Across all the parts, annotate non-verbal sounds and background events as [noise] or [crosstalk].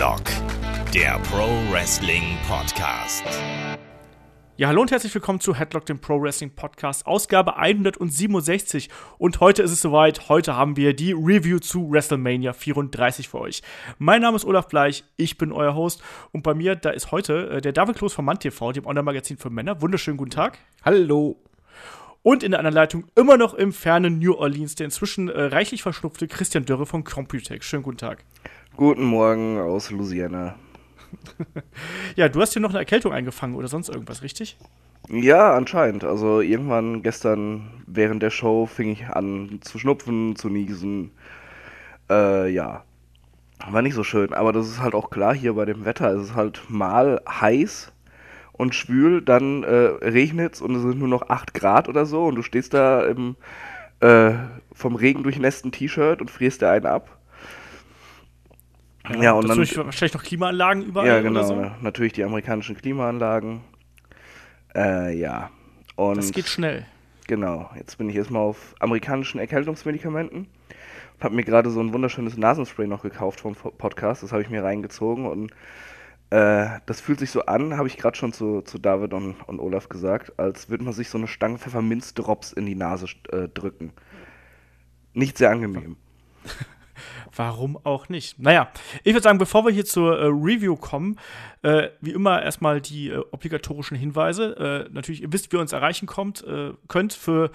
Headlock, der Pro Wrestling Podcast. Ja, hallo und herzlich willkommen zu Headlock, dem Pro Wrestling Podcast, Ausgabe 167. Und heute ist es soweit. Heute haben wir die Review zu WrestleMania 34 für euch. Mein Name ist Olaf Bleich, ich bin euer Host. Und bei mir, da ist heute äh, der David Kloß von MannTV, dem Online-Magazin für Männer. Wunderschönen guten Tag. Hallo. Und in der anderen Leitung immer noch im fernen New Orleans, der inzwischen äh, reichlich verschnupfte Christian Dörre von Computech. Schönen guten Tag. Guten Morgen aus Louisiana. [laughs] ja, du hast hier noch eine Erkältung eingefangen oder sonst irgendwas, richtig? Ja, anscheinend. Also irgendwann gestern während der Show fing ich an zu schnupfen, zu niesen. Äh, ja. War nicht so schön. Aber das ist halt auch klar hier bei dem Wetter. Es ist halt mal heiß und schwül, dann äh, regnet es und es sind nur noch 8 Grad oder so und du stehst da im äh, vom Regen durchnässten T-Shirt und frierst dir einen ab. Ja, und dann wahrscheinlich noch Klimaanlagen überall. Ja, genau. So? Natürlich die amerikanischen Klimaanlagen. Äh, ja. Und das geht schnell. Genau. Jetzt bin ich erstmal auf amerikanischen Erkältungsmedikamenten und habe mir gerade so ein wunderschönes Nasenspray noch gekauft vom Podcast. Das habe ich mir reingezogen und äh, das fühlt sich so an, habe ich gerade schon zu, zu David und, und Olaf gesagt, als würde man sich so eine Stange Pfefferminzdrops in die Nase äh, drücken. Nicht sehr angenehm. [laughs] Warum auch nicht? Naja, ich würde sagen, bevor wir hier zur äh, Review kommen, äh, wie immer erstmal die äh, obligatorischen Hinweise. Äh, natürlich, ihr wisst, wie ihr uns erreichen kommt, äh, könnt für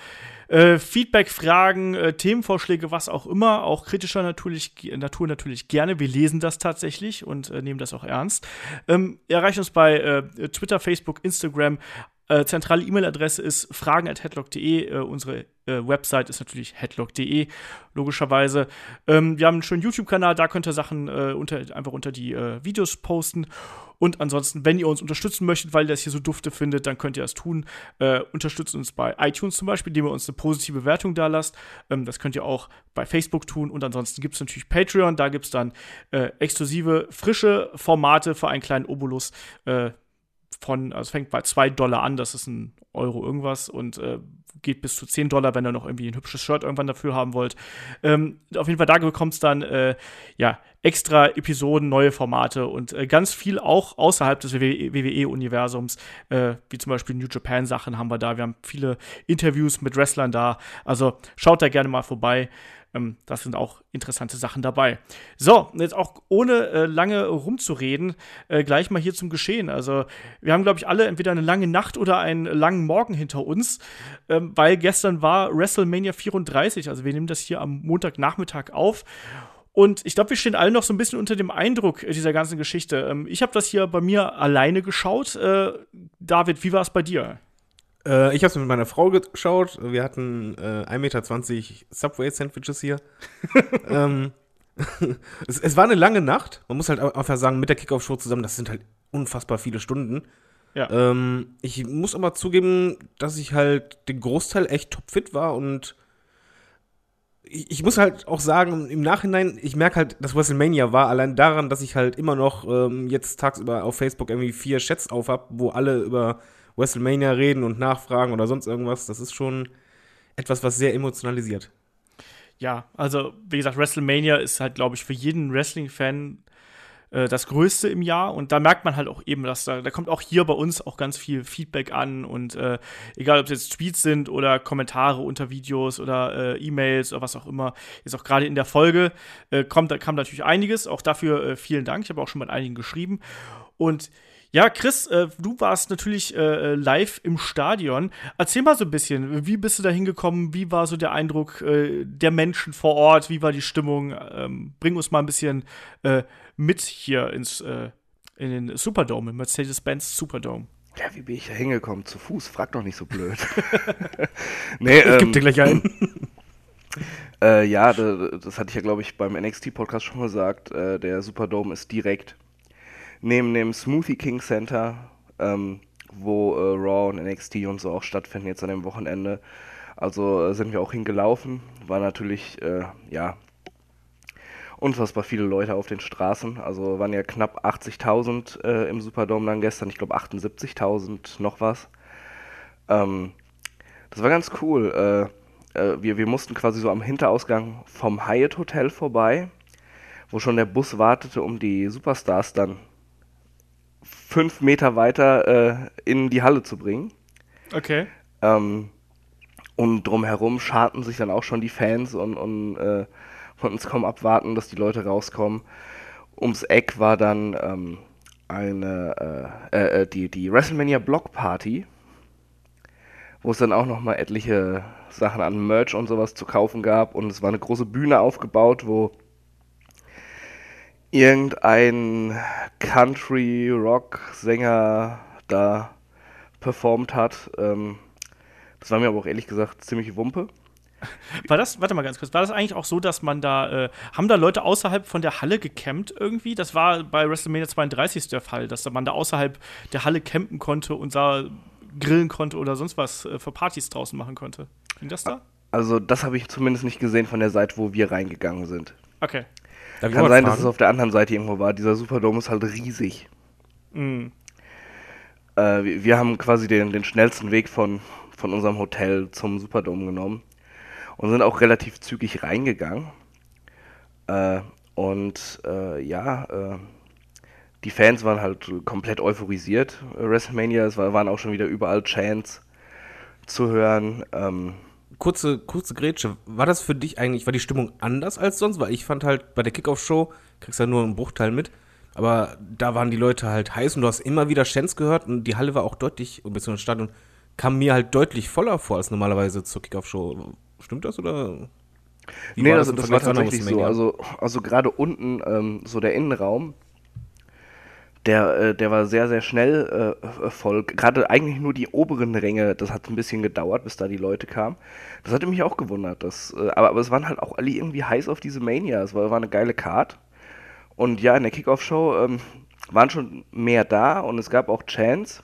äh, Feedback, Fragen, Themenvorschläge, was auch immer, auch kritischer natürlich, Natur natürlich gerne. Wir lesen das tatsächlich und nehmen das auch ernst. Ähm, ihr erreicht uns bei Twitter, Facebook, Instagram, äh, zentrale E-Mail-Adresse ist fragen.headlock.de. Äh, unsere äh, Website ist natürlich headlock.de, logischerweise. Ähm, wir haben einen schönen YouTube-Kanal, da könnt ihr Sachen äh, unter, einfach unter die äh, Videos posten. Und ansonsten, wenn ihr uns unterstützen möchtet, weil ihr das hier so dufte findet, dann könnt ihr das tun. Unterstützt uns bei iTunes zum Beispiel, indem ihr uns eine positive Bewertung da lasst. Ähm, das könnt ihr auch bei Facebook tun. Und ansonsten gibt es natürlich Patreon. Da gibt es dann exklusive, frische Formate für einen kleinen Obolus. Von, also fängt bei 2 Dollar an, das ist ein Euro irgendwas und äh, geht bis zu 10 Dollar, wenn ihr noch irgendwie ein hübsches Shirt irgendwann dafür haben wollt. Ähm, auf jeden Fall, da bekommt es dann äh, ja, extra Episoden, neue Formate und äh, ganz viel auch außerhalb des WWE-Universums, äh, wie zum Beispiel New Japan-Sachen haben wir da. Wir haben viele Interviews mit Wrestlern da. Also schaut da gerne mal vorbei. Ähm, das sind auch interessante Sachen dabei. So, jetzt auch ohne äh, lange rumzureden, äh, gleich mal hier zum Geschehen. Also, wir haben, glaube ich, alle entweder eine lange Nacht oder einen langen Morgen hinter uns, ähm, weil gestern war WrestleMania 34. Also, wir nehmen das hier am Montagnachmittag auf. Und ich glaube, wir stehen alle noch so ein bisschen unter dem Eindruck dieser ganzen Geschichte. Ähm, ich habe das hier bei mir alleine geschaut. Äh, David, wie war es bei dir? Äh, ich habe es mit meiner Frau geschaut. Wir hatten äh, 1,20 Meter Subway-Sandwiches hier. [laughs] ähm, [laughs] es, es, war eine lange Nacht. Man muss halt einfach sagen, mit der Kickoff-Show zusammen, das sind halt unfassbar viele Stunden. Ja. Ähm, ich muss aber zugeben, dass ich halt den Großteil echt topfit war und ich, ich, muss halt auch sagen, im Nachhinein, ich merke halt, dass WrestleMania war, allein daran, dass ich halt immer noch ähm, jetzt tagsüber auf Facebook irgendwie vier Chats auf habe, wo alle über WrestleMania reden und nachfragen oder sonst irgendwas. Das ist schon etwas, was sehr emotionalisiert. Ja, also wie gesagt, WrestleMania ist halt, glaube ich, für jeden Wrestling-Fan äh, das Größte im Jahr. Und da merkt man halt auch eben, dass da, da kommt auch hier bei uns auch ganz viel Feedback an. Und äh, egal, ob es jetzt Tweets sind oder Kommentare unter Videos oder äh, E-Mails oder was auch immer, jetzt auch gerade in der Folge äh, kommt, da kam natürlich einiges. Auch dafür äh, vielen Dank. Ich habe auch schon mit einigen geschrieben. Und ja, Chris, äh, du warst natürlich äh, live im Stadion. Erzähl mal so ein bisschen, wie bist du da hingekommen? Wie war so der Eindruck äh, der Menschen vor Ort? Wie war die Stimmung? Ähm, bring uns mal ein bisschen äh, mit hier ins, äh, in den Superdome, im Mercedes-Benz Superdome. Ja, wie bin ich da hingekommen? Zu Fuß? Frag doch nicht so blöd. [laughs] nee, ich ähm, geb dir gleich ein. [laughs] äh, ja, das, das, hatte ich ja, glaube ich, beim NXT-Podcast schon gesagt. Äh, der Superdome ist direkt neben dem Smoothie King Center, ähm, wo äh, Raw und NXT und so auch stattfinden jetzt an dem Wochenende. Also äh, sind wir auch hingelaufen. War natürlich, äh, ja, unfassbar viele Leute auf den Straßen. Also waren ja knapp 80.000 äh, im Superdome dann gestern. Ich glaube 78.000 noch was. Ähm, das war ganz cool. Äh, äh, wir, wir mussten quasi so am Hinterausgang vom Hyatt Hotel vorbei wo schon der Bus wartete, um die Superstars dann fünf Meter weiter äh, in die Halle zu bringen. Okay. Ähm, und drumherum scharten sich dann auch schon die Fans und, und äh, konnten es kaum abwarten, dass die Leute rauskommen. Ums Eck war dann ähm, eine äh, äh, äh die, die WrestleMania Block Party, wo es dann auch nochmal etliche Sachen an Merch und sowas zu kaufen gab. Und es war eine große Bühne aufgebaut, wo irgendein Country-Rock-Sänger da performt hat. Ähm, das war mir aber auch ehrlich gesagt ziemlich Wumpe. [laughs] War das, warte mal ganz kurz, war das eigentlich auch so, dass man da, äh, haben da Leute außerhalb von der Halle gecampt irgendwie? Das war bei WrestleMania 32 der Fall, dass man da außerhalb der Halle campen konnte und da grillen konnte oder sonst was äh, für Partys draußen machen konnte. Ging das da? Also, das habe ich zumindest nicht gesehen von der Seite, wo wir reingegangen sind. Okay. Darf Kann sein, fragen? dass es auf der anderen Seite irgendwo war. Dieser Superdome ist halt riesig. Mhm. Äh, wir, wir haben quasi den, den schnellsten Weg von, von unserem Hotel zum Superdome genommen und sind auch relativ zügig reingegangen. Äh, und äh, ja, äh, die Fans waren halt komplett euphorisiert. Äh, WrestleMania, es war, waren auch schon wieder überall Chants zu hören. Ähm, kurze, kurze Grätsche. War das für dich eigentlich, war die Stimmung anders als sonst? Weil ich fand halt bei der Kickoff-Show, kriegst du ja nur einen Bruchteil mit, aber da waren die Leute halt heiß und du hast immer wieder Chants gehört und die Halle war auch deutlich, beziehungsweise das Stadion, kam mir halt deutlich voller vor als normalerweise zur Kickoff-Show. Stimmt das oder? Wie nee, war also im das war tatsächlich so. Also, also gerade unten, ähm, so der Innenraum, der, äh, der war sehr, sehr schnell äh, voll. Gerade eigentlich nur die oberen Ränge, das hat ein bisschen gedauert, bis da die Leute kamen. Das hatte mich auch gewundert. Dass, äh, aber, aber es waren halt auch alle irgendwie heiß auf diese Mania. Es war, war eine geile Card. Und ja, in der Kickoff-Show ähm, waren schon mehr da und es gab auch Chance.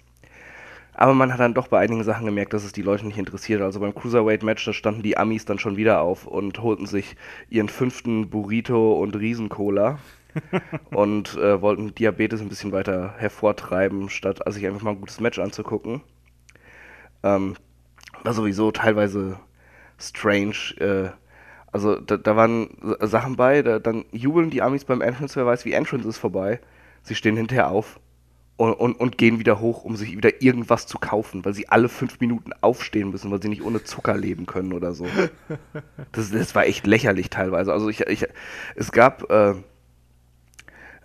Aber man hat dann doch bei einigen Sachen gemerkt, dass es die Leute nicht interessiert. Also beim Cruiserweight-Match, da standen die Amis dann schon wieder auf und holten sich ihren fünften Burrito und Riesencola [laughs] und äh, wollten Diabetes ein bisschen weiter hervortreiben, statt sich einfach mal ein gutes Match anzugucken. Ähm, war sowieso teilweise strange. Äh, also da, da waren Sachen bei, da, dann jubeln die Amis beim Entrance, wer weiß, wie Entrance ist vorbei. Sie stehen hinterher auf und, und, und gehen wieder hoch, um sich wieder irgendwas zu kaufen, weil sie alle fünf Minuten aufstehen müssen, weil sie nicht ohne Zucker leben können oder so. [laughs] Das, das war echt lächerlich teilweise. Also ich, ich es gab, äh,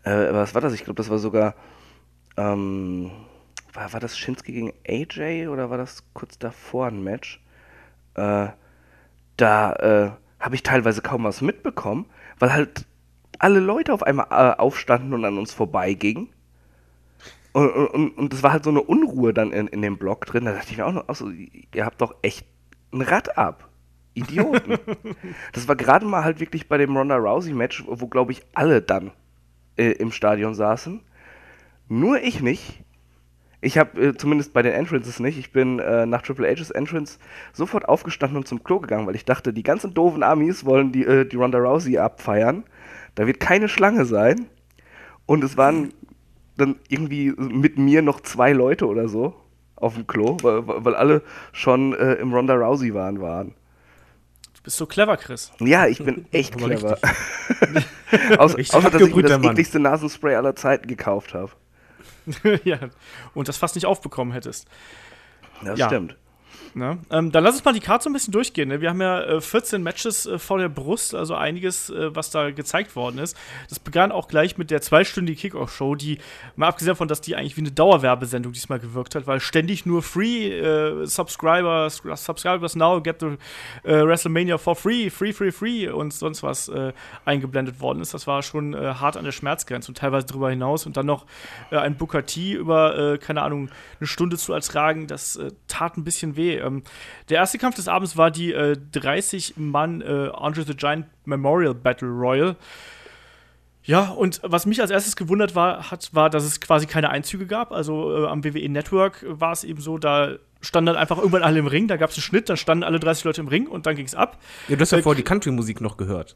äh, was war das? Ich glaube, das war sogar, ähm, war, war das Shinsuke gegen AJ oder war das kurz davor ein Match? Äh, da äh, habe ich teilweise kaum was mitbekommen, weil halt alle Leute auf einmal äh, aufstanden und an uns vorbeigingen. Und, und, und das war halt so eine Unruhe dann in, in dem Blog drin. Da dachte ich mir auch noch, ach so, ihr habt doch echt ein Rad ab. Idioten. [laughs] das war gerade mal halt wirklich bei dem Ronda Rousey-Match, wo, glaube ich, alle dann äh, im Stadion saßen. Nur ich nicht. Ich habe äh, zumindest bei den Entrances nicht. Ich bin äh, nach Triple H's Entrance sofort aufgestanden und zum Klo gegangen, weil ich dachte, die ganzen doofen Amis wollen die, äh, die Ronda Rousey abfeiern. Da wird keine Schlange sein. Und es waren dann irgendwie mit mir noch zwei Leute oder so auf dem Klo, weil, weil alle schon äh, im Ronda Rousey waren waren. Du bist so clever, Chris. Ja, ich bin [laughs] echt clever. [laughs] Außer, außer dass ich mir das Mann. ekligste Nasenspray aller Zeiten gekauft habe. [laughs] ja. Und das fast nicht aufbekommen hättest. Das Ja. stimmt. Ne? Ähm, dann lass uns mal die Karte so ein bisschen durchgehen. Ne? Wir haben ja äh, 14 Matches äh, vor der Brust, also einiges, äh, was da gezeigt worden ist. Das begann auch gleich mit der zweistündigen Kickoff-Show, die, mal abgesehen davon, dass die eigentlich wie eine Dauerwerbesendung diesmal gewirkt hat, weil ständig nur Free äh, Subscribers, Subscribers now get the äh, WrestleMania for free, free, free, free und sonst was äh, eingeblendet worden ist. Das war schon hart an der Schmerzgrenze und teilweise darüber hinaus und dann noch ein Booker T über, keine Ahnung, eine Stunde zu ertragen, das tat ein bisschen weh. Ähm, der erste Kampf des Abends war die äh, 30-Mann äh, Andre the Giant Memorial Battle Royal. Ja, und was mich als erstes gewundert war, hat, war, dass es quasi keine Einzüge gab. Also äh, am WWE Network war es eben so, da standen dann einfach irgendwann alle im Ring, da gab es einen Schnitt, dann standen alle 30 Leute im Ring und dann ging es ab. Ja, du hast ja Äh, vorher die Country-Musik noch gehört.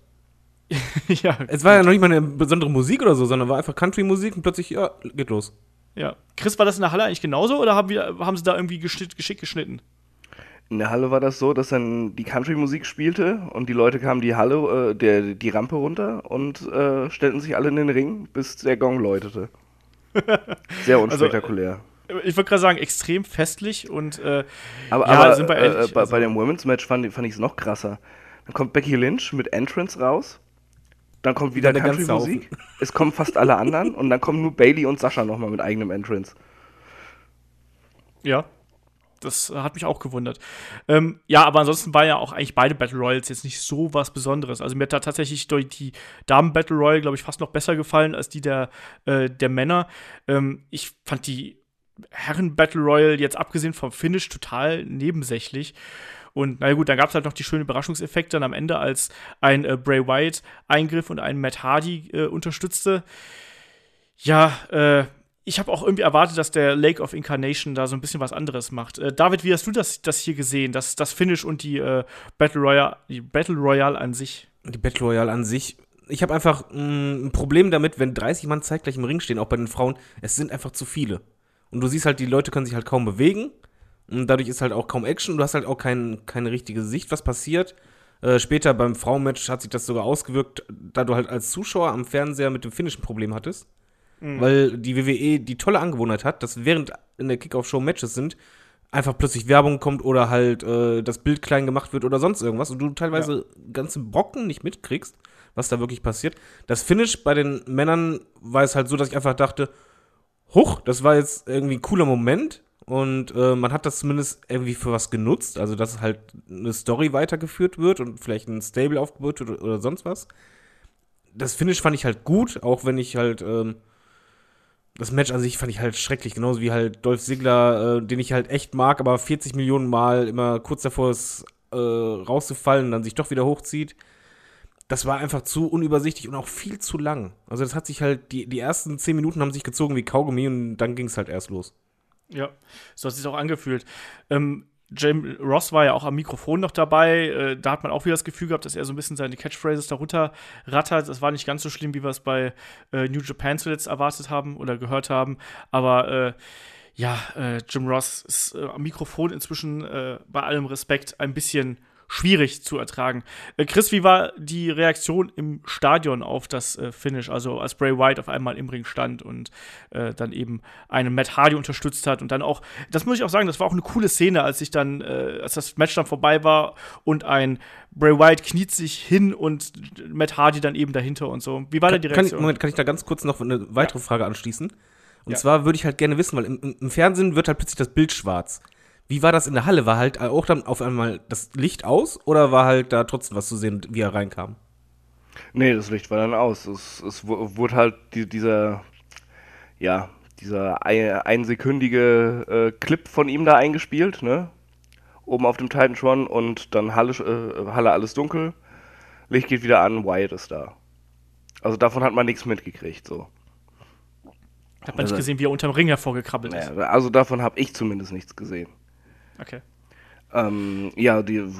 [laughs] ja, Es war ja noch nicht mal eine besondere Musik oder so, sondern war einfach Country-Musik und plötzlich, ja, geht los. ja. Chris, war das in der Halle eigentlich genauso oder haben, wir, haben sie da irgendwie geschnitt, geschickt geschnitten? In der Halle war das so, dass dann die Country-Musik spielte und die Leute kamen die Halle, äh, der, die Rampe runter und äh, stellten sich alle in den Ring, bis der Gong läutete. [laughs] Sehr unspektakulär. Also, ich würde gerade sagen, extrem festlich und äh, aber, ja, aber sind wir äh, ehrlich, bei, also- bei dem Women's Match fand, fand ich es noch krasser. Dann kommt Becky Lynch mit Entrance raus. Dann kommt wieder Country-Musik. [laughs] Es kommen fast alle anderen und dann kommen nur Bailey und Sascha nochmal mit eigenem Entrance. Ja. Das hat mich auch gewundert. Ähm, ja, aber ansonsten waren ja auch eigentlich beide Battle Royals jetzt nicht so was Besonderes. Also mir hat da tatsächlich durch die Damen Battle Royal, glaube ich, fast noch besser gefallen als die der, äh, der Männer. Ähm, ich fand die Herren Battle Royal jetzt abgesehen vom Finish total nebensächlich. Und na gut, dann gab es halt noch die schönen Überraschungseffekte dann am Ende, als ein äh, Bray Wyatt eingriff und einen Matt Hardy äh, unterstützte. Ja, äh, ich habe auch irgendwie erwartet, dass der Lake of Incarnation da so ein bisschen was anderes macht. Äh, David, wie hast du das, das hier gesehen, das, das Finish und die, äh, Battle Royale, die Battle Royale an sich? Die Battle Royale an sich. Ich habe einfach mh, ein Problem damit, wenn 30 Mann zeitgleich im Ring stehen, auch bei den Frauen. Es sind einfach zu viele. Und du siehst halt, die Leute können sich halt kaum bewegen. Und dadurch ist halt auch kaum Action. Du hast halt auch kein, keine richtige Sicht, was passiert. Äh, später beim Frauenmatch hat sich das sogar ausgewirkt, da du halt als Zuschauer am Fernseher mit dem Finish ein Problem hattest. Weil die WWE die tolle Angewohnheit hat, dass während in der Kickoff-Show Matches sind, einfach plötzlich Werbung kommt oder halt äh, das Bild klein gemacht wird oder sonst irgendwas und du teilweise ganze Brocken nicht mitkriegst, was da wirklich passiert. Das Finish bei den Männern war es halt so, dass ich einfach dachte, huch, das war jetzt irgendwie ein cooler Moment und äh, man hat das zumindest irgendwie für was genutzt, also dass halt eine Story weitergeführt wird und vielleicht ein Stable aufgebaut wird oder, oder sonst was. Das Finish fand ich halt gut, auch wenn ich halt ähm, das Match an sich fand ich halt schrecklich, genauso wie halt Dolph Ziggler, äh, den ich halt echt mag, aber 40 Millionen Mal immer kurz davor ist, äh, rauszufallen und dann sich doch wieder hochzieht. Das war einfach zu unübersichtlich und auch viel zu lang. Also das hat sich halt, die, die ersten 10 Minuten haben sich gezogen wie Kaugummi und dann ging es halt erst los. Ja, so hat es sich auch angefühlt. Ähm, James Ross war ja auch am Mikrofon noch dabei. Äh, da hat man auch wieder das Gefühl gehabt, dass er so ein bisschen seine Catchphrases darunter rattert. Das war nicht ganz so schlimm, wie wir es bei äh, New Japan zuletzt erwartet haben oder gehört haben. Aber äh, ja, äh, Jim Ross ist äh, am Mikrofon inzwischen bei allem Respekt ein bisschen schwierig zu ertragen. Äh, Chris, wie war die Reaktion im Stadion auf das äh, Finish? Also als Bray Wyatt auf einmal im Ring stand und äh, dann eben einen Matt Hardy unterstützt hat und dann auch, das muss ich auch sagen, das war auch eine coole Szene, als ich dann, äh, als das Match dann vorbei war und ein Bray Wyatt kniet sich hin und Matt Hardy dann eben dahinter und so. Wie war da die Kann ich, Reaktion? Moment, kann ich da ganz kurz noch eine weitere Frage anschließen? Und Ja. zwar würde ich halt gerne wissen, weil im- im Fernsehen wird halt plötzlich das Bild schwarz. Wie war das in der Halle? War halt auch dann auf einmal das Licht aus oder war halt da trotzdem was zu sehen, wie er reinkam? Nee, das Licht war dann aus. Es, es wu- wurde halt die, dieser, ja, dieser ein, einsekündige äh, Clip von ihm da eingespielt, ne? Oben auf dem Titantron und dann Halle, äh, Halle alles dunkel. Licht geht wieder an, Wyatt ist da. Also davon hat man nichts mitgekriegt, so. Hat man nicht also- gesehen, wie er unterm Ring hervorgekrabbelt ist. Also davon habe ich zumindest nichts gesehen. Okay. Ähm, ja, die,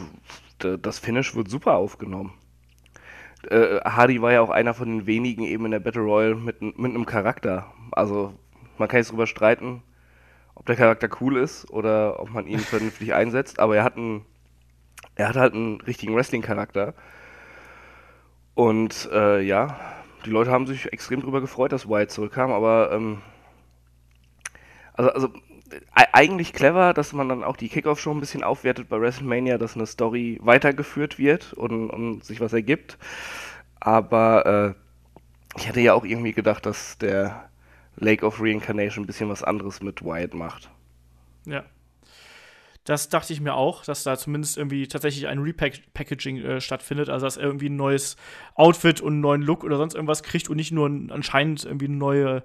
das Finish wird super aufgenommen. Äh, Hardy war ja auch einer von den wenigen eben in der Battle Royale mit, mit einem Charakter. Also man kann jetzt drüber streiten, ob der Charakter cool ist oder ob man ihn [laughs] vernünftig einsetzt, aber er hat einen, er hat halt einen richtigen Wrestling-Charakter. Und äh, ja, die Leute haben sich extrem drüber gefreut, dass Wyatt zurückkam, aber ähm, also, also eigentlich clever, dass man dann auch die Kickoff-Show ein bisschen aufwertet bei WrestleMania, dass eine Story weitergeführt wird und, und sich was ergibt. Aber äh, ich hätte ja auch irgendwie gedacht, dass der Lake of Reincarnation ein bisschen was anderes mit Wyatt macht. Ja. Das dachte ich mir auch, dass da zumindest irgendwie tatsächlich ein Repackaging äh, stattfindet, also dass er irgendwie ein neues Outfit und einen neuen Look oder sonst irgendwas kriegt und nicht nur ein, anscheinend irgendwie eine neue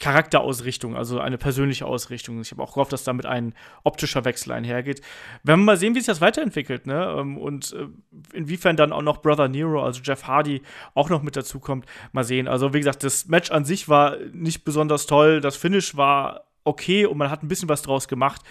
Charakterausrichtung, also eine persönliche Ausrichtung. Ich habe auch gehofft, dass damit ein optischer Wechsel einhergeht. Werden wir mal sehen, wie sich das weiterentwickelt, ne? Ähm, Und äh, inwiefern dann auch noch Brother Nero, also Jeff Hardy, auch noch mit dazukommt. Mal sehen. Also, wie gesagt, das Match an sich war nicht besonders toll. Das Finish war okay und man hat ein bisschen was draus gemacht.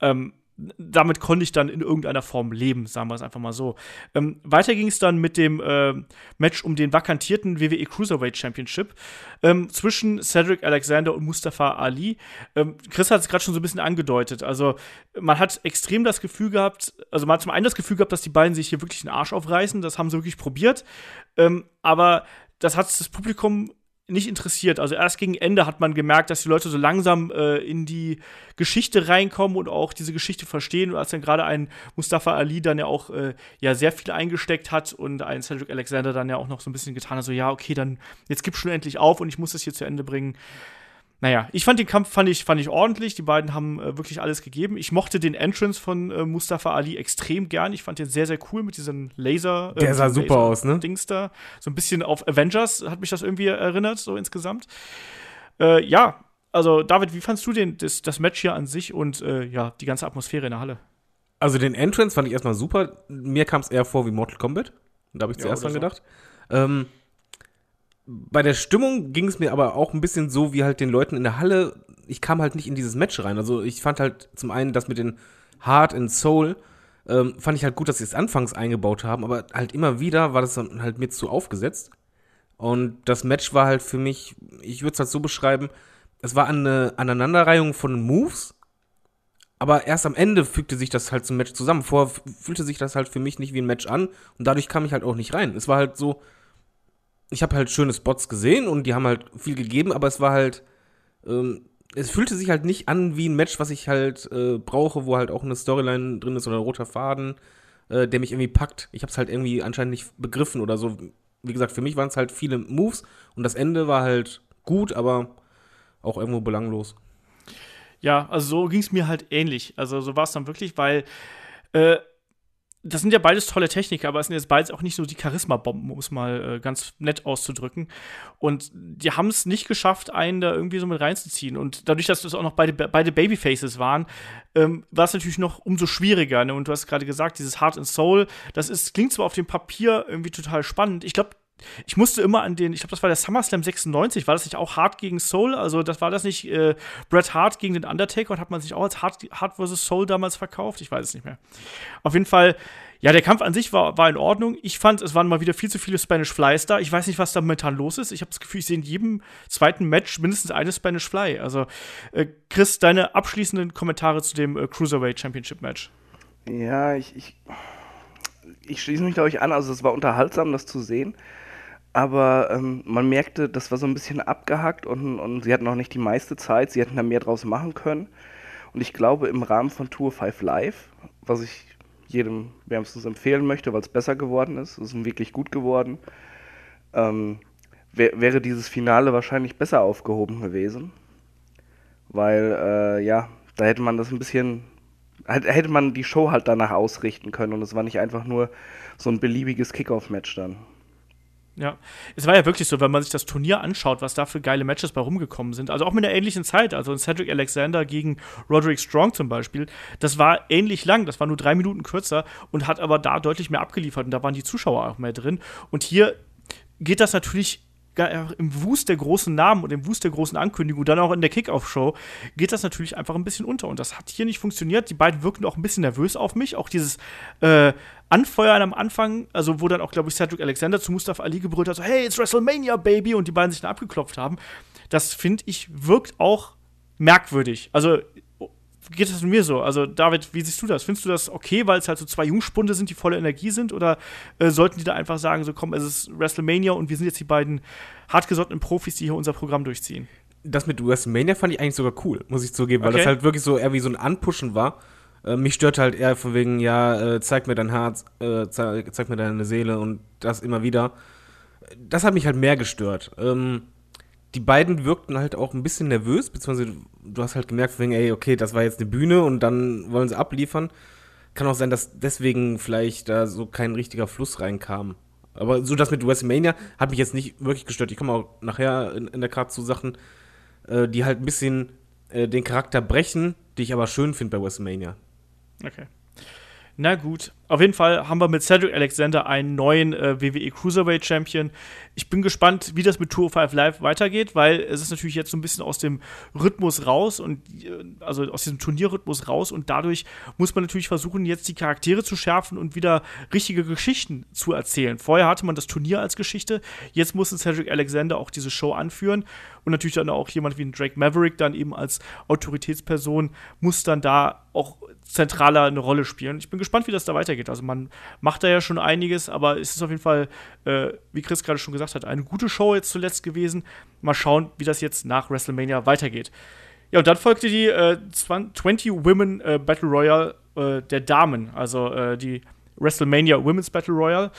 Ähm, damit konnte ich dann in irgendeiner Form leben, sagen wir es einfach mal so. Ähm, weiter ging es dann mit dem äh, Match um den vakantierten WWE Cruiserweight Championship ähm, zwischen Cedric Alexander und Mustafa Ali. Ähm, Chris hat es gerade schon so ein bisschen angedeutet. Also man hat extrem das Gefühl gehabt, also man hat zum einen das Gefühl gehabt, dass die beiden sich hier wirklich den Arsch aufreißen. Das haben sie wirklich probiert. Ähm, aber das hat das Publikum nicht interessiert. Also erst gegen Ende hat man gemerkt, dass die Leute so langsam äh, in die Geschichte reinkommen und auch diese Geschichte verstehen. Und als dann gerade ein Mustafa Ali dann ja auch äh, ja sehr viel eingesteckt hat und ein Cedric Alexander dann ja auch noch so ein bisschen getan hat, so ja, okay, dann jetzt gib schon endlich auf und ich muss das hier zu Ende bringen. Naja, ich fand den Kampf fand ich, fand ich ordentlich. Die beiden haben äh, wirklich alles gegeben. Ich mochte den Entrance von äh, Mustafa Ali extrem gern. Ich fand den sehr, sehr cool mit diesem Laser. Äh, Der sah super Laser aus, ne? Dings da. So ein bisschen auf Avengers hat mich das irgendwie erinnert, so insgesamt. Äh, ja, also David, wie fandst du den, das, das Match hier an sich und äh, ja, die ganze Atmosphäre in der Halle? Also den Entrance fand ich erstmal super. Mir kam es eher vor wie Mortal Kombat. Da habe ich Ja, zuerst oder dran so. gedacht. Ähm, bei der Stimmung ging es mir aber auch ein bisschen so, wie halt den Leuten in der Halle, ich kam halt nicht in dieses Match rein. Also ich fand halt zum einen das mit den Heart and Soul, ähm, fand ich halt gut, dass sie es anfangs eingebaut haben, aber halt immer wieder war das dann halt mir zu aufgesetzt. Und das Match war halt für mich, ich würde es halt so beschreiben, es war eine Aneinanderreihung von Moves, aber erst am Ende fügte sich das halt zum Match zusammen. Vorher fühlte sich das halt für mich nicht wie ein Match an und dadurch kam ich halt auch nicht rein. Es war halt so, ich habe halt schöne Spots gesehen und die haben halt viel gegeben, aber es war halt, ähm, es fühlte sich halt nicht an wie ein Match, was ich halt äh, brauche, wo halt auch eine Storyline drin ist oder ein roter Faden, äh, der mich irgendwie packt. Ich habe es halt irgendwie anscheinend nicht begriffen oder so. Wie gesagt, für mich waren es halt viele Moves und das Ende war halt gut, aber auch irgendwo belanglos. Ja, also so ging es mir halt ähnlich. Also so war es dann wirklich, weil äh, das sind ja beides tolle Techniker, aber es sind jetzt beides auch nicht so die Charisma-Bomben, um es mal äh, ganz nett auszudrücken. Und die haben es nicht geschafft, einen da irgendwie so mit reinzuziehen. Und dadurch, dass das auch noch beide, beide Babyfaces waren, ähm, war es natürlich noch umso schwieriger. Ne? Und du hast gerade gesagt, dieses Heart and Soul, das ist, klingt zwar auf dem Papier irgendwie total spannend. Ich glaube, ich musste immer an den, ich glaube, das war der SummerSlam 96, war das nicht auch Hart gegen Soul? Also, das war das nicht äh, Bret Hart gegen den Undertaker und hat man sich auch als Hart, vs. Soul damals verkauft? Ich weiß es nicht mehr. Auf jeden Fall, ja, der Kampf an sich war, war in Ordnung. Ich fand, es waren mal wieder viel zu viele Spanish Flies da. Ich weiß nicht, was da momentan los ist. Ich habe das Gefühl, ich sehe in jedem zweiten Match mindestens eine Spanish Fly. Also, äh, Chris, deine abschließenden Kommentare zu dem äh, Cruiserweight Championship Match. Ja, ich, ich, ich schließe mich, glaube ich, an. Also, es war unterhaltsam, das zu sehen. Aber ähm, man merkte, das war so ein bisschen abgehackt und, und sie hatten noch nicht die meiste Zeit. Sie hätten da mehr draus machen können. Und ich glaube, im Rahmen von Tour 5 Live, was ich jedem wärmstens empfehlen möchte, weil es besser geworden ist, es ist wirklich gut geworden, ähm, wär, wäre dieses Finale wahrscheinlich besser aufgehoben gewesen. Weil, äh, ja, da hätte man das ein bisschen hätte man die Show halt danach ausrichten können und es war nicht einfach nur so ein beliebiges Kickoff-Match dann. Ja, es war ja wirklich so, wenn man sich das Turnier anschaut, was da für geile Matches bei rumgekommen sind. Also auch mit einer ähnlichen Zeit. Also Cedric Alexander gegen Roderick Strong zum Beispiel. Das war ähnlich lang. Das war nur drei Minuten kürzer und hat aber da deutlich mehr abgeliefert. Und da waren die Zuschauer auch mehr drin. Und hier geht das natürlich im Wust der großen Namen und im Wust der großen Ankündigung, dann auch in der Kickoff-Show, geht das natürlich einfach ein bisschen unter. Und das hat hier nicht funktioniert. Die beiden wirkten auch ein bisschen nervös auf mich. Auch dieses äh, Anfeuern am Anfang, also wo dann auch, glaube ich, Cedric Alexander zu Mustafa Ali gebrüllt hat, so, hey, it's WrestleMania, Baby, und die beiden sich dann abgeklopft haben. Das, finde ich, wirkt auch merkwürdig. Also geht das mir so? Also, David, wie siehst du das? Findest du das okay, weil es halt so zwei Jungspunde sind, die voller Energie sind? Oder äh, sollten die da einfach sagen, so komm, es ist WrestleMania und wir sind jetzt die beiden hartgesottenen Profis, die hier unser Programm durchziehen? das mit WrestleMania fand ich eigentlich sogar cool, muss ich zugeben, weil Okay. das halt wirklich so eher wie so ein Anpushen war. Äh, mich stört halt eher von wegen, ja, äh, zeig mir dein Herz, äh, zeig, zeig mir deine Seele und das immer wieder. Das hat mich halt mehr gestört. Ähm, die beiden wirkten halt auch ein bisschen nervös, beziehungsweise du hast halt gemerkt, wegen, ey, okay, das war jetzt eine Bühne und dann wollen sie abliefern. Kann auch sein, dass deswegen vielleicht da so kein richtiger Fluss reinkam. Aber so das mit WrestleMania hat mich jetzt nicht wirklich gestört. Ich komme auch nachher in, in der Karte zu Sachen, äh, die halt ein bisschen äh, den Charakter brechen, die ich aber schön finde bei WrestleMania. Okay. Na gut, auf jeden Fall haben wir mit Cedric Alexander einen neuen äh, WWE Cruiserweight Champion. Ich bin gespannt, wie das mit Tour 5 Live weitergeht, weil es ist natürlich jetzt so ein bisschen aus dem Rhythmus raus und äh, also aus diesem Turnierrhythmus raus und dadurch muss man natürlich versuchen, jetzt die Charaktere zu schärfen und wieder richtige Geschichten zu erzählen. Vorher hatte man das Turnier als Geschichte, jetzt muss Cedric Alexander auch diese Show anführen und natürlich dann auch jemand wie ein Drake Maverick dann eben als Autoritätsperson muss dann da auch zentraler eine Rolle spielen. Ich bin gespannt, wie das da weitergeht. Also man macht da ja schon einiges, aber es ist auf jeden Fall, äh, wie Chris gerade schon gesagt hat, eine gute Show jetzt zuletzt gewesen. Mal schauen, wie das jetzt nach WrestleMania weitergeht. Ja, und dann folgte die äh, 20 Women äh, Battle Royale äh, der Damen, also äh, die WrestleMania Women's Battle Royale.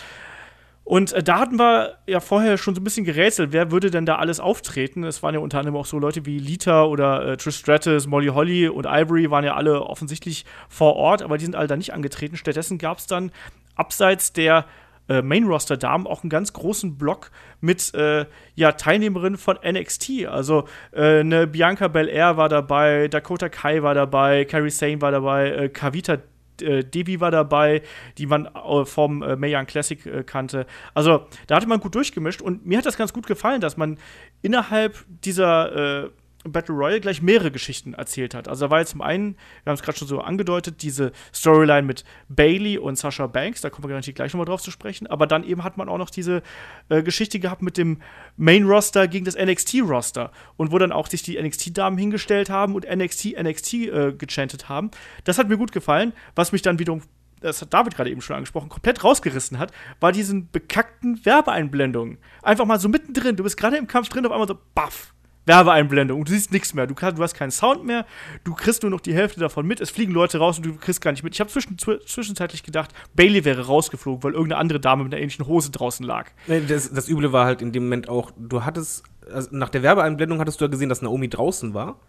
Und äh, da hatten wir ja vorher schon so ein bisschen gerätselt, wer würde denn da alles auftreten. Es waren ja unter anderem auch so Leute wie Lita oder äh, Trish Stratus, Molly Holly und Ivory waren ja alle offensichtlich vor Ort, aber die sind alle da nicht angetreten. Stattdessen gab es dann abseits der äh, Main-Roster-Damen auch einen ganz großen Block mit äh, ja, Teilnehmerinnen von NXT. Also äh, eine Bianca Belair war dabei, Dakota Kai war dabei, Carrie Sane war dabei, äh, Kavita äh, Devi war dabei, die man äh, vom äh, Mayan Classic äh, kannte. Also da hatte man gut durchgemischt und mir hat das ganz gut gefallen, dass man innerhalb dieser äh, Battle Royale gleich mehrere Geschichten erzählt hat. Also da war jetzt zum einen, wir haben es gerade schon so angedeutet, diese Storyline mit Bailey und Sasha Banks, da kommen wir garantiert gleich nochmal drauf zu sprechen, aber dann eben hat man auch noch diese äh, Geschichte gehabt mit dem Main-Roster gegen das NXT-Roster und wo dann auch sich die NXT-Damen hingestellt haben und NXT, NXT äh, gechantet haben. Das hat mir gut gefallen, was mich dann wiederum das hat David gerade eben schon angesprochen, komplett rausgerissen hat, war diesen bekackten Werbeeinblendungen. Einfach mal so mittendrin, du bist gerade im Kampf drin, auf einmal so, baff, Werbeeinblendung und du siehst nichts mehr. Du, kann, du, hast keinen Sound mehr, du kriegst nur noch die Hälfte davon mit, es fliegen Leute raus und du kriegst gar nicht mit. Ich habe zwischen, zwischenzeitlich gedacht, Bailey wäre rausgeflogen, weil irgendeine andere Dame mit einer ähnlichen Hose draußen lag. Nee, das, das Üble war halt in dem Moment auch, du hattest, also nach der Werbeeinblendung hattest du ja gesehen, dass Naomi draußen war.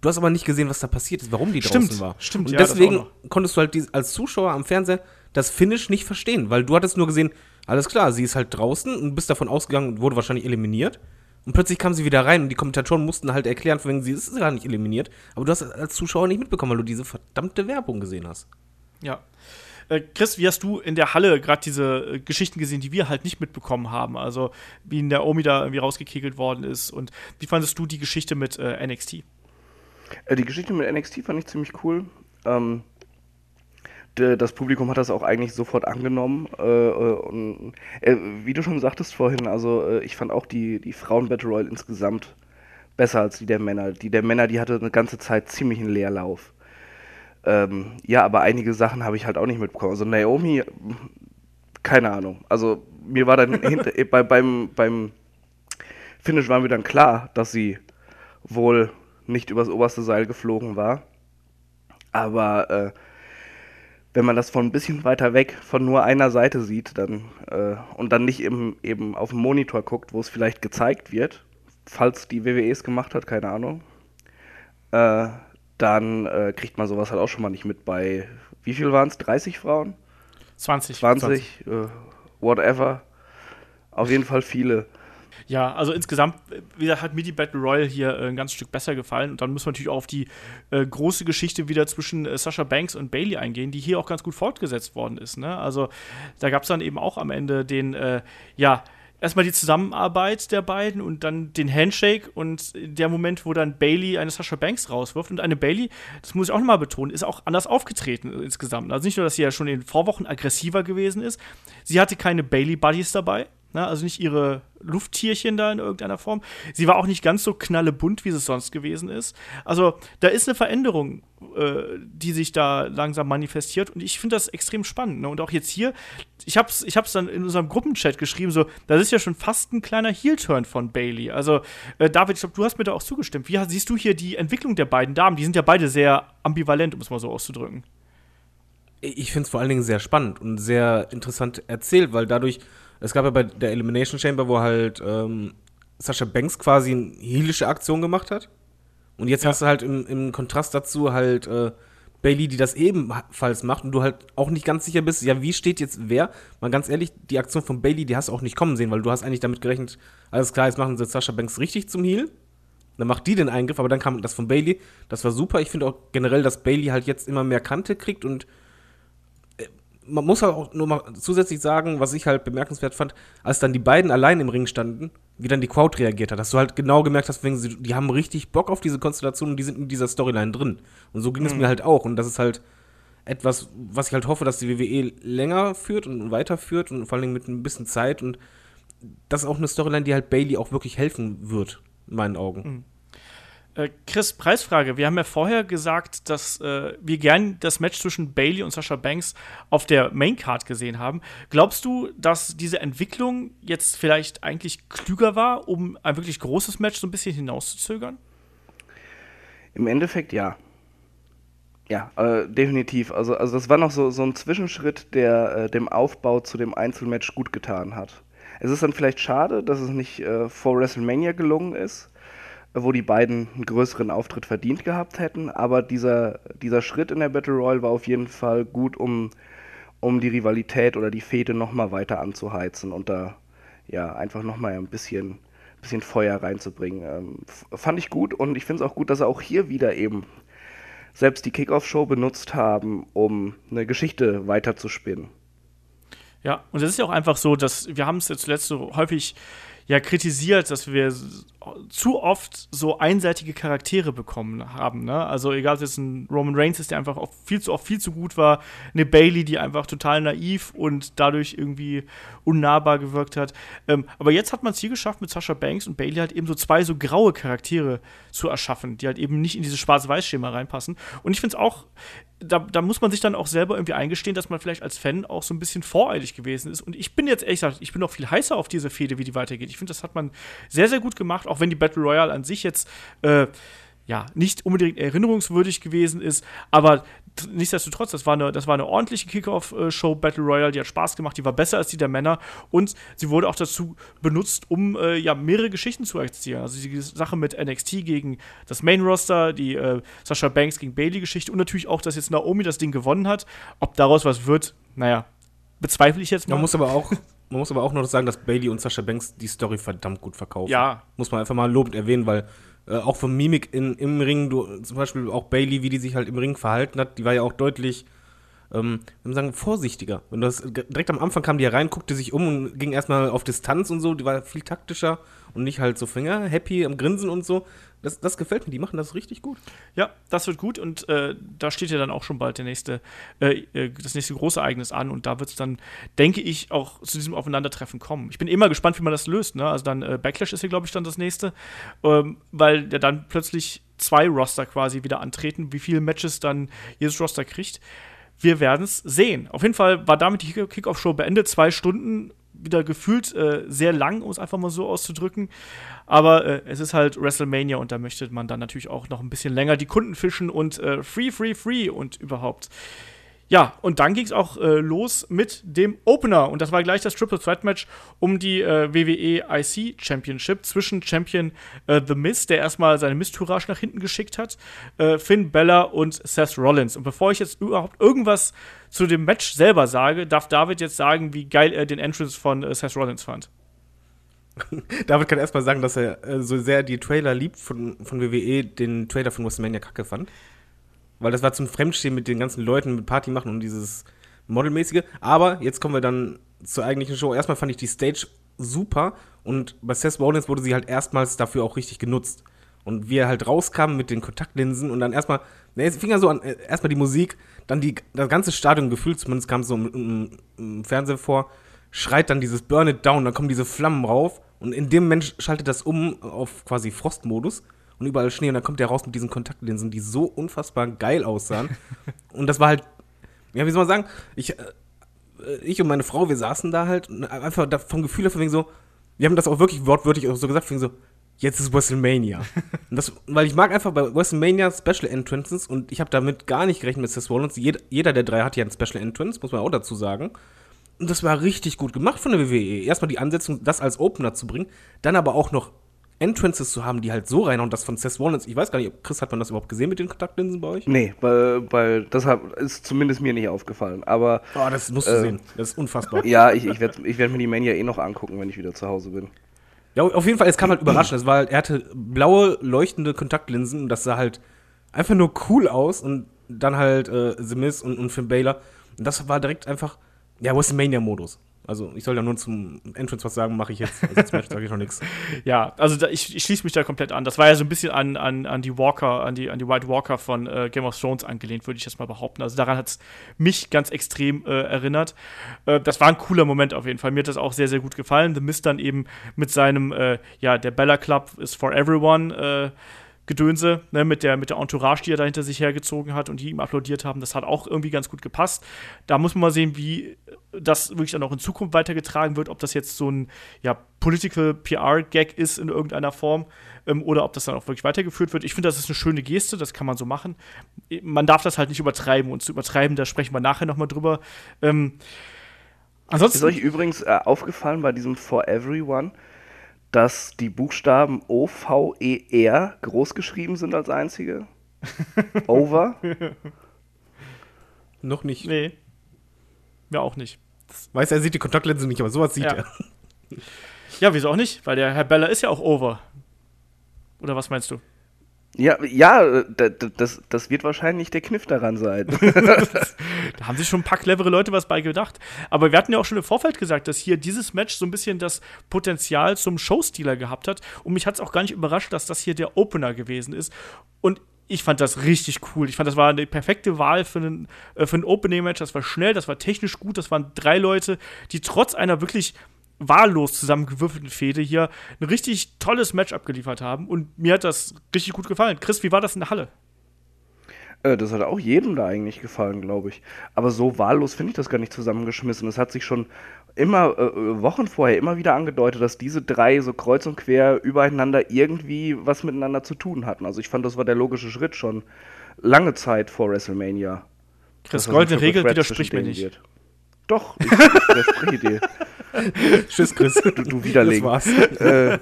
Du hast aber nicht gesehen, was da passiert ist, warum die stimmt, draußen war. Stimmt, Und ja, deswegen konntest du halt die, als Zuschauer am Fernseher das Finish nicht verstehen, weil du hattest nur gesehen, alles klar, sie ist halt draußen und bist davon ausgegangen und wurde wahrscheinlich eliminiert. Und plötzlich kam sie wieder rein und die Kommentatoren mussten halt erklären, von wegen, sie ist gar nicht eliminiert. Aber du hast als Zuschauer nicht mitbekommen, weil du diese verdammte Werbung gesehen hast. Ja. Äh, Chris, wie hast du in der Halle gerade diese äh, Geschichten gesehen, die wir halt nicht mitbekommen haben? Also, wie in der Omi da irgendwie rausgekegelt worden ist. Und wie fandest du die Geschichte mit äh, NXT? Äh, die Geschichte mit NXT fand ich ziemlich cool. Ähm, das Publikum hat das auch eigentlich sofort angenommen. Äh, und, äh, wie du schon sagtest vorhin, also äh, ich fand auch die, die Frauen-Battle Royale insgesamt besser als die der Männer. Die der Männer, die hatte eine ganze Zeit ziemlich einen Leerlauf. Ähm, ja, aber einige Sachen habe ich halt auch nicht mitbekommen. Also Naomi, keine Ahnung. Also mir war dann [laughs] hinter, bei, beim, beim Finish war mir dann klar, dass sie wohl nicht übers oberste Seil geflogen war. Aber äh, wenn man das von ein bisschen weiter weg von nur einer Seite sieht dann, äh, und dann nicht eben, eben auf dem Monitor guckt, wo es vielleicht gezeigt wird, falls die WWE es gemacht hat, keine Ahnung, äh, dann äh, kriegt man sowas halt auch schon mal nicht mit bei, wie viel waren es, 30 Frauen? 20. 20, 20. Äh, whatever. Auf jeden Fall viele. Ja, also insgesamt, wie gesagt, hat mir die Battle Royale hier äh, ein ganz Stück besser gefallen. Und dann muss man natürlich auch auf die äh, große Geschichte wieder zwischen äh, Sasha Banks und Bailey eingehen, die hier auch ganz gut fortgesetzt worden ist. Ne? Also da gab es dann eben auch am Ende den, äh, ja, erstmal die Zusammenarbeit der beiden und dann den Handshake und der Moment, wo dann Bailey eine Sasha Banks rauswirft. Und eine Bailey, das muss ich auch nochmal betonen, ist auch anders aufgetreten insgesamt. Also nicht nur, dass sie ja schon in den Vorwochen aggressiver gewesen ist, sie hatte keine Bailey-Buddies dabei. Ne? Also nicht ihre Lufttierchen da in irgendeiner Form. Sie war auch nicht ganz so knallebunt, wie es sonst gewesen ist. Also da ist eine Veränderung, äh, die sich da langsam manifestiert und ich finde das extrem spannend. Ne? Und auch jetzt hier, ich habe es ich hab's dann in unserem Gruppenchat geschrieben, so, das ist ja schon fast ein kleiner Heel-Turn von Bailey. Also äh, David, ich glaube, du hast mir da auch zugestimmt. Wie siehst du hier die Entwicklung der beiden Damen? Die sind ja beide sehr ambivalent, um es mal so auszudrücken. Ich finde es vor allen Dingen sehr spannend und sehr interessant erzählt, weil dadurch es gab ja bei der Elimination Chamber, wo halt ähm, Sascha Banks quasi eine heelische Aktion gemacht hat. Und jetzt ja. hast du halt im, im Kontrast dazu halt äh, Bailey, die das ebenfalls macht und du halt auch nicht ganz sicher bist, ja, wie steht jetzt wer? Mal ganz ehrlich, die Aktion von Bailey, die hast du auch nicht kommen sehen, weil du hast eigentlich damit gerechnet, alles klar, jetzt machen sie Sascha Banks richtig zum Heal. Dann macht die den Eingriff, aber dann kam das von Bailey. Das war super. Ich finde auch generell, dass Bailey halt jetzt immer mehr Kante kriegt und man muss halt auch nur mal zusätzlich sagen, was ich halt bemerkenswert fand, als dann die beiden allein im Ring standen, wie dann die Crowd reagiert hat, dass du halt genau gemerkt hast, wenn sie, die haben richtig Bock auf diese Konstellation und die sind in dieser Storyline drin. Und so ging es mir halt auch. Und das ist halt etwas, was ich halt hoffe, dass die WWE länger führt und weiterführt und vor allem mit ein bisschen Zeit. Und das ist auch eine Storyline, die halt Bailey auch wirklich helfen wird, in meinen Augen. Äh, Chris, Preisfrage. Wir haben ja vorher gesagt, dass äh, wir gern das Match zwischen Bailey und Sasha Banks auf der Maincard gesehen haben. Glaubst du, dass diese Entwicklung jetzt vielleicht eigentlich klüger war, um ein wirklich großes Match so ein bisschen hinauszuzögern? Im Endeffekt ja. Ja, äh, definitiv. Also, also das war noch so, so ein Zwischenschritt, der äh, dem Aufbau zu dem Einzelmatch gut getan hat. Es ist dann vielleicht schade, dass es nicht äh, vor WrestleMania gelungen ist, wo die beiden einen größeren Auftritt verdient gehabt hätten, aber dieser, dieser Schritt in der Battle Royale war auf jeden Fall gut, um, um die Rivalität oder die Fehde nochmal weiter anzuheizen und da ja einfach nochmal ein bisschen, bisschen Feuer reinzubringen. Ähm, fand ich gut und ich finde es auch gut, dass er auch hier wieder eben selbst die Kickoff-Show benutzt haben, um eine Geschichte weiterzuspinnen. Ja, und es ist ja auch einfach so, dass wir haben es jetzt zuletzt so häufig ja kritisiert, dass wir zu oft so einseitige Charaktere bekommen haben. Ne? Also egal, ob es ein Roman Reigns ist, der einfach auch viel zu oft viel zu gut war, eine Bailey, die einfach total naiv und dadurch irgendwie unnahbar gewirkt hat. Ähm, aber jetzt hat man es hier geschafft, mit Sasha Banks und Bailey halt eben so zwei so graue Charaktere zu erschaffen, die halt eben nicht in dieses Schwarz-Weiß-Schema reinpassen. Und ich finde es auch da, da, muss man sich dann auch selber irgendwie eingestehen, dass man vielleicht als Fan auch so ein bisschen voreilig gewesen ist. Und ich bin jetzt ehrlich gesagt, ich bin noch viel heißer auf diese Fehde, wie die weitergeht. Ich finde, das hat man sehr, sehr gut gemacht, auch wenn die Battle Royale an sich jetzt äh, ja nicht unbedingt erinnerungswürdig gewesen ist, aber nichtsdestotrotz, das war eine, das war eine ordentliche Kickoff-Show Battle Royale, die hat Spaß gemacht, die war besser als die der Männer und sie wurde auch dazu benutzt, um äh, ja mehrere Geschichten zu erzählen. Also die Sache mit NXT gegen das Main Roster, die äh, Sasha Banks gegen Bailey Geschichte und natürlich auch, dass jetzt Naomi das Ding gewonnen hat. Ob daraus was wird, naja, bezweifle ich jetzt mal. Man muss aber auch [laughs] man muss aber auch noch sagen, dass Bailey und Sasha Banks die Story verdammt gut verkaufen. Ja. Muss man einfach mal lobend erwähnen, weil äh, auch von Mimik in, im Ring, du, zum Beispiel auch Bailey, wie die sich halt im Ring verhalten hat, die war ja auch deutlich, ähm, wir sagen, vorsichtiger. Wenn das, direkt am Anfang kam die herein, guckte sich um und ging erstmal auf Distanz und so, die war viel taktischer und nicht halt so Finger, happy am Grinsen und so. Das, das gefällt mir, die machen das richtig gut. Ja, das wird gut und äh, da steht ja dann auch schon bald der nächste, äh, äh das nächste große Ereignis an und da wird es dann, denke ich, auch zu diesem Aufeinandertreffen kommen. Ich bin immer gespannt, wie man das löst. Ne? Also dann äh, Backlash ist hier, glaube ich, dann das nächste, ähm, weil ja dann plötzlich zwei Roster quasi wieder antreten, wie viele Matches dann jedes Roster kriegt. Wir werden es sehen. Auf jeden Fall war damit die Kickoff-Show beendet. Zwei Stunden wieder gefühlt äh, sehr lang, um es einfach mal so auszudrücken. Aber äh, es ist halt WrestleMania und da möchte man dann natürlich auch noch ein bisschen länger die Kunden fischen und äh, free, free, free und überhaupt. Ja, und dann ging es auch äh, los mit dem Opener. Und das war gleich das Triple Threat Match um die äh, WWE IC Championship zwischen Champion äh, The Miz, der erstmal seine Mistourage nach hinten geschickt hat, äh, Finn Bella und Seth Rollins. Und bevor ich jetzt überhaupt irgendwas zu dem Match selber sage, darf David jetzt sagen, wie geil er den Entrance von äh, Seth Rollins fand. [laughs] David kann erstmal sagen, dass er äh, so sehr die Trailer liebt von, von WWE, den Trailer von WrestleMania kacke fand. Weil das war zum Fremdstehen mit den ganzen Leuten, mit Party machen und dieses Modelmäßige. Aber jetzt kommen wir dann zur eigentlichen Show. Erstmal fand ich die Stage super und bei Seth Rollins wurde sie halt erstmals dafür auch richtig genutzt. Und wie er halt rauskam mit den Kontaktlinsen und dann erstmal, ne, es fing ja so an, äh, erstmal die Musik, dann die, das ganze Stadion gefühlt, zumindest kam es so im, im, im, Fernsehen vor, schreit dann dieses Burn It Down, dann kommen diese Flammen rauf und in dem Moment schaltet das um auf quasi Frostmodus und überall Schnee und dann kommt der raus mit diesen Kontaktlinsen, die so unfassbar geil aussahen. [laughs] und das war halt, ja, wie soll man sagen, ich, äh, ich und meine Frau, wir saßen da halt und einfach da vom Gefühl davon wegen so, wir haben das auch wirklich wortwörtlich auch so gesagt, wegen so, jetzt ist WrestleMania. [laughs] und das, weil ich mag einfach bei WrestleMania Special Entrances und ich habe damit gar nicht gerechnet mit Seth Rollins. Jeder, jeder der drei hat ja ein Special Entrance, muss man auch dazu sagen. Und das war richtig gut gemacht von der WWE. Erstmal die Ansetzung, das als Opener zu bringen, dann aber auch noch Entrances zu haben, die halt so rein und das von Seth Rollins. Ich weiß gar nicht, Chris, hat man das überhaupt gesehen mit den Kontaktlinsen bei euch? Nee, weil, weil das hat, ist zumindest mir nicht aufgefallen. Aber. Oh, das musst du äh, sehen. Das ist unfassbar. [laughs] Ja, ich, ich werde ich werd mir die Mania eh noch angucken, wenn ich wieder zu Hause bin. Ja, auf jeden Fall, es kam halt überraschend. Es war halt, er hatte blaue, leuchtende Kontaktlinsen und das sah halt einfach nur cool aus und dann halt äh, The Miz und, und Finn Baylor. Und das war direkt einfach, ja, WrestleMania-Modus. Also ich soll ja nur zum Entrance was sagen, mache ich jetzt. Also zum Match sage ich noch nichts. [laughs] Ja, also da, ich, ich schließe mich da komplett an. Das war ja so ein bisschen an, an, an die Walker, an die, an die White Walker von äh, Game of Thrones angelehnt, würde ich jetzt mal behaupten. Also daran hat es mich ganz extrem äh, erinnert. Äh, das war ein cooler Moment auf jeden Fall. Mir hat das auch sehr, sehr gut gefallen. The Mist dann eben mit seinem, äh, ja, der Bella Club is for everyone äh, Gedönse, ne, mit, der, mit der Entourage, die er da hinter sich hergezogen hat und die ihm applaudiert haben, das hat auch irgendwie ganz gut gepasst. Da muss man mal sehen, wie das wirklich dann auch in Zukunft weitergetragen wird, ob das jetzt so ein ja, Political PR-Gag ist in irgendeiner Form ähm, oder ob das dann auch wirklich weitergeführt wird. Ich finde, das ist eine schöne Geste, das kann man so machen. Man darf das halt nicht übertreiben und zu übertreiben, da sprechen wir nachher nochmal drüber. Ähm, ansonsten ist euch übrigens äh, aufgefallen bei diesem For Everyone, dass die Buchstaben O, V, E, R groß geschrieben sind als einzige? [laughs] Over? Noch nicht. Nee. Ja, auch nicht. Das Weiß er sieht die Kontaktlinsen nicht, aber sowas sieht ja. er. Ja, wieso auch nicht? Weil der Herr Bella ist ja auch over. Oder was meinst du? Ja, ja, das, das wird wahrscheinlich der Kniff daran sein. [laughs] da haben sich schon ein paar clevere Leute was bei gedacht. Aber wir hatten ja auch schon im Vorfeld gesagt, dass hier dieses Match so ein bisschen das Potenzial zum Showstealer gehabt hat. Und mich hat es auch gar nicht überrascht, dass das hier der Opener gewesen ist. Und ich fand das richtig cool. Ich fand, das war eine perfekte Wahl für, einen, äh, für ein Opening-Match. Das war schnell, das war technisch gut. Das waren drei Leute, die trotz einer wirklich wahllos zusammengewürfelten Fehde hier ein richtig tolles Match abgeliefert haben. Und mir hat das richtig gut gefallen. Chris, wie war das in der Halle? Äh, das hat auch jedem da eigentlich gefallen, glaube ich. Aber so wahllos finde ich das gar nicht zusammengeschmissen. Es hat sich schon immer äh, äh, Wochen vorher immer wieder angedeutet, dass diese drei so kreuz und quer übereinander irgendwie was miteinander zu tun hatten. Also ich fand, das war der logische Schritt schon lange Zeit vor WrestleMania. Chris, goldene Regel widerspricht mir nicht. Wird. Doch, ich widerspreche dir. [laughs] Tschüss, Chris. Du, du Widerling. Das war's. Äh,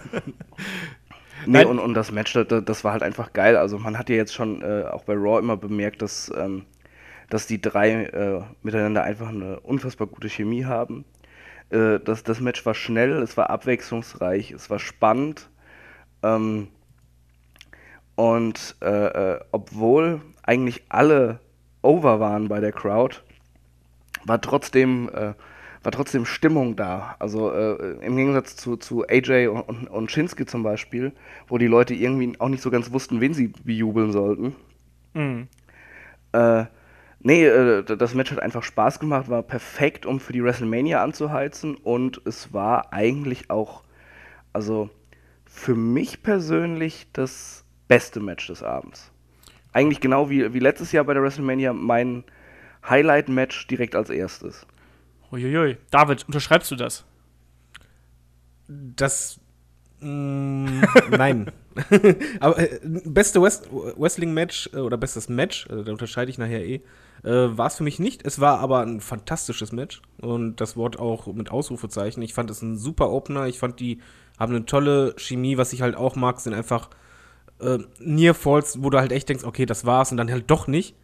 nee, und, und das Match, das, das war halt einfach geil. Also man hat ja jetzt schon äh, auch bei Raw immer bemerkt, dass, ähm, dass die drei äh, miteinander einfach eine unfassbar gute Chemie haben. Äh, das, das Match war schnell, es war abwechslungsreich, es war spannend. Ähm, und äh, äh, obwohl eigentlich alle over waren bei der Crowd, war trotzdem äh, war trotzdem Stimmung da. Also äh, im Gegensatz zu, zu AJ und, und, und Shinsuke zum Beispiel, wo die Leute irgendwie auch nicht so ganz wussten, wen sie bejubeln sollten. Mhm. Äh, nee, äh, das Match hat einfach Spaß gemacht, war perfekt, um für die WrestleMania anzuheizen und es war eigentlich auch, also für mich persönlich das beste Match des Abends. Eigentlich genau wie, wie letztes Jahr bei der WrestleMania mein Highlight-Match direkt als erstes. Uiuiui. David, unterschreibst du das? Das. Mh, nein. [laughs] Aber äh, beste West Wrestling-Match äh, oder bestes Match, äh, da unterscheide ich nachher eh, äh, war es für mich nicht. Es war aber ein fantastisches Match und das Wort auch mit Ausrufezeichen. Ich fand es ein super Opener. Ich fand, die haben eine tolle Chemie. Was ich halt auch mag, sind einfach äh, Near Falls, wo du halt echt denkst, okay, das war's und dann halt doch nicht.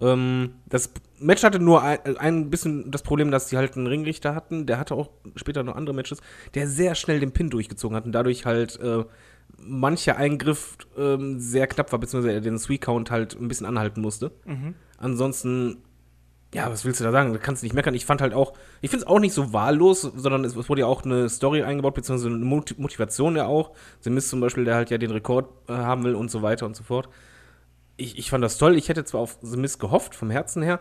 Ähm, das Match hatte nur ein, ein, bisschen das Problem, dass sie halt einen Ringrichter hatten. Der hatte auch später noch andere Matches, der sehr schnell den Pin durchgezogen hat und dadurch halt äh, mancher Eingriff ähm, sehr knapp war, beziehungsweise den Sweet-Count halt ein bisschen anhalten musste. Mhm. Ansonsten, ja, was willst du da sagen? Da kannst du nicht meckern. Ich fand halt auch, ich finde es auch nicht so wahllos, sondern es, es, wurde ja auch eine Story eingebaut, beziehungsweise eine Motivation ja auch. Sie misst zum Beispiel, der halt ja den Rekord äh, haben will und so weiter und so fort ich, ich fand das toll. Ich hätte zwar auf The Mist gehofft, vom Herzen her,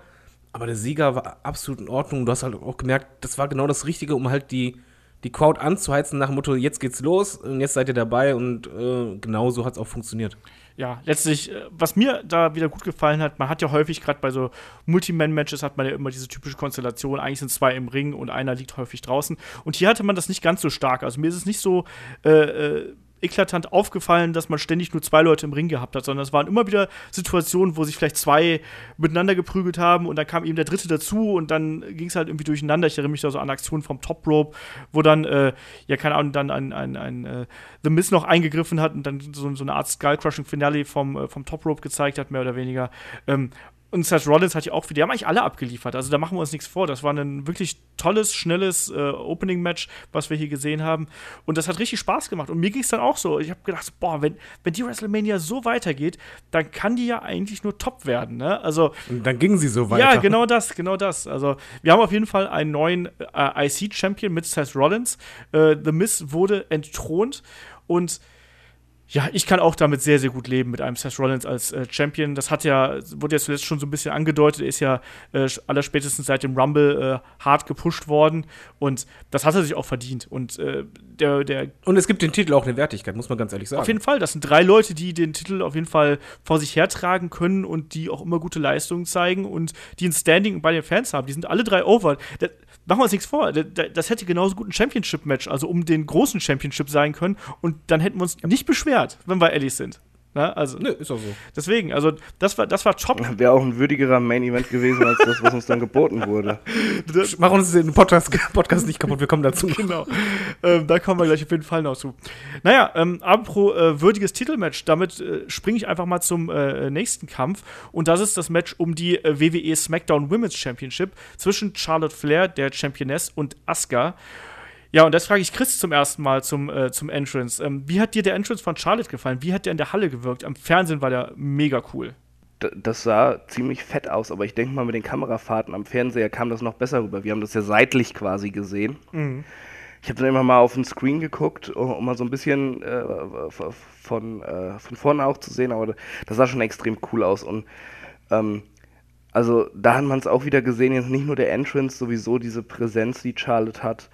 aber der Sieger war absolut in Ordnung. Du hast halt auch gemerkt, das war genau das Richtige, um halt die, die Crowd anzuheizen nach dem Motto, jetzt geht's los und jetzt seid ihr dabei und äh, genau so hat es auch funktioniert. Ja, letztlich, äh, was mir da wieder gut gefallen hat, man hat ja häufig gerade bei so Multiman-Matches hat man ja immer diese typische Konstellation, eigentlich sind zwei im Ring und einer liegt häufig draußen. Und hier hatte man das nicht ganz so stark. Also mir ist es nicht so äh, äh eklatant aufgefallen, dass man ständig nur zwei Leute im Ring gehabt hat, sondern es waren immer wieder Situationen, wo sich vielleicht zwei miteinander geprügelt haben und dann kam eben der dritte dazu und dann ging es halt irgendwie durcheinander. Ich erinnere mich da so an Aktionen vom Top Rope, wo dann, äh, ja, keine Ahnung, dann ein, ein, ein äh, The Miz noch eingegriffen hat und dann so, so eine Art Skull-Crushing-Finale vom, äh, vom Top Rope gezeigt hat, mehr oder weniger. Ähm, Und Seth Rollins hat ja auch wieder, die haben eigentlich alle abgeliefert. Also da machen wir uns nichts vor. Das war ein wirklich tolles, schnelles äh, Opening-Match, was wir hier gesehen haben. Und das hat richtig Spaß gemacht. Und mir ging es dann auch so. Ich habe gedacht, boah, wenn, wenn die WrestleMania so weitergeht, dann kann die ja eigentlich nur top werden. Ne? Also, Und dann ging sie so weiter. ja, genau das, genau das. Also, wir haben auf jeden Fall einen neuen äh, IC-Champion mit Seth Rollins. Äh, The Miz wurde entthront und ja, ich kann auch damit sehr, sehr gut leben mit einem Seth Rollins als äh, Champion. Das hat ja, wurde ja zuletzt schon so ein bisschen angedeutet, er ist ja äh, allerspätestens seit dem Rumble äh, hart gepusht worden und das hat er sich auch verdient. Und äh, der, der Und es gibt den Titel auch eine Wertigkeit, muss man ganz ehrlich sagen. auf jeden Fall, das sind drei Leute, die den Titel auf jeden Fall vor sich hertragen können und die auch immer gute Leistungen zeigen und die ein Standing bei den Fans haben. Die sind alle drei over. Das, machen wir uns nichts vor. Das, das hätte genauso gut ein Championship-Match, also um den großen Championship sein können und dann hätten wir uns nicht beschwert, wenn wir ehrlich sind. Na, also, Nö, ist auch so. deswegen, also das war, das war top. [laughs] Wäre auch ein würdigerer Main-Event gewesen als das, was uns dann geboten wurde. Mach uns den Podcast, [laughs] Podcast nicht kaputt, wir kommen dazu. genau. ähm, da kommen wir gleich auf jeden Fall noch zu. Naja, ähm, apropos äh, würdiges Titelmatch, damit äh, springe ich einfach mal zum äh, nächsten Kampf. Und das ist das Match um die äh, WWE SmackDown Women's Championship zwischen Charlotte Flair, der Championess, und Asuka. Ja, und das frage ich Chris zum ersten Mal zum, äh, zum Entrance. Ähm, wie hat dir der Entrance von Charlotte gefallen? Wie hat der in der Halle gewirkt? Am Fernsehen war der mega cool. D das sah ziemlich fett aus, aber ich denke mal, mit den Kamerafahrten am Fernseher kam das noch besser rüber. Wir haben das ja seitlich quasi gesehen. Ich habe dann immer mal auf den Screen geguckt, um, um mal so ein bisschen äh, von, äh, von vorne auch zu sehen, aber das sah schon extrem cool aus. Und ähm, also da hat man es auch wieder gesehen, jetzt nicht nur der Entrance, sowieso diese Präsenz, die Charlotte hat.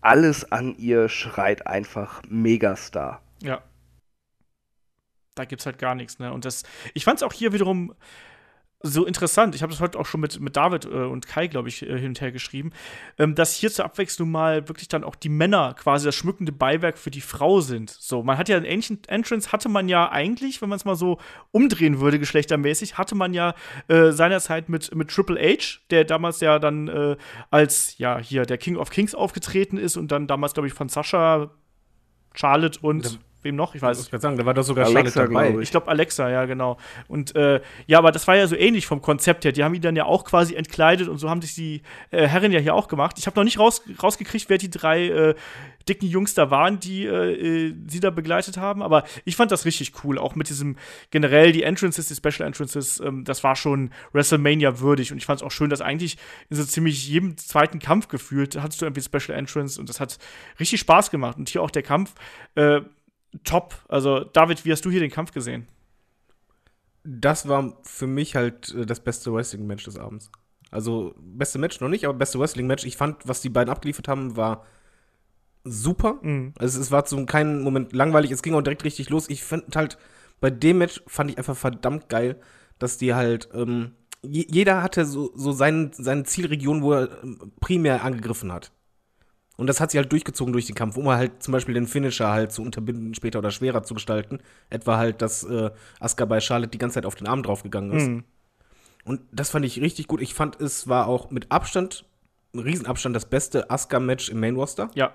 Alles an ihr schreit einfach Megastar. Ja. Da gibt's halt gar nichts, ne? Und das, ich fand's auch hier wiederum so interessant. Ich habe das heute auch schon mit, mit David äh, und Kai, glaube ich, äh, hin und her geschrieben, ähm, dass hier zur Abwechslung mal wirklich dann auch die Männer quasi das schmückende Beiwerk für die Frau sind. So, man hat ja einen Ancient Entrance, hatte man ja eigentlich, wenn man es mal so umdrehen würde, geschlechtermäßig, hatte man ja äh, seinerzeit mit, mit Triple H, der damals ja dann äh, als, ja, hier der King of Kings aufgetreten ist und dann damals, glaube ich, von Sascha, Charlotte und wem noch? Ich weiß Ich kann sagen, da war doch sogar Alexa, Charlotte dabei. glaub ich glaube Alexa, ja, genau. Und äh, ja, aber das war ja so ähnlich vom Konzept her. Die haben ihn dann ja auch quasi entkleidet und so haben sich die äh, Herren ja hier auch gemacht. Ich habe noch nicht raus, rausgekriegt, wer die drei äh, dicken Jungs da waren, die äh, äh, sie da begleitet haben. Aber ich fand das richtig cool. Auch mit diesem generell die Entrances, die Special Entrances, ähm, das war schon WrestleMania würdig. Und ich fand es auch schön, dass eigentlich in so ziemlich jedem zweiten Kampf gefühlt hattest du irgendwie Special Entrance und das hat richtig Spaß gemacht. Und hier auch der Kampf. Äh, top. Also, David, wie hast du hier den Kampf gesehen? Das war für mich halt äh, das beste Wrestling-Match des Abends. Also, beste Match noch nicht, aber beste Wrestling-Match. Ich fand, was die beiden abgeliefert haben, war super. Mhm. Also, es war zu keinem Moment langweilig. Es ging auch direkt richtig los. Ich fand halt, bei dem Match fand ich einfach verdammt geil, dass die halt, ähm, je- jeder hatte so, so seinen, seine Zielregion, wo er ähm, primär angegriffen hat. Und das hat sich halt durchgezogen durch den Kampf, um halt zum Beispiel den Finisher halt zu unterbinden später oder schwerer zu gestalten. Etwa halt, dass äh, Asuka bei Charlotte die ganze Zeit auf den Arm draufgegangen ist. Mhm. Und das fand ich richtig gut. Ich fand, es war auch mit Abstand, Riesenabstand, das beste Asuka-Match im Main-Roster. Ja.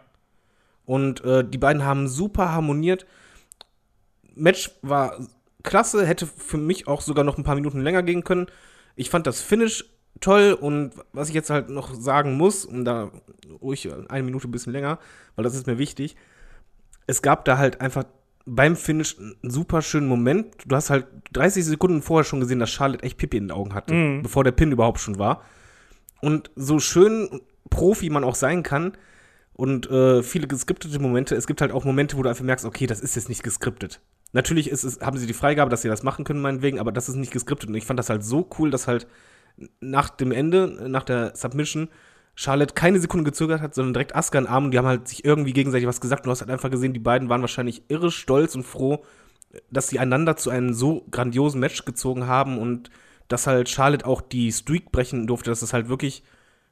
Und äh, die beiden haben super harmoniert. Match war klasse, hätte für mich auch sogar noch ein paar Minuten länger gehen können. Ich fand das Finish toll und was ich jetzt halt noch sagen muss, und da ruhig eine Minute ein bisschen länger, weil das ist mir wichtig. Es gab da halt einfach beim Finish einen super schönen Moment. Du hast halt 30 Sekunden vorher schon gesehen, dass Charlotte echt Pipi in den Augen hatte, Mhm. bevor der Pin überhaupt schon war. Und so schön Profi man auch sein kann und äh, viele geskriptete Momente, es gibt halt auch Momente, wo du einfach merkst, okay, das ist jetzt nicht geskriptet. Natürlich ist es, haben sie die Freigabe, dass sie das machen können, meinetwegen, aber das ist nicht geskriptet. Und ich fand das halt so cool, dass halt nach dem Ende, nach der Submission, Charlotte keine Sekunde gezögert hat, sondern direkt Asuka in den Arm und die haben halt sich irgendwie gegenseitig was gesagt. Und du hast halt einfach gesehen, die beiden waren wahrscheinlich irre stolz und froh, dass sie einander zu einem so grandiosen Match gezogen haben und dass halt Charlotte auch die Streak brechen durfte, dass es halt wirklich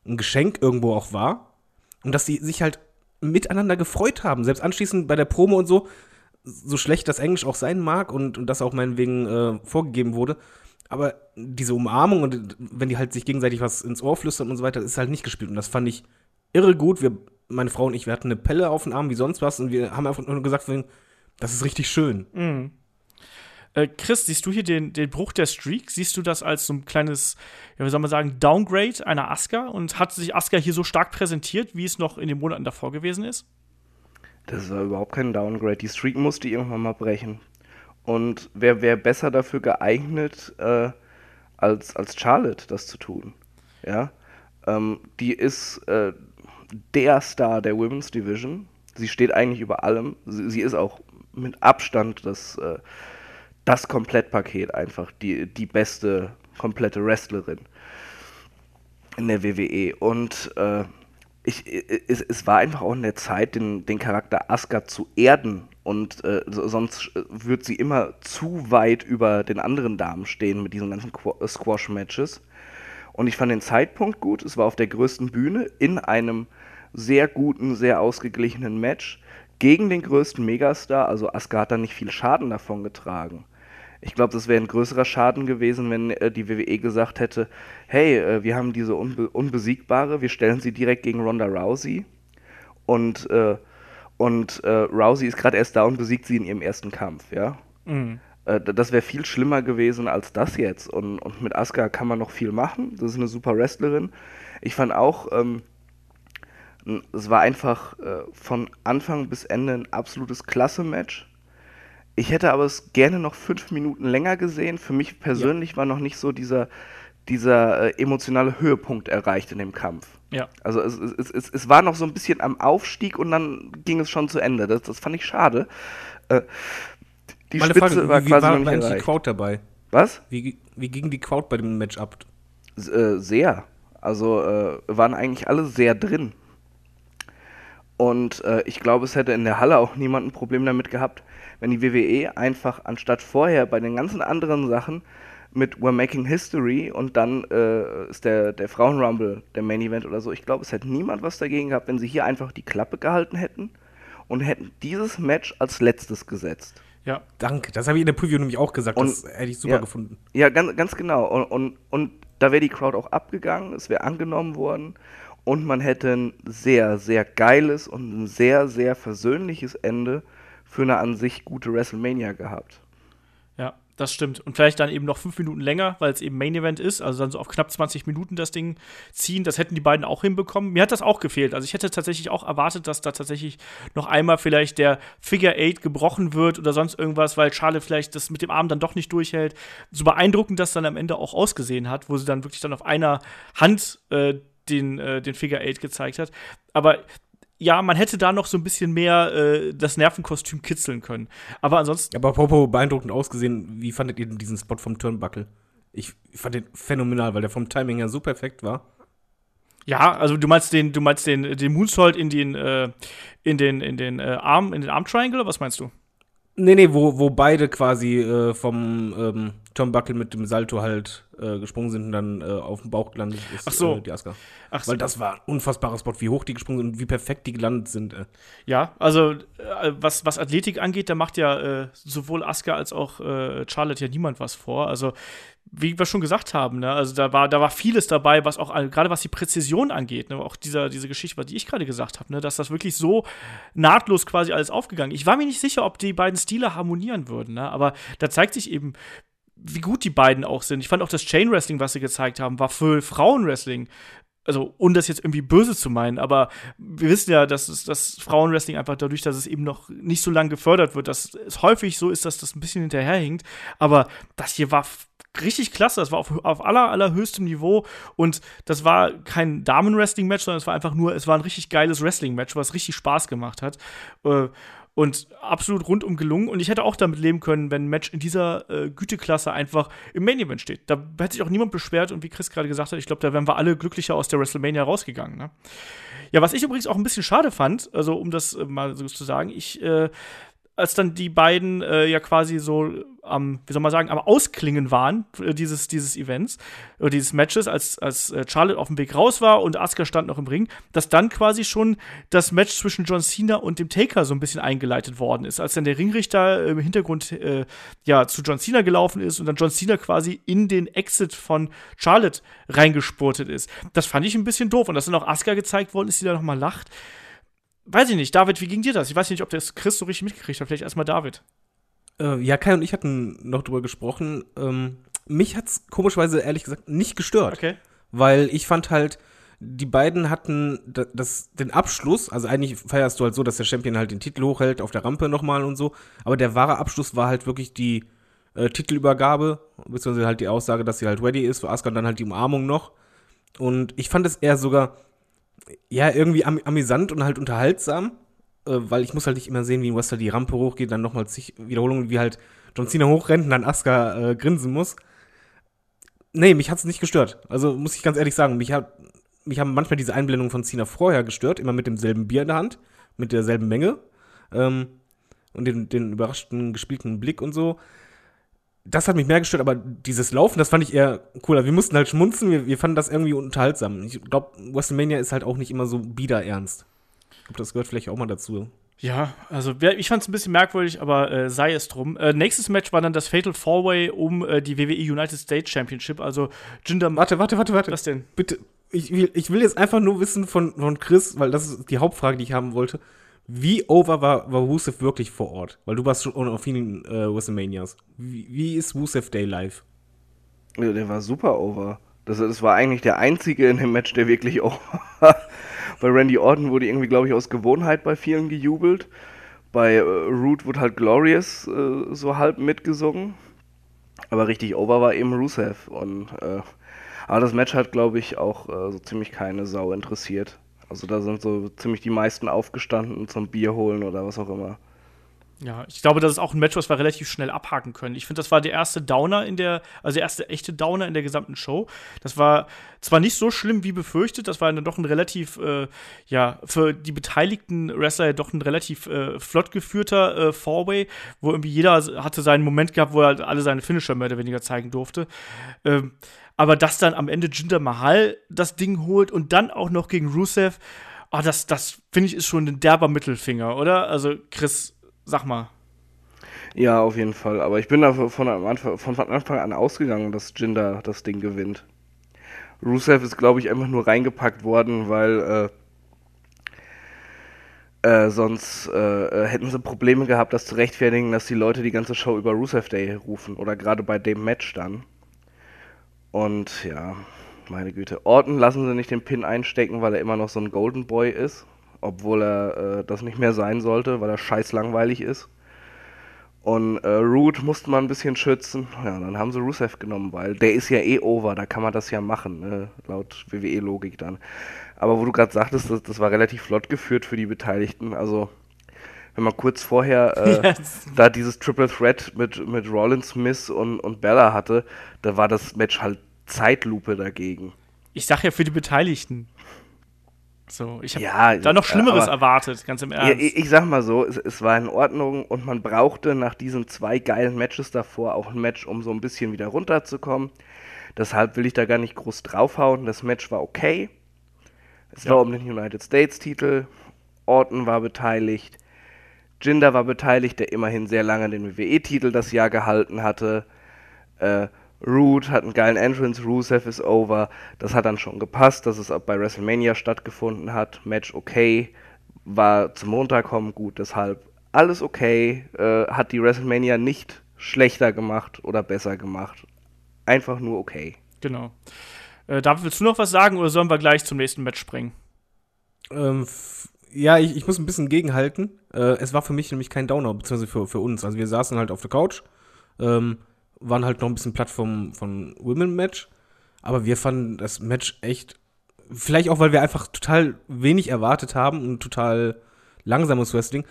ein Geschenk irgendwo auch war. Und dass sie sich halt miteinander gefreut haben. Selbst anschließend bei der Promo und so, so schlecht das Englisch auch sein mag und, und das auch meinetwegen äh, vorgegeben wurde. Aber diese Umarmung und wenn die halt sich gegenseitig was ins Ohr flüstern und so weiter, ist halt nicht gespielt. Und das fand ich irre gut. Wir, meine Frau und ich, wir hatten eine Pelle auf den Arm wie sonst was und wir haben einfach nur gesagt, das ist richtig schön. Mhm. Äh, Chris, siehst du hier den, den Bruch der Streak? Siehst du das als so ein kleines, ja, wie soll man sagen, Downgrade einer Asuka? Und hat sich Asuka hier so stark präsentiert, wie es noch in den Monaten davor gewesen ist? Das war überhaupt kein Downgrade. Die Streak musste irgendwann mal brechen. Und wer wäre besser dafür geeignet, äh, als, als Charlotte das zu tun? Ja. Ähm, die ist äh, der Star der Women's Division. Sie steht eigentlich über allem. Sie, sie ist auch mit Abstand das, äh, das Komplettpaket einfach. Die, die beste komplette Wrestlerin in der WWE. Und äh, ich, es, es, war einfach auch in der Zeit, den, den Charakter Asuka zu erden. Und äh, sonst wird sie immer zu weit über den anderen Damen stehen mit diesen ganzen Squash-Matches. Und ich fand den Zeitpunkt gut. Es war auf der größten Bühne in einem sehr guten, sehr ausgeglichenen Match gegen den größten Megastar. Also Asuka hat da nicht viel Schaden davon getragen. Ich glaube, das wäre ein größerer Schaden gewesen, wenn äh, die WWE gesagt hätte, hey, äh, wir haben diese Unbe Unbesiegbare, wir stellen sie direkt gegen Ronda Rousey und, äh, und äh, Rousey ist gerade erst da und besiegt sie in ihrem ersten Kampf, ja. Mhm. Äh, das wäre viel schlimmer gewesen als das jetzt. Und, und mit Asuka kann man noch viel machen. Das ist eine super Wrestlerin. Ich fand auch, ähm, es war einfach äh, von Anfang bis Ende ein absolutes Klasse-Match. Ich hätte aber es gerne noch fünf Minuten länger gesehen. Für mich persönlich ja. war noch nicht so dieser, dieser äh, emotionale Höhepunkt erreicht in dem Kampf. Ja. Also es, es, es, es war noch so ein bisschen am Aufstieg und dann ging es schon zu Ende. Das, das fand ich schade. Äh, die Meine Spitze Frage, war wie, quasi war noch nicht die Crowd dabei? Was? Wie, wie ging die Crowd bei dem Match ab? Äh, sehr. Also äh, waren eigentlich alle sehr drin. Und äh, ich glaube, es hätte in der Halle auch niemand ein Problem damit gehabt, wenn die WWE einfach anstatt vorher bei den ganzen anderen Sachen mit We're Making History und dann äh, ist der, der Frauenrumble der Main Event oder so. Ich glaube, es hätte niemand was dagegen gehabt, wenn sie hier einfach die Klappe gehalten hätten und hätten dieses Match als letztes gesetzt. Ja. Danke. Das habe ich in der Preview nämlich auch gesagt. Und, das hätte ich super ja, gefunden. Ja, ganz, ganz genau. Und, und, und da wäre die Crowd auch abgegangen, es wäre angenommen worden und man hätte ein sehr, sehr geiles und ein sehr, sehr versöhnliches Ende für eine an sich gute WrestleMania gehabt. Ja, das stimmt. Und vielleicht dann eben noch fünf Minuten länger, weil es eben Main Event ist, also dann so auf knapp 20 Minuten das Ding ziehen. Das hätten die beiden auch hinbekommen. Mir hat das auch gefehlt. Also ich hätte tatsächlich auch erwartet, dass da tatsächlich noch einmal vielleicht der Figure Eight gebrochen wird oder sonst irgendwas, weil Charlotte vielleicht das mit dem Arm dann doch nicht durchhält. So beeindruckend das dann am Ende auch ausgesehen hat, wo sie dann wirklich dann auf einer Hand äh, den, äh, den Figure Eight gezeigt hat. Aber ja, man hätte da noch so ein bisschen mehr äh, das Nervenkostüm kitzeln können. Aber ansonsten. Aber Popo beeindruckend ausgesehen. Wie fandet ihr denn diesen Spot vom Turnbuckle? Ich fand den phänomenal, weil der vom Timing her so perfekt war. Ja, also du meinst den, du meinst den, den Moonsault in den, äh, in den, in den äh, Arm, in den Arm Triangle, was meinst du? Nee, nee, wo, wo beide quasi äh, vom ähm, Tom Buckle mit dem Salto halt äh, gesprungen sind und dann äh, auf dem Bauch gelandet ist, Ach so. Äh, die Aska. Ach Weil das war ein unfassbarer Spot, wie hoch die gesprungen sind und wie perfekt die gelandet sind. Äh. Ja, also äh, was, was Athletik angeht, da macht ja sowohl Aska als auch Charlotte ja niemand was vor. Also wie wir schon gesagt haben, ne? also da war, da war vieles dabei, was auch, gerade was die Präzision angeht, ne? auch dieser, diese Geschichte, die ich gerade gesagt habe, ne? dass das wirklich so nahtlos quasi alles aufgegangen. Ich war mir nicht sicher, ob die beiden Stile harmonieren würden, ne? aber da zeigt sich eben, wie gut die beiden auch sind. Ich fand auch das Chain Wrestling, was sie gezeigt haben, war für Frauenwrestling also ohne das jetzt irgendwie böse zu meinen, aber wir wissen ja, dass es, das Frauenwrestling einfach dadurch, dass es eben noch nicht so lange gefördert wird, dass es häufig so ist, dass das ein bisschen hinterherhinkt. Aber das hier war richtig klasse. Das war auf, auf aller, allerhöchstem Niveau. Und das war kein Damen-Wrestling-Match, sondern es war einfach nur, es war ein richtig geiles Wrestling-Match, was richtig Spaß gemacht hat. Äh, und absolut rundum gelungen. Und ich hätte auch damit leben können, wenn ein Match in dieser äh, Güteklasse einfach im Main Event steht. Da hätte sich auch niemand beschwert. Und wie Chris gerade gesagt hat, ich glaube, da wären wir alle glücklicher aus der WrestleMania rausgegangen. Ne? Ja, was ich übrigens auch ein bisschen schade fand, also um das äh, mal so zu sagen, ich äh, als dann die beiden äh, ja quasi so am, wie soll man sagen, am Ausklingen waren, äh, dieses, dieses Events, oder dieses Matches, als, als äh, Charlotte auf dem Weg raus war und Asuka stand noch im Ring, dass dann quasi schon das Match zwischen John Cena und dem Taker so ein bisschen eingeleitet worden ist. Als dann der Ringrichter im Hintergrund äh, ja zu John Cena gelaufen ist und dann John Cena quasi in den Exit von Charlotte reingespurtet ist. Das fand ich ein bisschen doof. Und dass dann auch Asuka gezeigt worden ist, die da nochmal lacht weiß ich nicht. David, wie ging dir das? Ich weiß nicht, ob das Chris so richtig mitgekriegt hat. Vielleicht erstmal David. Äh, ja, Kai und ich hatten noch drüber gesprochen. Ähm, mich hat's komischerweise ehrlich gesagt nicht gestört. Okay. Weil ich fand halt, die beiden hatten da- das, den Abschluss, also eigentlich feierst du halt so, dass der Champion halt den Titel hochhält auf der Rampe nochmal und so, aber der wahre Abschluss war halt wirklich die äh, Titelübergabe, beziehungsweise halt die Aussage, dass sie halt ready ist für Asuka und dann halt die Umarmung noch. Und ich fand es eher sogar, ja, irgendwie am amüsant und halt unterhaltsam, äh, weil ich muss halt nicht immer sehen, wie ein Wrestler die Rampe hochgeht, dann nochmal zig Wiederholungen, wie halt John Cena hochrennt und dann Asuka äh, grinsen muss. Nee, mich hat's nicht gestört. Also muss ich ganz ehrlich sagen, mich, hat, mich haben manchmal diese Einblendungen von Cena vorher gestört, immer mit demselben Bier in der Hand, mit derselben Menge ähm, und den, den überraschten, gespielten Blick und so. Das hat mich mehr gestört, aber dieses Laufen, das fand ich eher cooler. Wir mussten halt schmunzen, wir, wir fanden das irgendwie unterhaltsam. Ich glaube, WrestleMania ist halt auch nicht immer so biederernst. Ich glaube, das gehört vielleicht auch mal dazu. Ja, also ich fand es ein bisschen merkwürdig, aber äh, sei es drum. Äh, nächstes Match war dann das Fatal Four-Way um äh, die WWE United States Championship. Also Jinder. Warte, warte, warte, warte. Was denn? Bitte, ich will, ich will jetzt einfach nur wissen von, von Chris, weil das ist die Hauptfrage, die ich haben wollte. Wie over war, war Rusev wirklich vor Ort? Weil du warst schon auf vielen äh, WrestleManias. Wie, wie ist Rusev Day live? Ja, der war super over. Das, das war eigentlich der einzige in dem Match, der wirklich [laughs] over war. Bei Randy Orton wurde irgendwie, glaube ich, aus Gewohnheit bei vielen gejubelt. Bei äh, Root wurde halt Glorious äh, so halb mitgesungen. Aber richtig over war eben Rusev. Und, äh, aber das Match hat, glaube ich, auch äh, so ziemlich keine Sau interessiert. Also da sind so ziemlich die meisten aufgestanden zum Bier holen oder was auch immer. Ja, ich glaube, das ist auch ein Match, was wir relativ schnell abhaken können. Ich finde, das war der erste Downer in der, also der erste echte Downer in der gesamten Show. Das war zwar nicht so schlimm wie befürchtet, das war dann doch ein relativ, äh, ja, für die beteiligten Wrestler ja doch ein relativ äh, flott geführter äh, Four-Way, wo irgendwie jeder hatte seinen Moment gehabt, wo er halt alle seine Finisher mehr oder weniger zeigen durfte. Ähm, aber dass dann am Ende Jinder Mahal das Ding holt und dann auch noch gegen Rusev, ah, das, das finde ich ist schon ein derber Mittelfinger, oder? Also, Chris, sag mal. Ja, auf jeden Fall. Aber ich bin da von, Anfang, von Anfang an ausgegangen, dass Jinder das Ding gewinnt. Rusev ist, glaube ich, einfach nur reingepackt worden, weil äh, äh, sonst äh, äh, hätten sie Probleme gehabt, das zu rechtfertigen, dass die Leute die ganze Show über Rusev Day rufen. Oder gerade bei dem Match dann. Und ja, meine Güte. Orton lassen sie nicht den Pin einstecken, weil er immer noch so ein Golden Boy ist. Obwohl er äh, das nicht mehr sein sollte, weil er scheiß langweilig ist. Und äh, Root musste man ein bisschen schützen. Ja, dann haben sie Rusev genommen, weil der ist ja eh over, da kann man das ja machen, ne? laut WWE-Logik dann. Aber wo du gerade sagtest, das, das war relativ flott geführt für die Beteiligten. Also, wenn man kurz vorher äh, [laughs] Yes. da dieses Triple Threat mit, mit Rollins, Smith und, und Bella hatte, da war das Match halt Zeitlupe dagegen. Ich sag ja für die Beteiligten. So, ich habe Ja, da noch äh, Schlimmeres erwartet, ganz im Ernst. ich, ich sag mal so, es, es war in Ordnung und man brauchte nach diesen zwei geilen Matches davor auch ein Match, um so ein bisschen wieder runterzukommen. Deshalb will ich da gar nicht groß draufhauen. Das Match war okay. Es Ja. war um den United States Titel. Orton war beteiligt. Jinder war beteiligt, der immerhin sehr lange den WWE-Titel das Jahr gehalten hatte. Äh, Root hat einen geilen Entrance, Rusev ist over. Das hat dann schon gepasst, dass es auch bei WrestleMania stattgefunden hat. Match okay, war zum Runterkommen gut, deshalb alles okay. Äh, hat die WrestleMania nicht schlechter gemacht oder besser gemacht. Einfach nur okay. Genau. Äh, David, willst du noch was sagen oder sollen wir gleich zum nächsten Match springen? Ähm, ja, ich, ich muss ein bisschen gegenhalten. Äh, es war für mich nämlich kein Downer, beziehungsweise für, für uns. Also wir saßen halt auf der Couch, ähm, waren halt noch ein bisschen platt vom, von Women-Match, aber wir fanden das Match echt, vielleicht auch, weil wir einfach total wenig erwartet haben und total langsames Wrestling,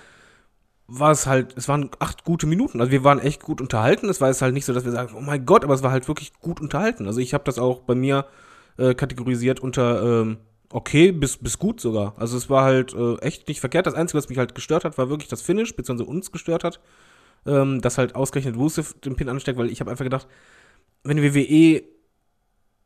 war es halt, es waren acht gute Minuten. Also wir waren echt gut unterhalten. Es war jetzt halt nicht so, dass wir sagen, oh mein Gott, aber es war halt wirklich gut unterhalten. Also ich habe das auch bei mir äh, kategorisiert unter ähm, okay bis, bis gut sogar. Also es war halt äh, echt nicht verkehrt. Das Einzige, was mich halt gestört hat, war wirklich das Finish, beziehungsweise uns gestört hat, ähm, dass halt ausgerechnet Rusev den Pin ansteckt, weil ich habe einfach gedacht, wenn WWE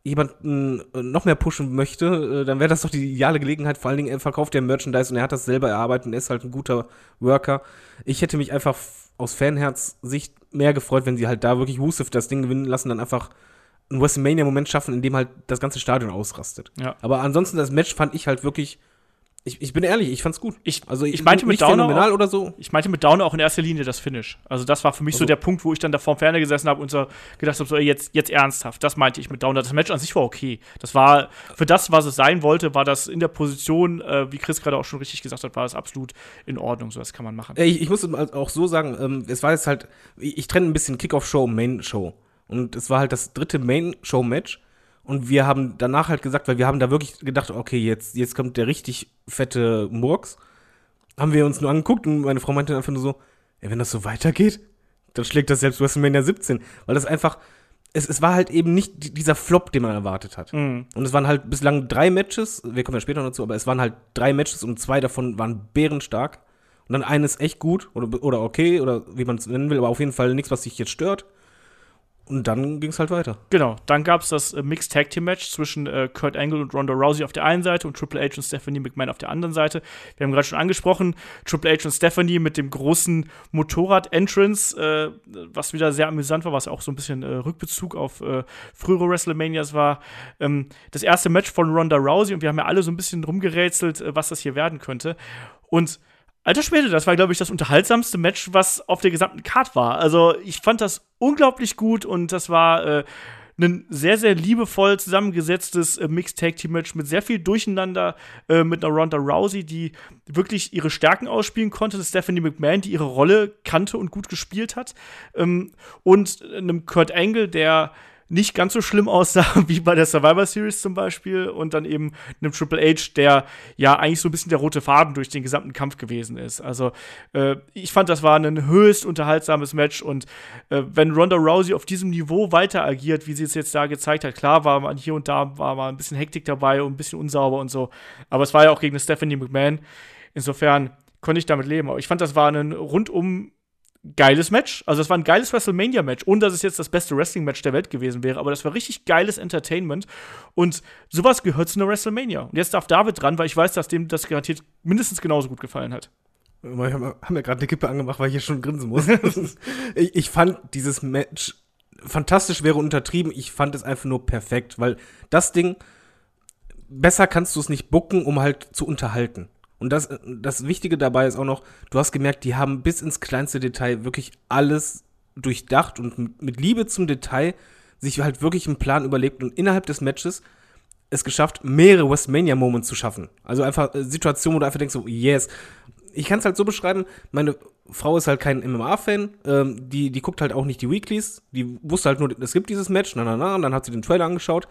jemanden äh, noch mehr pushen möchte, äh, dann wäre das doch die ideale Gelegenheit. Vor allen Dingen, er verkauft ja Merchandise und er hat das selber erarbeitet und er ist halt ein guter Worker. Ich hätte mich einfach aus Fanherz-Sicht mehr gefreut, wenn sie halt da wirklich Rusev das Ding gewinnen lassen, dann einfach einen WrestleMania-Moment schaffen, in dem halt das ganze Stadion ausrastet. Ja. Aber ansonsten, das Match fand ich halt wirklich Ich, ich bin ehrlich, ich fand's gut. Ich- also ich meinte mit Downer auch- oder so. Ich meinte mit Downer auch in erster Linie das Finish. Also das war für mich so Also- der Punkt, wo ich dann da vorm Fernseher gesessen habe und so gedacht habe, so jetzt, jetzt ernsthaft. Das meinte ich mit Downer. Das Match an sich war okay. Das war für das, was es sein wollte, war das in der Position, äh, wie Chris gerade auch schon richtig gesagt hat, war das absolut in Ordnung. So das kann man machen. Ich, ich muss auch so sagen, ähm, es war jetzt halt, ich, ich trenne ein bisschen Kickoff-Show, Main-Show. Und es war halt das dritte Main-Show-Match. Und wir haben danach halt gesagt, weil wir haben da wirklich gedacht, okay, jetzt, jetzt kommt der richtig fette Murks. Haben wir uns nur angeguckt und meine Frau meinte einfach nur so, ey, wenn das so weitergeht, dann schlägt das selbst WrestleMania 17. Weil das einfach, es, es war halt eben nicht die- dieser Flop, den man erwartet hat. Mhm. Und es waren halt bislang drei Matches, wir kommen ja später noch dazu, aber es waren halt drei Matches und zwei davon waren bärenstark. Und dann eines echt gut oder, oder okay oder wie man es nennen will, aber auf jeden Fall nichts, was sich jetzt stört. Und dann ging es halt weiter. Genau, dann gab es das äh, Mixed Tag Team Match zwischen äh, Kurt Angle und Ronda Rousey auf der einen Seite und Triple H und Stephanie McMahon auf der anderen Seite. Wir haben gerade schon angesprochen, Triple H und Stephanie mit dem großen Motorrad-Entrance, äh, was wieder sehr amüsant war, was auch so ein bisschen äh, Rückbezug auf äh, frühere WrestleManias war. Ähm, das erste Match von Ronda Rousey und wir haben ja alle so ein bisschen rumgerätselt, äh, was das hier werden könnte. Und Alter Schwede, das war, glaube ich, das unterhaltsamste Match, was auf der gesamten Card war. Also, ich fand das unglaublich gut und das war äh, ein sehr, sehr liebevoll zusammengesetztes äh, Mixed Tag Team Match mit sehr viel Durcheinander äh, mit einer Ronda Rousey, die wirklich ihre Stärken ausspielen konnte, Stephanie McMahon, die ihre Rolle kannte und gut gespielt hat, ähm, und einem Kurt Angle, der nicht ganz so schlimm aussah [laughs] wie bei der Survivor Series zum Beispiel und dann eben einem Triple H, der ja eigentlich so ein bisschen der rote Faden durch den gesamten Kampf gewesen ist. Also äh, ich fand, das war ein höchst unterhaltsames Match und äh, wenn Ronda Rousey auf diesem Niveau weiter agiert, wie sie es jetzt da gezeigt hat, klar war man hier und da war mal ein bisschen Hektik dabei und ein bisschen unsauber und so, aber es war ja auch gegen eine Stephanie McMahon. Insofern konnte ich damit leben. Aber ich fand, das war ein rundum geiles Match. Also es war ein geiles WrestleMania-Match, ohne dass es jetzt das beste Wrestling-Match der Welt gewesen wäre, aber das war richtig geiles Entertainment. Und sowas gehört zu einer WrestleMania. Und jetzt darf David dran, weil ich weiß, dass dem das garantiert mindestens genauso gut gefallen hat. Wir haben haben ja gerade eine Kippe angemacht, weil ich hier schon grinsen muss. [laughs] ich, ich fand dieses Match fantastisch, wäre untertrieben. Ich fand es einfach nur perfekt, weil das Ding, besser kannst du es nicht bucken, um halt zu unterhalten. Und das, das Wichtige dabei ist auch noch, du hast gemerkt, die haben bis ins kleinste Detail wirklich alles durchdacht und mit, Liebe zum Detail sich halt wirklich einen Plan überlegt und innerhalb des Matches es geschafft, mehrere Westmania-Moments zu schaffen. Also einfach äh, Situationen, wo du einfach denkst, so, yes. Ich kann es halt so beschreiben, meine Frau ist halt kein MMA-Fan, ähm, die, die guckt halt auch nicht die Weeklies, die wusste halt nur, es gibt dieses Match, na, na, na, und dann hat sie den Trailer angeschaut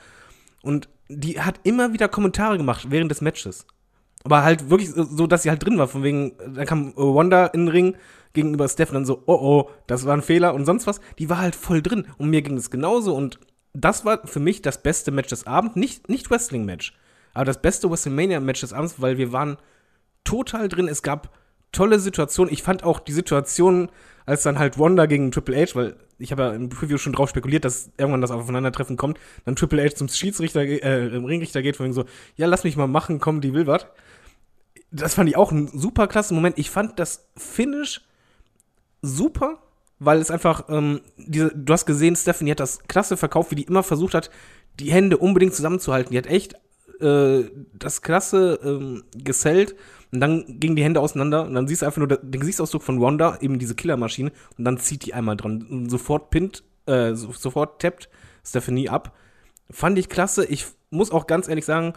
und die hat immer wieder Kommentare gemacht während des Matches. Aber halt wirklich so, dass sie halt drin war, von wegen, dann kam äh, Wanda in den Ring gegenüber Steph und dann so, oh oh, das war ein Fehler und sonst was. Die war halt voll drin und mir ging es genauso und das war für mich das beste Match des Abends, nicht, nicht Wrestling-Match, aber das beste WrestleMania-Match des Abends, weil wir waren total drin. Es gab tolle Situationen. Ich fand auch die Situation, als dann halt Wanda gegen Triple H, weil ich habe ja im Preview schon drauf spekuliert, dass irgendwann das Aufeinandertreffen kommt, dann Triple H zum Schiedsrichter, äh, Ringrichter geht, von wegen so, ja, lass mich mal machen, komm, die will was. Das fand ich auch ein super klasse Moment. Ich fand das Finish super, weil es einfach, ähm, diese, du hast gesehen, Stephanie hat das klasse verkauft, wie die immer versucht hat, die Hände unbedingt zusammenzuhalten. Die hat echt äh, das klasse ähm, gesellt und dann gingen die Hände auseinander und dann siehst du einfach nur den Gesichtsausdruck von Wanda, eben diese Killermaschine und dann zieht die einmal dran und sofort pinnt, äh, so, sofort tappt Stephanie ab. Fand ich klasse. Ich muss auch ganz ehrlich sagen,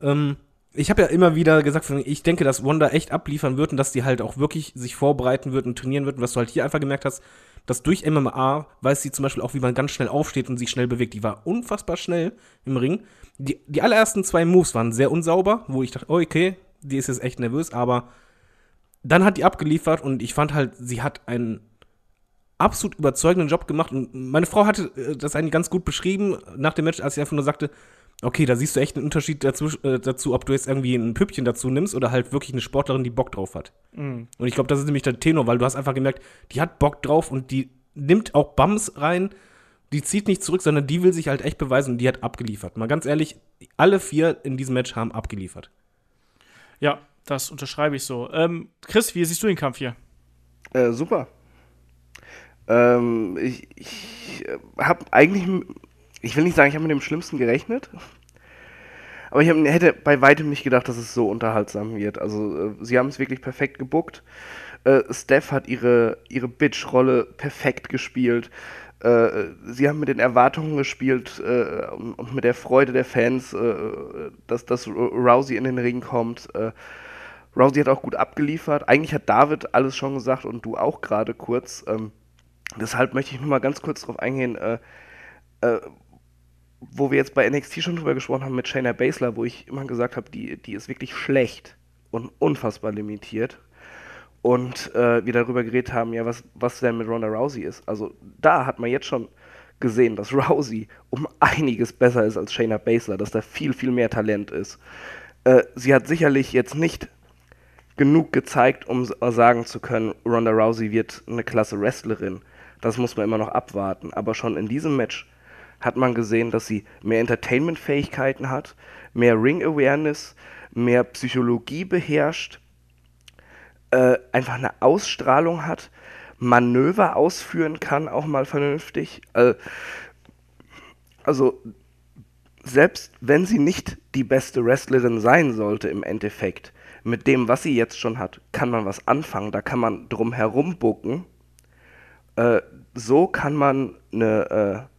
ähm, ich habe ja immer wieder gesagt, ich denke, dass Wanda echt abliefern wird und dass die halt auch wirklich sich vorbereiten wird und trainieren wird. Und was du halt hier einfach gemerkt hast, dass durch MMA weiß sie zum Beispiel auch, wie man ganz schnell aufsteht und sich schnell bewegt. Die war unfassbar schnell im Ring. Die, die allerersten zwei Moves waren sehr unsauber, wo ich dachte, oh, okay, die ist jetzt echt nervös, aber dann hat die abgeliefert und ich fand halt, sie hat einen absolut überzeugenden Job gemacht und meine Frau hatte äh, das eigentlich ganz gut beschrieben nach dem Match, als sie einfach nur sagte, okay, da siehst du echt einen Unterschied dazu, äh, dazu ob du jetzt irgendwie ein Püppchen dazu nimmst oder halt wirklich eine Sportlerin, die Bock drauf hat. Mhm. Und ich glaube, das ist nämlich der Tenor, weil du hast einfach gemerkt, die hat Bock drauf und die nimmt auch Bums rein, die zieht nicht zurück, sondern die will sich halt echt beweisen und die hat abgeliefert. Mal ganz ehrlich, alle vier in diesem Match haben abgeliefert. Ja, das unterschreibe ich so. Ähm, Chris, wie siehst du den Kampf hier? Äh, super. Ähm, ich ich habe eigentlich, ich will nicht sagen, ich habe mit dem Schlimmsten gerechnet, Aber ich hab, hätte bei weitem nicht gedacht, dass es so unterhaltsam wird. Also äh, sie haben es wirklich perfekt gebuckt. Äh, Steph hat ihre, ihre Bitch-Rolle perfekt gespielt. Äh, sie haben mit den Erwartungen gespielt äh, und mit der Freude der Fans, äh, dass, dass Rousey in den Ring kommt. Rousey hat auch gut abgeliefert. Eigentlich hat David alles schon gesagt und du auch gerade kurz. Ähm, deshalb möchte ich nur mal ganz kurz darauf eingehen, äh, äh, wo wir jetzt bei NXT schon drüber gesprochen haben mit Shayna Baszler, wo ich immer gesagt habe, die, die ist wirklich schlecht und unfassbar limitiert. Und äh, wir darüber geredet haben, ja, was, was denn mit Ronda Rousey ist. Also da hat man jetzt schon gesehen, dass Rousey um einiges besser ist als Shayna Baszler, dass da viel, viel mehr Talent ist. Äh, sie hat sicherlich jetzt nicht genug gezeigt, um sagen zu können, Ronda Rousey wird eine klasse Wrestlerin. Das muss man immer noch abwarten. Aber schon in diesem Match hat man gesehen, dass sie mehr Entertainment-Fähigkeiten hat, mehr Ring-Awareness, mehr Psychologie beherrscht, äh, einfach eine Ausstrahlung hat, Manöver ausführen kann, auch mal vernünftig. Äh, also selbst wenn sie nicht die beste Wrestlerin sein sollte im Endeffekt, mit dem, was sie jetzt schon hat, kann man was anfangen. Da kann man drum herum bucken. Äh, so kann man eine, äh,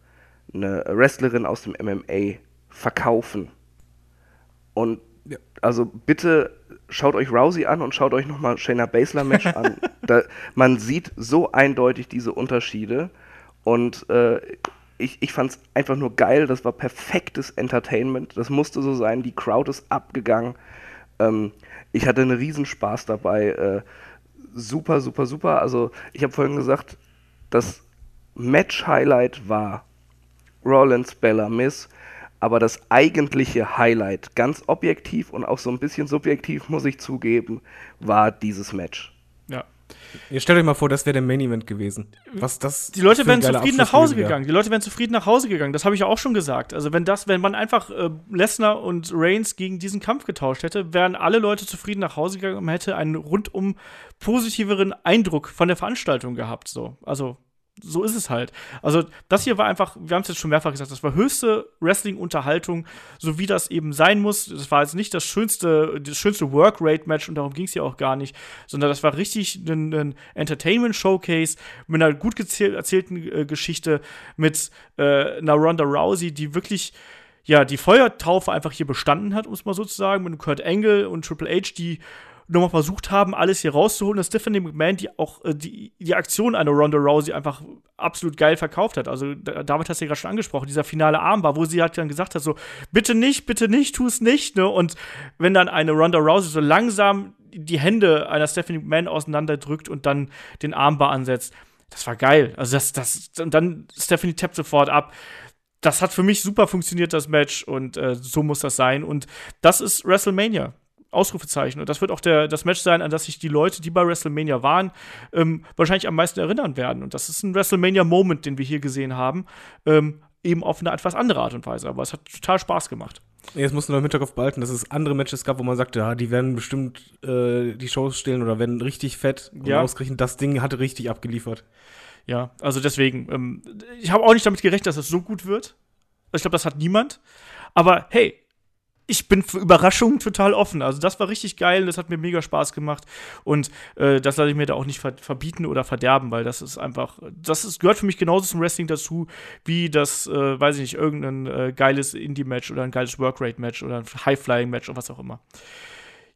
eine Wrestlerin aus dem MMA verkaufen. Und ja. also bitte schaut euch Rousey an und schaut euch nochmal Shayna Baszler Match an. [laughs] Da, man sieht so eindeutig diese Unterschiede und äh, ich, ich fand es einfach nur geil. Das war perfektes Entertainment. Das musste so sein. Die Crowd ist abgegangen. Ähm, ich hatte einen Riesenspaß dabei. Äh, super, super, super. Also ich habe vorhin gesagt, das Match-Highlight war Rollins Bella Miss, aber das eigentliche Highlight, ganz objektiv und auch so ein bisschen subjektiv, [laughs] muss ich zugeben, war dieses Match. Ja. Ihr stellt euch mal vor, das wäre der Main Event gewesen. Was das die Leute wären zufrieden nach Hause gegangen. Die Leute wären zufrieden nach Hause gegangen. Das habe ich auch schon gesagt. Also wenn das, wenn man einfach äh, Lesnar und Reigns gegen diesen Kampf getauscht hätte, wären alle Leute zufrieden nach Hause gegangen und hätte einen rundum positiveren Eindruck von der Veranstaltung gehabt. So, also so ist es halt. Also, das hier war einfach, wir haben es jetzt schon mehrfach gesagt, das war höchste Wrestling-Unterhaltung, so wie das eben sein muss. Das war jetzt nicht das schönste, das schönste Work-Rate-Match und darum ging es ja auch gar nicht, sondern das war richtig ein, ein Entertainment-Showcase mit einer gut erzählten äh, Geschichte, mit äh, einer Ronda Rousey, die wirklich ja, die Feuertaufe einfach hier bestanden hat, um es mal so zu sagen, mit Kurt Angle und Triple H, die nochmal versucht haben, alles hier rauszuholen, dass Stephanie McMahon die auch äh, die, die Aktion einer Ronda Rousey einfach absolut geil verkauft hat. Also David hast du ja gerade schon angesprochen, dieser finale Armbar, wo sie halt dann gesagt hat, so, bitte nicht, bitte nicht, tu es nicht, ne? Und wenn dann eine Ronda Rousey so langsam die Hände einer Stephanie McMahon auseinanderdrückt und dann den Armbar ansetzt, das war geil. Also das, das, und dann Stephanie tappt sofort ab das hat für mich super funktioniert, das Match, und äh, so muss das sein. Und das ist WrestleMania. Ausrufezeichen. Und das wird auch der, das Match sein, an das sich die Leute, die bei WrestleMania waren, ähm, wahrscheinlich am meisten erinnern werden. Und das ist ein WrestleMania-Moment, den wir hier gesehen haben. Ähm, eben auf eine etwas andere Art und Weise. Aber es hat total Spaß gemacht. Jetzt musst du noch im Hinterkopf behalten, dass es andere Matches gab, wo man sagte, ja, die werden bestimmt äh, die Shows stehlen oder werden richtig fett. Und ja. ausgerechnet, das Ding hatte richtig abgeliefert. Ja, also deswegen, ähm, ich habe auch nicht damit gerechnet, dass es so gut wird. Ich glaube, das hat niemand. Aber hey, ich bin für Überraschungen total offen. Also das war richtig geil, das hat mir mega Spaß gemacht und äh, das lasse ich mir da auch nicht ver verbieten oder verderben, weil das ist einfach, das ist, gehört für mich genauso zum Wrestling dazu, wie das, äh, weiß ich nicht, irgendein äh, geiles Indie-Match oder ein geiles Workrate-Match oder ein High-Flying-Match oder was auch immer.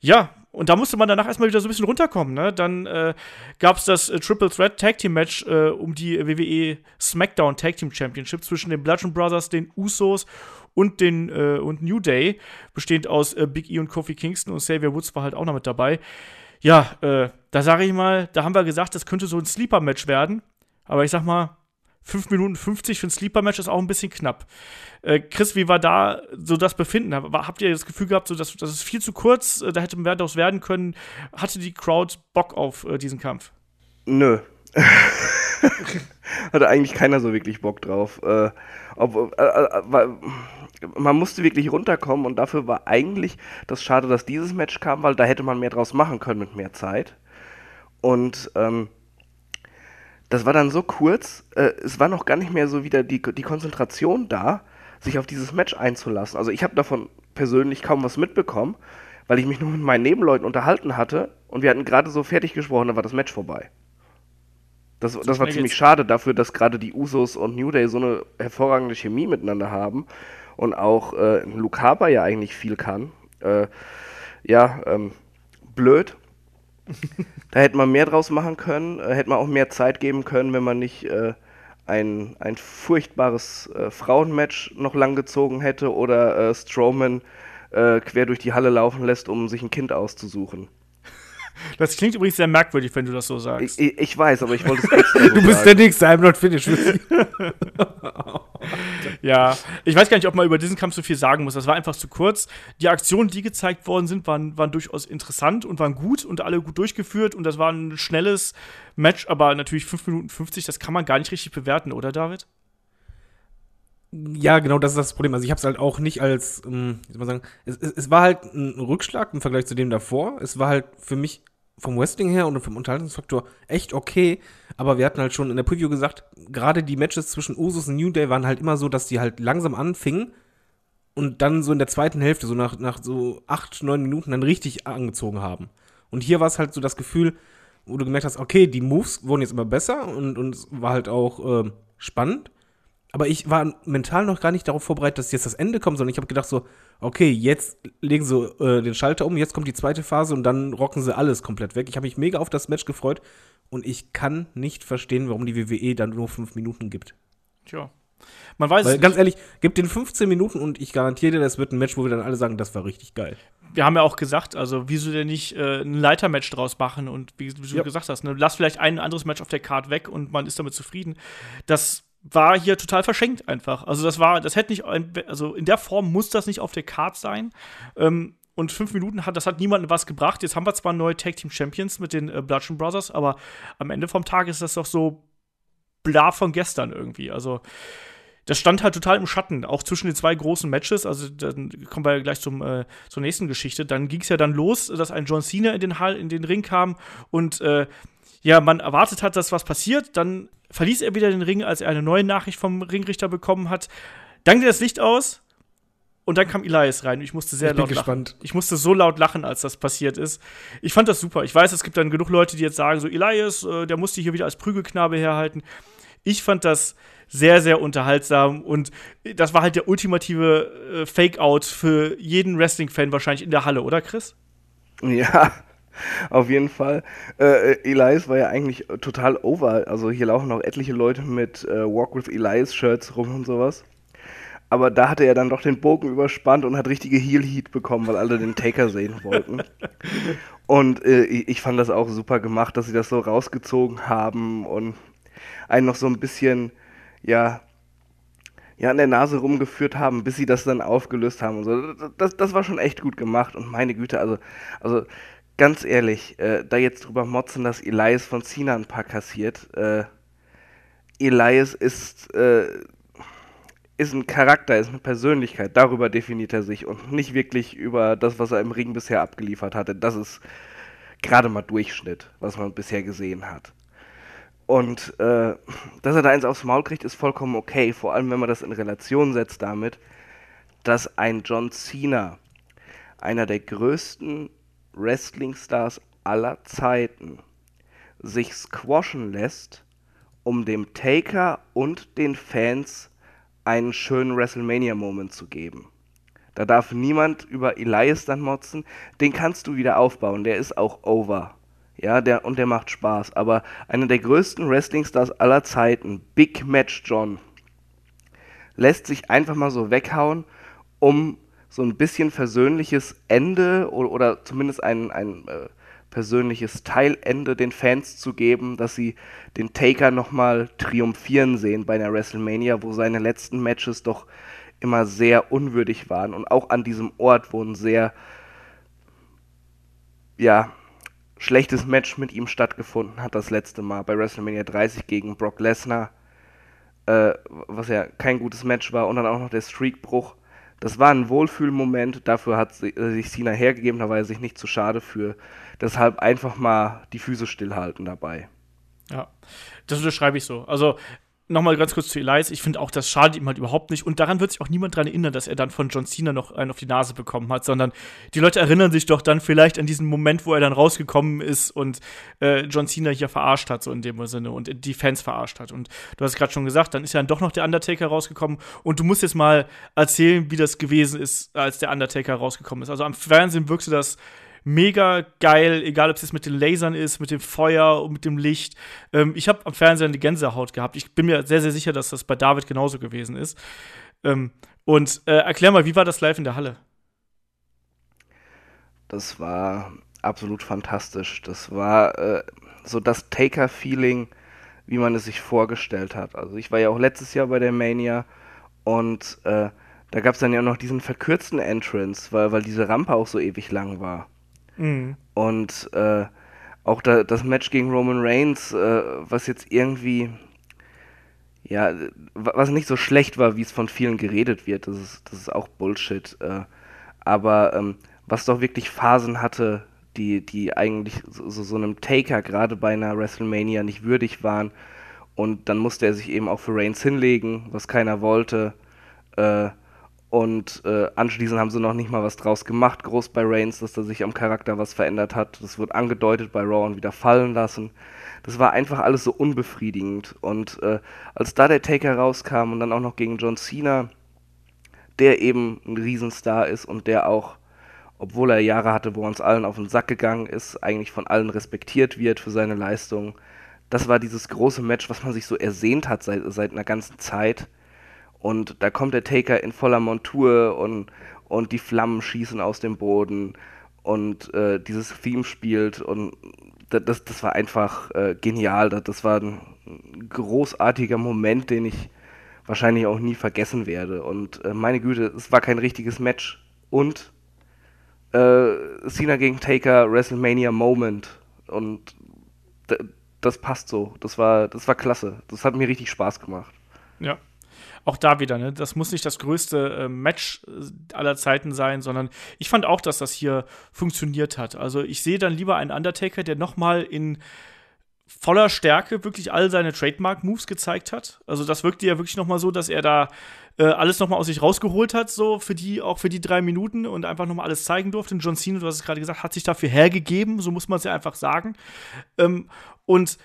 Ja, und da musste man danach erstmal wieder so ein bisschen runterkommen. Ne? Dann äh, gab es das äh, Triple Threat Tag Team Match äh, um die WWE SmackDown Tag Team Championship zwischen den Bludgeon Brothers, den Usos und den äh, und New Day, bestehend aus äh, Big E und Kofi Kingston und Xavier Woods war halt auch noch mit dabei. Ja, äh, da sage ich mal, da haben wir gesagt, das könnte so ein Sleeper-Match werden. Aber ich sag mal, 5 Minuten 50 für ein Sleeper-Match ist auch ein bisschen knapp. Äh, Chris, wie war da so das Befinden? Habt ihr das Gefühl gehabt, so, dass das ist viel zu kurz, äh, da hätte mehr daraus werden können? Hatte die Crowd Bock auf äh, diesen Kampf? Nö. [laughs] Hatte eigentlich keiner so wirklich Bock drauf. Äh, ob, äh, äh, man musste wirklich runterkommen und dafür war eigentlich das schade, dass dieses Match kam, weil da hätte man mehr draus machen können mit mehr Zeit. Und ähm, das war dann so kurz, äh, es war noch gar nicht mehr so wieder die, die Konzentration da, sich auf dieses Match einzulassen. Also ich habe davon persönlich kaum was mitbekommen, weil ich mich nur mit meinen Nebenleuten unterhalten hatte und wir hatten gerade so fertig gesprochen, dann war das Match vorbei. Das, das war ziemlich geht's. schade dafür, dass gerade die Usos und New Day so eine hervorragende Chemie miteinander haben und auch äh, Luke Harper ja eigentlich viel kann. Äh, ja, ähm, blöd. [laughs] da hätte man mehr draus machen können, äh, hätte man auch mehr Zeit geben können, wenn man nicht äh, ein, ein furchtbares äh, Frauenmatch noch langgezogen hätte oder äh, Strowman äh, quer durch die Halle laufen lässt, um sich ein Kind auszusuchen. Das klingt übrigens sehr merkwürdig, wenn du das so sagst. Ich, ich, weiß, aber ich wollte es [laughs] extra so Du bist der sagen. Nächste, I'm not finished with. [laughs] Ja, ich weiß gar nicht, ob man über diesen Kampf so viel sagen muss. Das war einfach zu kurz. Die Aktionen, die gezeigt worden sind, waren, waren durchaus interessant und waren gut und alle gut durchgeführt und das war ein schnelles Match, aber natürlich 5 Minuten 50, das kann man gar nicht richtig bewerten, oder David? Ja, genau, das ist das Problem. Also ich habe es halt auch nicht als, ähm, wie soll man sagen, es, es, es war halt ein Rückschlag im Vergleich zu dem davor. Es war halt für mich vom Wrestling her und vom Unterhaltungsfaktor echt okay. Aber wir hatten halt schon in der Preview gesagt, gerade die Matches zwischen Usus und New Day waren halt immer so, dass die halt langsam anfingen und dann so in der zweiten Hälfte, so nach, nach so acht, neun Minuten dann richtig angezogen haben. Und hier war es halt so das Gefühl, wo du gemerkt hast, okay, die Moves wurden jetzt immer besser und, und es war halt auch ähm, spannend. Aber ich war mental noch gar nicht darauf vorbereitet, dass jetzt das Ende kommt, sondern ich habe gedacht so, okay, jetzt legen sie äh, den Schalter um, jetzt kommt die zweite Phase und dann rocken sie alles komplett weg. Ich habe mich mega auf das Match gefreut und ich kann nicht verstehen, warum die WWE dann nur fünf Minuten gibt. Tja. Man weiß Weil es ganz ehrlich, gib den 15 Minuten und ich garantiere dir, das wird ein Match, wo wir dann alle sagen, das war richtig geil. wir haben ja auch gesagt, also wieso denn nicht äh, ein Leitermatch draus machen und wie, wie du Ja. gesagt hast, ne, lass vielleicht ein anderes Match auf der Card weg und man ist damit zufrieden. Das war hier total verschenkt einfach. Also das war, das hätte nicht, also in der Form muss das nicht auf der Card sein. Ähm, und fünf Minuten hat, das hat niemandem was gebracht. Jetzt haben wir zwar neue Tag Team Champions mit den äh, Bludgeon Brothers, aber am Ende vom Tag ist das doch so bla von gestern irgendwie. Also das stand halt total im Schatten, auch zwischen den zwei großen Matches. Also dann kommen wir ja gleich zum, äh, zur nächsten Geschichte. Dann ging es ja dann los, dass ein John Cena in den, Hall, in den Ring kam und äh, ja, man erwartet hat, dass was passiert. Dann verließ er wieder den Ring, als er eine neue Nachricht vom Ringrichter bekommen hat. Dann geht das Licht aus und dann kam Elias rein. Ich musste sehr Ich bin laut lachen. gespannt. Ich musste so laut lachen, als das passiert ist. Ich fand das super. Ich weiß, es gibt dann genug Leute, die jetzt sagen, so Elias, äh, der musste hier wieder als Prügelknabe herhalten. Ich fand das sehr, sehr unterhaltsam und das war halt der ultimative äh, Fake-Out für jeden Wrestling-Fan wahrscheinlich in der Halle, oder Chris? Ja, [laughs] auf jeden Fall. Äh, Elias war ja eigentlich total over. Also hier laufen auch etliche Leute mit äh, Walk with Elias Shirts rum und sowas. Aber da hatte er dann doch den Bogen überspannt und hat richtige Heel Heat bekommen, weil alle den Taker [laughs] sehen wollten. Und äh, ich ich fand das auch super gemacht, dass sie das so rausgezogen haben und einen noch so ein bisschen, ja, ja, an der Nase rumgeführt haben, bis sie das dann aufgelöst haben und so. Das, das war schon echt gut gemacht und meine Güte, also, also ganz ehrlich, äh, da jetzt drüber motzen, dass Elias von Cena ein paar kassiert, äh, Elias ist, äh, ist ein Charakter, ist eine Persönlichkeit, darüber definiert er sich und nicht wirklich über das, was er im Ring bisher abgeliefert hatte. Das ist gerade mal Durchschnitt, was man bisher gesehen hat. Und äh, dass er da eins aufs Maul kriegt, ist vollkommen okay. Vor allem, wenn man das in Relation setzt damit, dass ein John Cena, einer der größten Wrestling-Stars aller Zeiten, sich squashen lässt, um dem Taker und den Fans einen schönen WrestleMania-Moment zu geben. Da darf niemand über Elias dann motzen. Den kannst du wieder aufbauen. Der ist auch over. Ja, der, und der macht Spaß. Aber einer der größten Wrestling-Stars aller Zeiten, Big Match John, lässt sich einfach mal so weghauen, um so ein bisschen versöhnliches Ende oder, oder zumindest ein, ein äh, persönliches Teilende den Fans zu geben, dass sie den Taker nochmal triumphieren sehen bei einer WrestleMania, wo seine letzten Matches doch immer sehr unwürdig waren und auch an diesem Ort, wo ein sehr, ja, schlechtes Match mit ihm stattgefunden hat, das letzte Mal bei WrestleMania 30 gegen Brock Lesnar, äh, was ja kein gutes Match war und dann auch noch der Streakbruch. Das war ein Wohlfühlmoment, dafür hat äh, sich Cena hergegeben, da war er sich nicht zu schade für. Deshalb einfach mal die Füße stillhalten dabei. Ja, das unterschreibe ich so. Also, nochmal ganz kurz zu Elias, ich finde auch, das schadet ihm halt überhaupt nicht. Und daran wird sich auch niemand dran erinnern, dass er dann von John Cena noch einen auf die Nase bekommen hat, sondern die Leute erinnern sich doch dann vielleicht an diesen Moment, wo er dann rausgekommen ist und äh, John Cena hier verarscht hat, so in dem Sinne, und die Fans verarscht hat. Und du hast gerade schon gesagt, dann ist ja dann doch noch der Undertaker rausgekommen. Und du musst jetzt mal erzählen, wie das gewesen ist, als der Undertaker rausgekommen ist. Also am Fernsehen wirkte das mega geil, egal ob es jetzt mit den Lasern ist, mit dem Feuer und mit dem Licht. Ähm, ich habe am Fernseher eine Gänsehaut gehabt. Ich bin mir sehr, sehr sicher, dass das bei David genauso gewesen ist. Ähm, und äh, erklär mal, wie war das live in der Halle? Das war absolut fantastisch. Das war äh, so das Taker-Feeling, wie man es sich vorgestellt hat. Also ich war ja auch letztes Jahr bei der Mania und äh, da gab es dann ja noch diesen verkürzten Entrance, weil, weil diese Rampe auch so ewig lang war. Mhm. Und äh, auch da, das Match gegen Roman Reigns, äh, was jetzt irgendwie, ja, was nicht so schlecht war, wie es von vielen geredet wird, das ist, das ist auch Bullshit. Äh, aber ähm, was doch wirklich Phasen hatte, die, die eigentlich so, so einem Taker gerade bei einer WrestleMania nicht würdig waren. Und dann musste er sich eben auch für Reigns hinlegen, was keiner wollte. Äh, und äh, anschließend haben sie noch nicht mal was draus gemacht, groß bei Reigns, dass da sich am Charakter was verändert hat. Das wird angedeutet bei Raw und wieder fallen lassen. Das war einfach alles so unbefriedigend. Und äh, als da der Taker rauskam und dann auch noch gegen John Cena, der eben ein Riesenstar ist und der auch, obwohl er Jahre hatte, wo er uns allen auf den Sack gegangen ist, eigentlich von allen respektiert wird für seine Leistung. Das war dieses große Match, was man sich so ersehnt hat seit, seit einer ganzen Zeit und da kommt der Taker in voller Montur und, und die Flammen schießen aus dem Boden und äh, dieses Theme spielt und das, das war einfach äh, genial. Das, das war ein großartiger Moment, den ich wahrscheinlich auch nie vergessen werde. Und äh, meine Güte, es war kein richtiges Match. Und äh, Cena gegen Taker, WrestleMania Moment. Und das passt so. Das war, das war klasse. Das hat mir richtig Spaß gemacht. Ja, auch da wieder, ne, das muss nicht das größte äh, Match aller Zeiten sein, sondern ich fand auch, dass das hier funktioniert hat. Also ich sehe dann lieber einen Undertaker, der noch mal in voller Stärke wirklich all seine Trademark-Moves gezeigt hat. Also das wirkte ja wirklich noch mal so, dass er da äh, alles noch mal aus sich rausgeholt hat, so für die, auch für die drei Minuten und einfach noch mal alles zeigen durfte. Und John Cena, du hast es gerade gesagt, hat sich dafür hergegeben, so muss man es ja einfach sagen. Ähm, und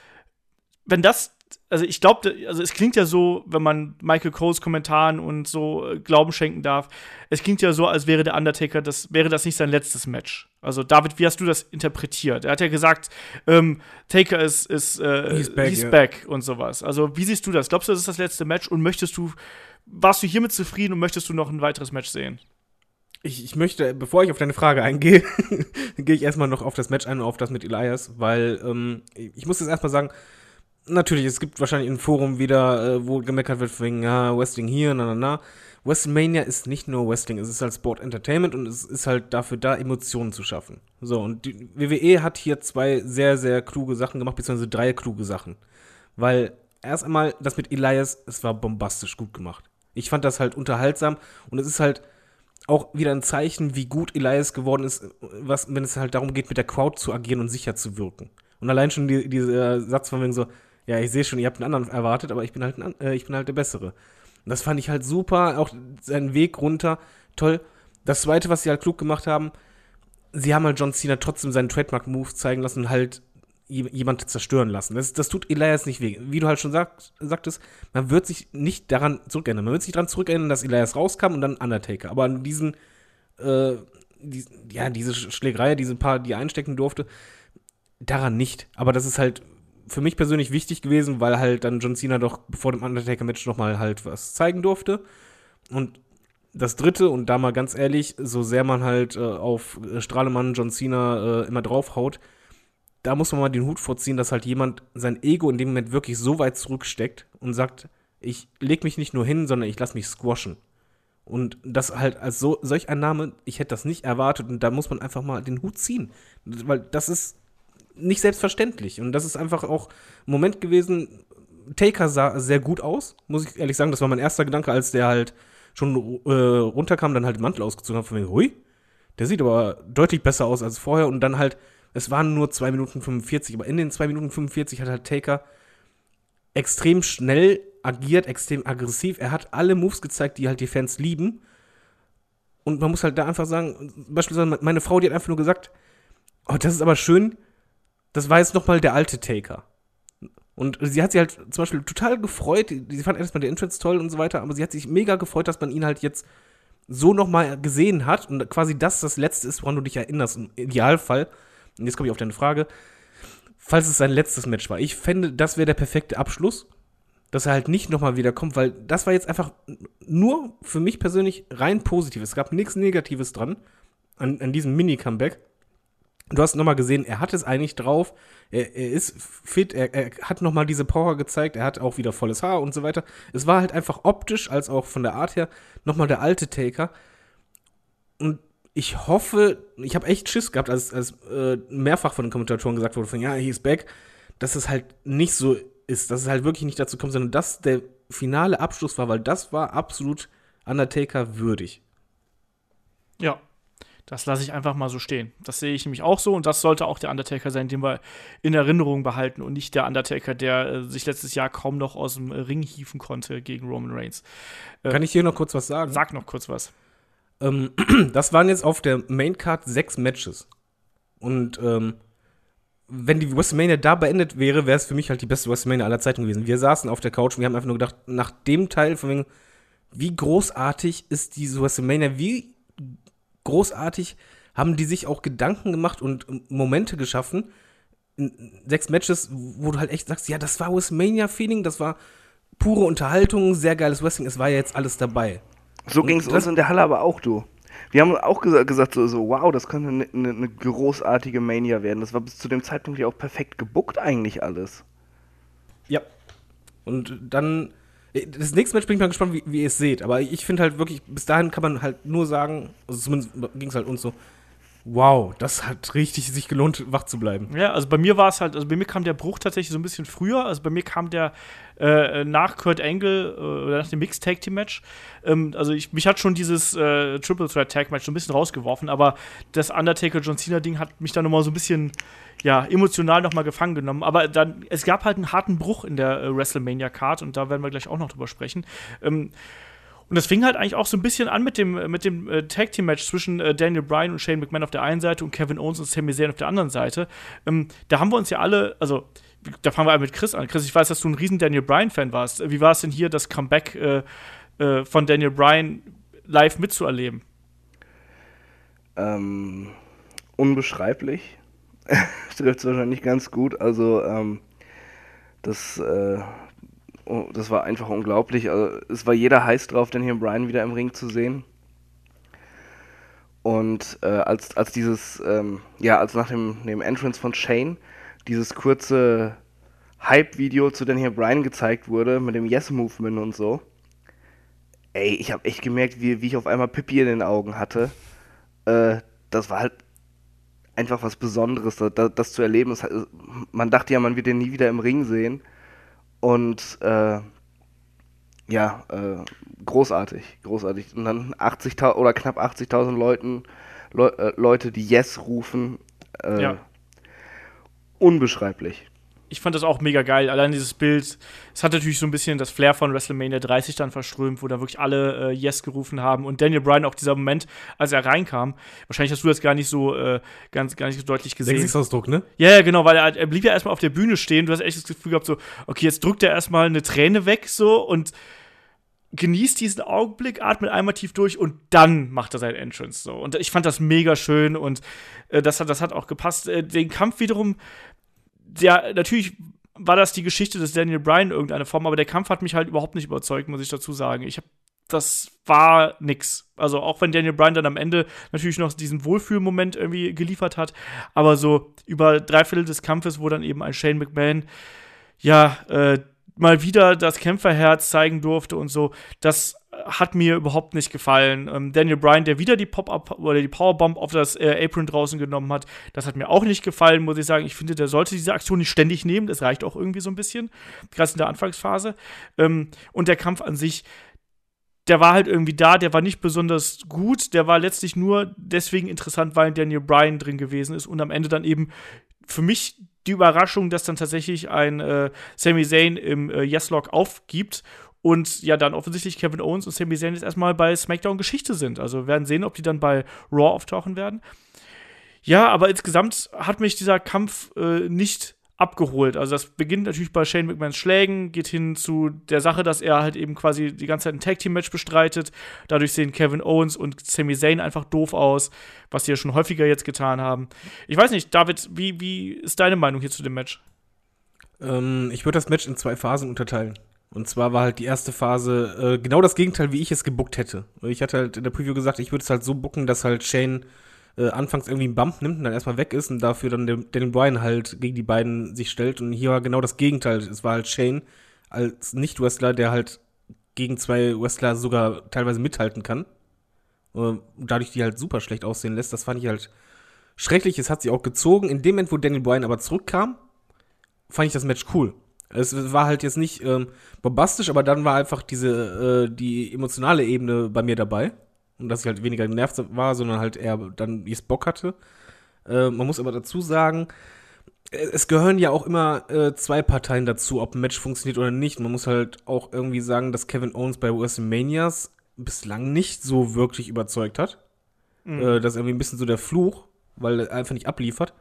wenn das also ich glaube, also es klingt ja so, wenn man Michael Coles Kommentaren und so äh, Glauben schenken darf, es klingt ja so, als wäre der Undertaker, das wäre das nicht sein letztes Match. Also David, wie hast du das interpretiert? Er hat ja gesagt, ähm, Taker ist, ist äh, he's, back, he's yeah. back und sowas. Also wie siehst du das? Glaubst du, das ist das letzte Match und möchtest du, warst du hiermit zufrieden und möchtest du noch ein weiteres Match sehen? Ich, ich möchte, bevor ich auf deine Frage eingehe, [laughs] gehe ich erstmal noch auf das Match ein und auf das mit Elias, weil ähm, ich muss jetzt erstmal sagen, natürlich, es gibt wahrscheinlich ein Forum wieder, äh, wo gemeckert wird wegen, ja, Wrestling hier, na, na, na. WrestleMania ist nicht nur Wrestling, es ist halt Sport Entertainment und es ist halt dafür da, Emotionen zu schaffen. So, und die WWE hat hier zwei sehr, sehr kluge Sachen gemacht, beziehungsweise drei kluge Sachen. Weil erst einmal das mit Elias, es war bombastisch gut gemacht. Ich fand das halt unterhaltsam und es ist halt auch wieder ein Zeichen, wie gut Elias geworden ist, was, wenn es halt darum geht, mit der Crowd zu agieren und sicher zu wirken. Und allein schon die, dieser Satz von wegen so, ja, ich sehe schon, ihr habt einen anderen erwartet, aber ich bin halt, ein, äh, ich bin halt der Bessere. Und das fand ich halt super, auch seinen Weg runter, toll. Das Zweite, was sie halt klug gemacht haben, sie haben halt John Cena trotzdem seinen Trademark-Move zeigen lassen und halt jemand zerstören lassen. Das, das tut Elias nicht weh. Wie du halt schon sagt, sagtest, man wird sich nicht daran zurückerinnern. Man wird sich daran zurückerinnern, dass Elias rauskam und dann Undertaker. Aber an diesen, äh, die, ja, diese Schlägerei, diese paar, die einstecken durfte, daran nicht. Aber das ist halt für mich persönlich wichtig gewesen, weil halt dann John Cena doch vor dem Undertaker-Match nochmal halt was zeigen durfte. Und das dritte, und da mal ganz ehrlich, so sehr man halt äh, auf Strahlemann John Cena äh, immer draufhaut, da muss man mal den Hut vorziehen, dass halt jemand sein Ego in dem Moment wirklich so weit zurücksteckt und sagt, ich leg mich nicht nur hin, sondern ich lass mich squashen. Und das halt als so, solch ein Name, ich hätte das nicht erwartet und da muss man einfach mal den Hut ziehen. Weil das ist nicht selbstverständlich. Und das ist einfach auch ein Moment gewesen. Taker sah sehr gut aus, muss ich ehrlich sagen. Das war mein erster Gedanke, als der halt schon äh, runterkam, dann halt den Mantel ausgezogen hat, von mir, hui, der sieht aber deutlich besser aus als vorher. Und dann halt, es waren nur 2 Minuten 45, aber in den 2 Minuten 45 hat halt Taker extrem schnell agiert, extrem aggressiv. Er hat alle Moves gezeigt, die halt die Fans lieben. Und man muss halt da einfach sagen, beispielsweise meine Frau, die hat einfach nur gesagt, oh, das ist aber schön, das war jetzt noch mal der alte Taker. Und sie hat sich halt zum Beispiel total gefreut, sie fand erstmal den Entrance toll und so weiter, aber sie hat sich mega gefreut, dass man ihn halt jetzt so noch mal gesehen hat und quasi das das Letzte ist, woran du dich erinnerst. Im Idealfall, und jetzt komme ich auf deine Frage, falls es sein letztes Match war. Ich fände, das wäre der perfekte Abschluss, dass er halt nicht nochmal wiederkommt, weil das war jetzt einfach nur für mich persönlich rein positiv. Es gab nichts Negatives dran an, an diesem Mini-Comeback. Du hast nochmal gesehen, er hat es eigentlich drauf, er, er ist fit, er, er hat nochmal diese Power gezeigt, er hat auch wieder volles Haar und so weiter. Es war halt einfach optisch, als auch von der Art her, nochmal der alte Taker. Und ich hoffe, ich habe echt Schiss gehabt, als, als äh, mehrfach von den Kommentatoren gesagt wurde, von ja, he is back, dass es halt nicht so ist, dass es halt wirklich nicht dazu kommt, sondern dass der finale Abschluss war, weil das war absolut Undertaker würdig. Ja, das lasse ich einfach mal so stehen. Das sehe ich nämlich auch so und das sollte auch der Undertaker sein, den wir in Erinnerung behalten und nicht der Undertaker, der äh, sich letztes Jahr kaum noch aus dem Ring hieven konnte gegen Roman Reigns. Äh, Kann ich hier noch kurz was sagen? Sag noch kurz was. Ähm, [clears throat] das waren jetzt auf der Maincard sechs Matches. Und ähm, wenn die WrestleMania da beendet wäre, wäre es für mich halt die beste WrestleMania aller Zeiten gewesen. Wir saßen auf der Couch und wir haben einfach nur gedacht, nach dem Teil von wegen, wie großartig ist diese WrestleMania, wie großartig haben die sich auch Gedanken gemacht und Momente geschaffen. Sechs Matches, wo du halt echt sagst, ja, das war WrestleMania-Feeling, das war pure Unterhaltung, sehr geiles Wrestling, es war ja jetzt alles dabei. So ging es uns in der Halle aber auch, du. Wir haben auch ges gesagt, so, so, wow, das könnte eine ne, ne großartige Mania werden. Das war bis zu dem Zeitpunkt ja auch perfekt gebuckt, eigentlich alles. Ja. Und dann, das nächste Match bin ich mal gespannt, wie, wie ihr es seht. Aber ich finde halt wirklich, bis dahin kann man halt nur sagen, also zumindest ging es halt uns so, wow, das hat richtig sich gelohnt, wach zu bleiben. Ja, also bei mir war es halt, also bei mir kam der Bruch tatsächlich so ein bisschen früher. Also bei mir kam der äh, nach Kurt Angle äh, oder nach dem Mixed Tag Team Match. Ähm, also ich, mich hat schon dieses äh, Triple Threat Tag Match so ein bisschen rausgeworfen, aber das Undertaker John Cena Ding hat mich dann nochmal so ein bisschen ja, emotional nochmal gefangen genommen. Aber dann, es gab halt einen harten Bruch in der äh, WrestleMania Card und da werden wir gleich auch noch drüber sprechen. Ähm, und das fing halt eigentlich auch so ein bisschen an mit dem, mit dem äh, Tag Team Match zwischen äh, Daniel Bryan und Shane McMahon auf der einen Seite und Kevin Owens und Sami Zayn auf der anderen Seite. Ähm, da haben wir uns ja alle, also da fangen wir mit Chris an. Chris, ich weiß, dass du ein riesen Daniel Bryan-Fan warst. Wie war es denn hier, das Comeback äh, äh, von Daniel Bryan live mitzuerleben? Ähm, unbeschreiblich. [laughs] Trifft es wahrscheinlich ganz gut. Also, ähm, das, äh, oh, das war einfach unglaublich. Also, es war jeder heiß drauf, Daniel Bryan wieder im Ring zu sehen. Und äh, als, als dieses, ähm, ja, als nach dem, dem Entrance von Shane dieses kurze Hype-Video zu Daniel Bryan gezeigt wurde, mit dem Yes-Movement und so. Ey, ich habe echt gemerkt, wie, wie ich auf einmal Pippi in den Augen hatte. Äh, das war halt einfach was Besonderes, das, das zu erleben. Das, man dachte ja, man wird den nie wieder im Ring sehen. Und äh, ja, äh, großartig, großartig. Und dann 80.000 oder knapp 80.000 Leuten, Le äh, Leute, die Yes rufen. Äh, Ja. Unbeschreiblich. Ich fand das auch mega geil. Allein dieses Bild, es hat natürlich so ein bisschen das Flair von WrestleMania 30 dann verströmt, wo da wirklich alle äh, Yes gerufen haben. Und Daniel Bryan auch dieser Moment, als er reinkam. Wahrscheinlich hast du das gar nicht so äh, ganz, gar nicht so deutlich gesehen. Gesichtsausdruck, ne? Ja, ja, genau, weil er, er blieb ja erstmal auf der Bühne stehen. Du hast echt das Gefühl gehabt, so, okay, jetzt drückt er erstmal eine Träne weg, so und genießt diesen Augenblick, atmet einmal tief durch und dann macht er sein Entrance so. Und ich fand das mega schön und äh, das, hat, das hat auch gepasst. Äh, den Kampf wiederum, der natürlich war das die Geschichte des Daniel Bryan in irgendeiner Form, aber der Kampf hat mich halt überhaupt nicht überzeugt, muss ich dazu sagen. Ich habe das war nix. Also auch wenn Daniel Bryan dann am Ende natürlich noch diesen Wohlfühlmoment irgendwie geliefert hat, aber so über drei Viertel des Kampfes, wo dann eben ein Shane McMahon ja äh, mal wieder das Kämpferherz zeigen durfte und so, das hat mir überhaupt nicht gefallen. Ähm, Daniel Bryan, der wieder die Pop-Up oder die Powerbomb auf das äh, Apron draußen genommen hat, das hat mir auch nicht gefallen, muss ich sagen. Ich finde, der sollte diese Aktion nicht ständig nehmen. Das reicht auch irgendwie so ein bisschen, gerade in der Anfangsphase. Ähm, und der Kampf an sich, der war halt irgendwie da, der war nicht besonders gut, der war letztlich nur deswegen interessant, weil Daniel Bryan drin gewesen ist und am Ende dann eben für mich die Überraschung, dass dann tatsächlich ein äh, Sami Zayn im äh, Yes-Log aufgibt und ja dann offensichtlich Kevin Owens und Sami Zayn jetzt erstmal bei SmackDown Geschichte sind. Also wir werden sehen, ob die dann bei Raw auftauchen werden. Ja, aber insgesamt hat mich dieser Kampf äh, nicht abgeholt. Also das beginnt natürlich bei Shane McMahons Schlägen, geht hin zu der Sache, dass er halt eben quasi die ganze Zeit ein Tag Team Match bestreitet. Dadurch sehen Kevin Owens und Sami Zayn einfach doof aus, was sie ja schon häufiger jetzt getan haben. Ich weiß nicht, David, wie, wie ist deine Meinung hier zu dem Match? Ähm, ich würde das Match in zwei Phasen unterteilen. Und zwar war halt die erste Phase äh, genau das Gegenteil, wie ich es gebuckt hätte. Ich hatte halt in der Preview gesagt, ich würde es halt so bucken, dass halt Shane äh, anfangs irgendwie einen Bump nimmt und dann erstmal weg ist und dafür dann der, Daniel Bryan halt gegen die beiden sich stellt. Und hier war genau das Gegenteil. Es war halt Shane als Nicht-Wrestler, der halt gegen zwei Wrestler sogar teilweise mithalten kann. Äh, dadurch die halt super schlecht aussehen lässt. Das fand ich halt schrecklich. Es hat sie auch gezogen. In dem Moment, wo Daniel Bryan aber zurückkam, fand ich das Match cool. Es war halt jetzt nicht ähm, bombastisch, aber dann war einfach diese, äh, die emotionale Ebene bei mir dabei und dass ich halt weniger genervt war, sondern halt eher dann, wie es Bock hatte. Äh, man muss aber dazu sagen, es gehören ja auch immer äh, zwei Parteien dazu, ob ein Match funktioniert oder nicht. Man muss halt auch irgendwie sagen, dass Kevin Owens bei WrestleManias bislang nicht so wirklich überzeugt hat. Mhm. Äh, das ist irgendwie ein bisschen so der Fluch, weil er einfach nicht abliefert.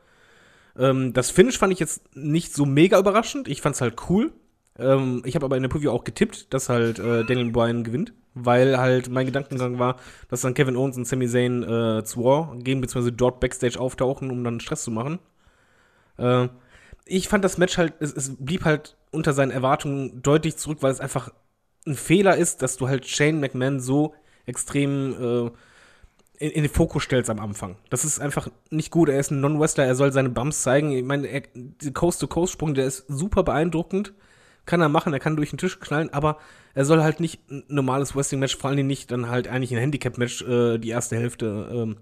Ähm, das Finish fand ich jetzt nicht so mega überraschend. Ich fand es halt cool. Ähm, ich habe aber in der Preview auch getippt, dass halt äh, Daniel Bryan gewinnt weil halt mein Gedankengang war, dass dann Kevin Owens und Sami Zayn äh, zu War gehen, beziehungsweise dort Backstage auftauchen, um dann Stress zu machen. Äh, ich fand das Match halt, es, es, blieb halt unter seinen Erwartungen deutlich zurück, weil es einfach ein Fehler ist, dass du halt Shane McMahon so extrem äh, in, in, den Fokus stellst am Anfang. Das ist einfach nicht gut. Er ist ein Non-Wrestler, er soll seine Bumps zeigen. Ich meine, der Coast-to-Coast-Sprung, der ist super beeindruckend kann er machen, er kann durch den Tisch knallen, aber er soll halt nicht ein normales Wrestling-Match, vor allem nicht dann halt eigentlich ein Handicap-Match äh, die erste Hälfte ähm,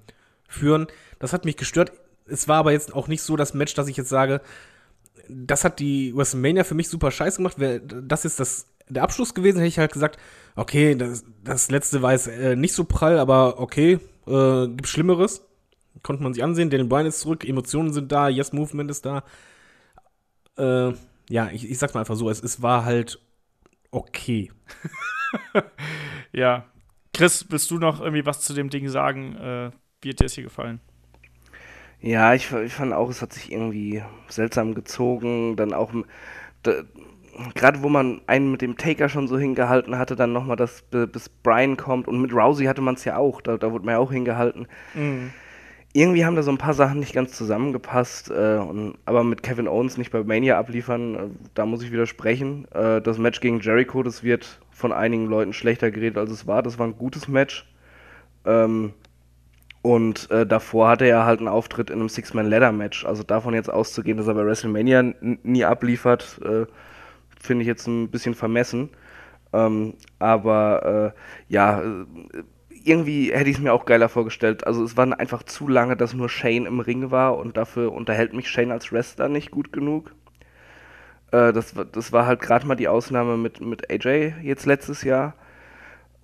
führen. Das hat mich gestört. Es war aber jetzt auch nicht so das Match, dass ich jetzt sage, das hat die WrestleMania für mich super scheiße gemacht. Das ist das, der Abschluss gewesen, hätte ich halt gesagt, okay, das, das letzte war jetzt äh, nicht so prall, aber okay, äh, gibt Schlimmeres. Konnte man sich ansehen. Daniel Bryan ist zurück, Emotionen sind da, Yes Movement ist da. Äh, ja, ich, ich sag's mal einfach so, es, es war halt okay. [laughs] ja. Chris, willst du noch irgendwie was zu dem Ding sagen? Äh, wie hat dir es hier gefallen? Ja, ich, ich fand auch, es hat sich irgendwie seltsam gezogen. Dann auch, gerade wo man einen mit dem Taker schon so hingehalten hatte, dann nochmal, dass bis Brian kommt. Und mit Rousey hatte man es ja auch, da, da wurde man ja auch hingehalten. Mhm irgendwie haben da so ein paar Sachen nicht ganz zusammengepasst. Äh, und, aber mit Kevin Owens nicht bei Mania abliefern, äh, da muss ich widersprechen. Äh, das Match gegen Jericho, das wird von einigen Leuten schlechter geredet, als es war. Das war ein gutes Match. Ähm, und äh, davor hatte er halt einen Auftritt in einem Six-Man-Ladder-Match. Also davon jetzt auszugehen, dass er bei WrestleMania nie abliefert, äh, finde ich jetzt ein bisschen vermessen. Ähm, aber äh, ja irgendwie hätte ich es mir auch geiler vorgestellt. Also es war einfach zu lange, dass nur Shane im Ring war und dafür unterhält mich Shane als Wrestler nicht gut genug. Äh, das, das war halt gerade mal die Ausnahme mit, mit AJ jetzt letztes Jahr.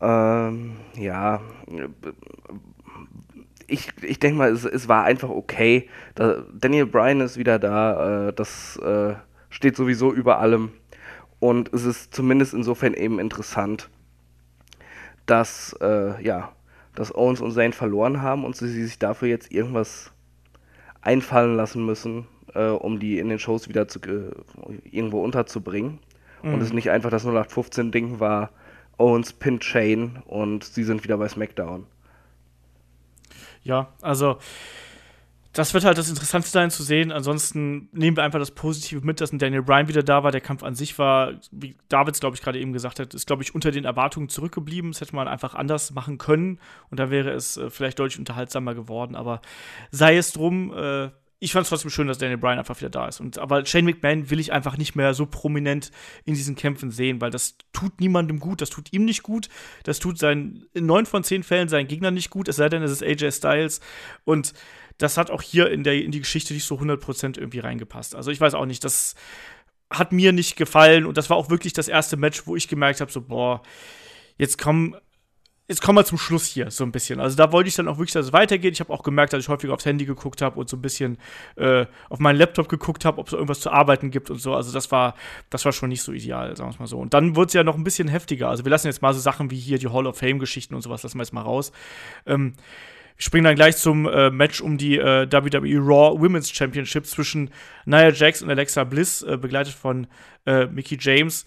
Ähm, ja, ich, ich denke mal, es, es war einfach okay. Da, Daniel Bryan ist wieder da. Äh, das äh, steht sowieso über allem. Und es ist zumindest insofern eben interessant dass, äh, ja, dass Owens und Zayn verloren haben und sie sich dafür jetzt irgendwas einfallen lassen müssen, äh, um die in den Shows wieder zu, äh, irgendwo unterzubringen. Mhm. Und es nicht einfach das 0815-Ding war, Owens pinnt Shane und sie sind wieder bei SmackDown. Ja, also das wird halt das Interessante sein zu sehen. Ansonsten nehmen wir einfach das Positive mit, dass ein Daniel Bryan wieder da war. Der Kampf an sich war, wie Davids, glaube ich, gerade eben gesagt hat, ist, glaube ich, unter den Erwartungen zurückgeblieben. Das hätte man einfach anders machen können und da wäre es äh, vielleicht deutlich unterhaltsamer geworden. Aber sei es drum, äh, ich fand es trotzdem schön, dass Daniel Bryan einfach wieder da ist. Und, aber Shane McMahon will ich einfach nicht mehr so prominent in diesen Kämpfen sehen, weil das tut niemandem gut, das tut ihm nicht gut, das tut seinen, in neun von zehn Fällen seinen Gegnern nicht gut, es sei denn, es ist AJ Styles. Und das hat auch hier in, der, in die Geschichte nicht so 100% irgendwie reingepasst. Also ich weiß auch nicht, das hat mir nicht gefallen und das war auch wirklich das erste Match, wo ich gemerkt habe, so, boah, jetzt kommen jetzt kommen wir zum Schluss hier so ein bisschen. Also da wollte ich dann auch wirklich, dass es weitergeht. Ich habe auch gemerkt, dass ich häufiger aufs Handy geguckt habe und so ein bisschen äh, auf meinen Laptop geguckt habe, ob es irgendwas zu arbeiten gibt und so. Also das war, das war schon nicht so ideal, sagen wir es mal so. Und dann wurde es ja noch ein bisschen heftiger. Also wir lassen jetzt mal so Sachen wie hier die Hall of Fame-Geschichten und sowas, lassen wir jetzt mal raus. Ähm, ich springe dann gleich zum äh, Match um die äh, WWE Raw Women's Championship zwischen Nia Jax und Alexa Bliss, äh, begleitet von äh, Mickey James.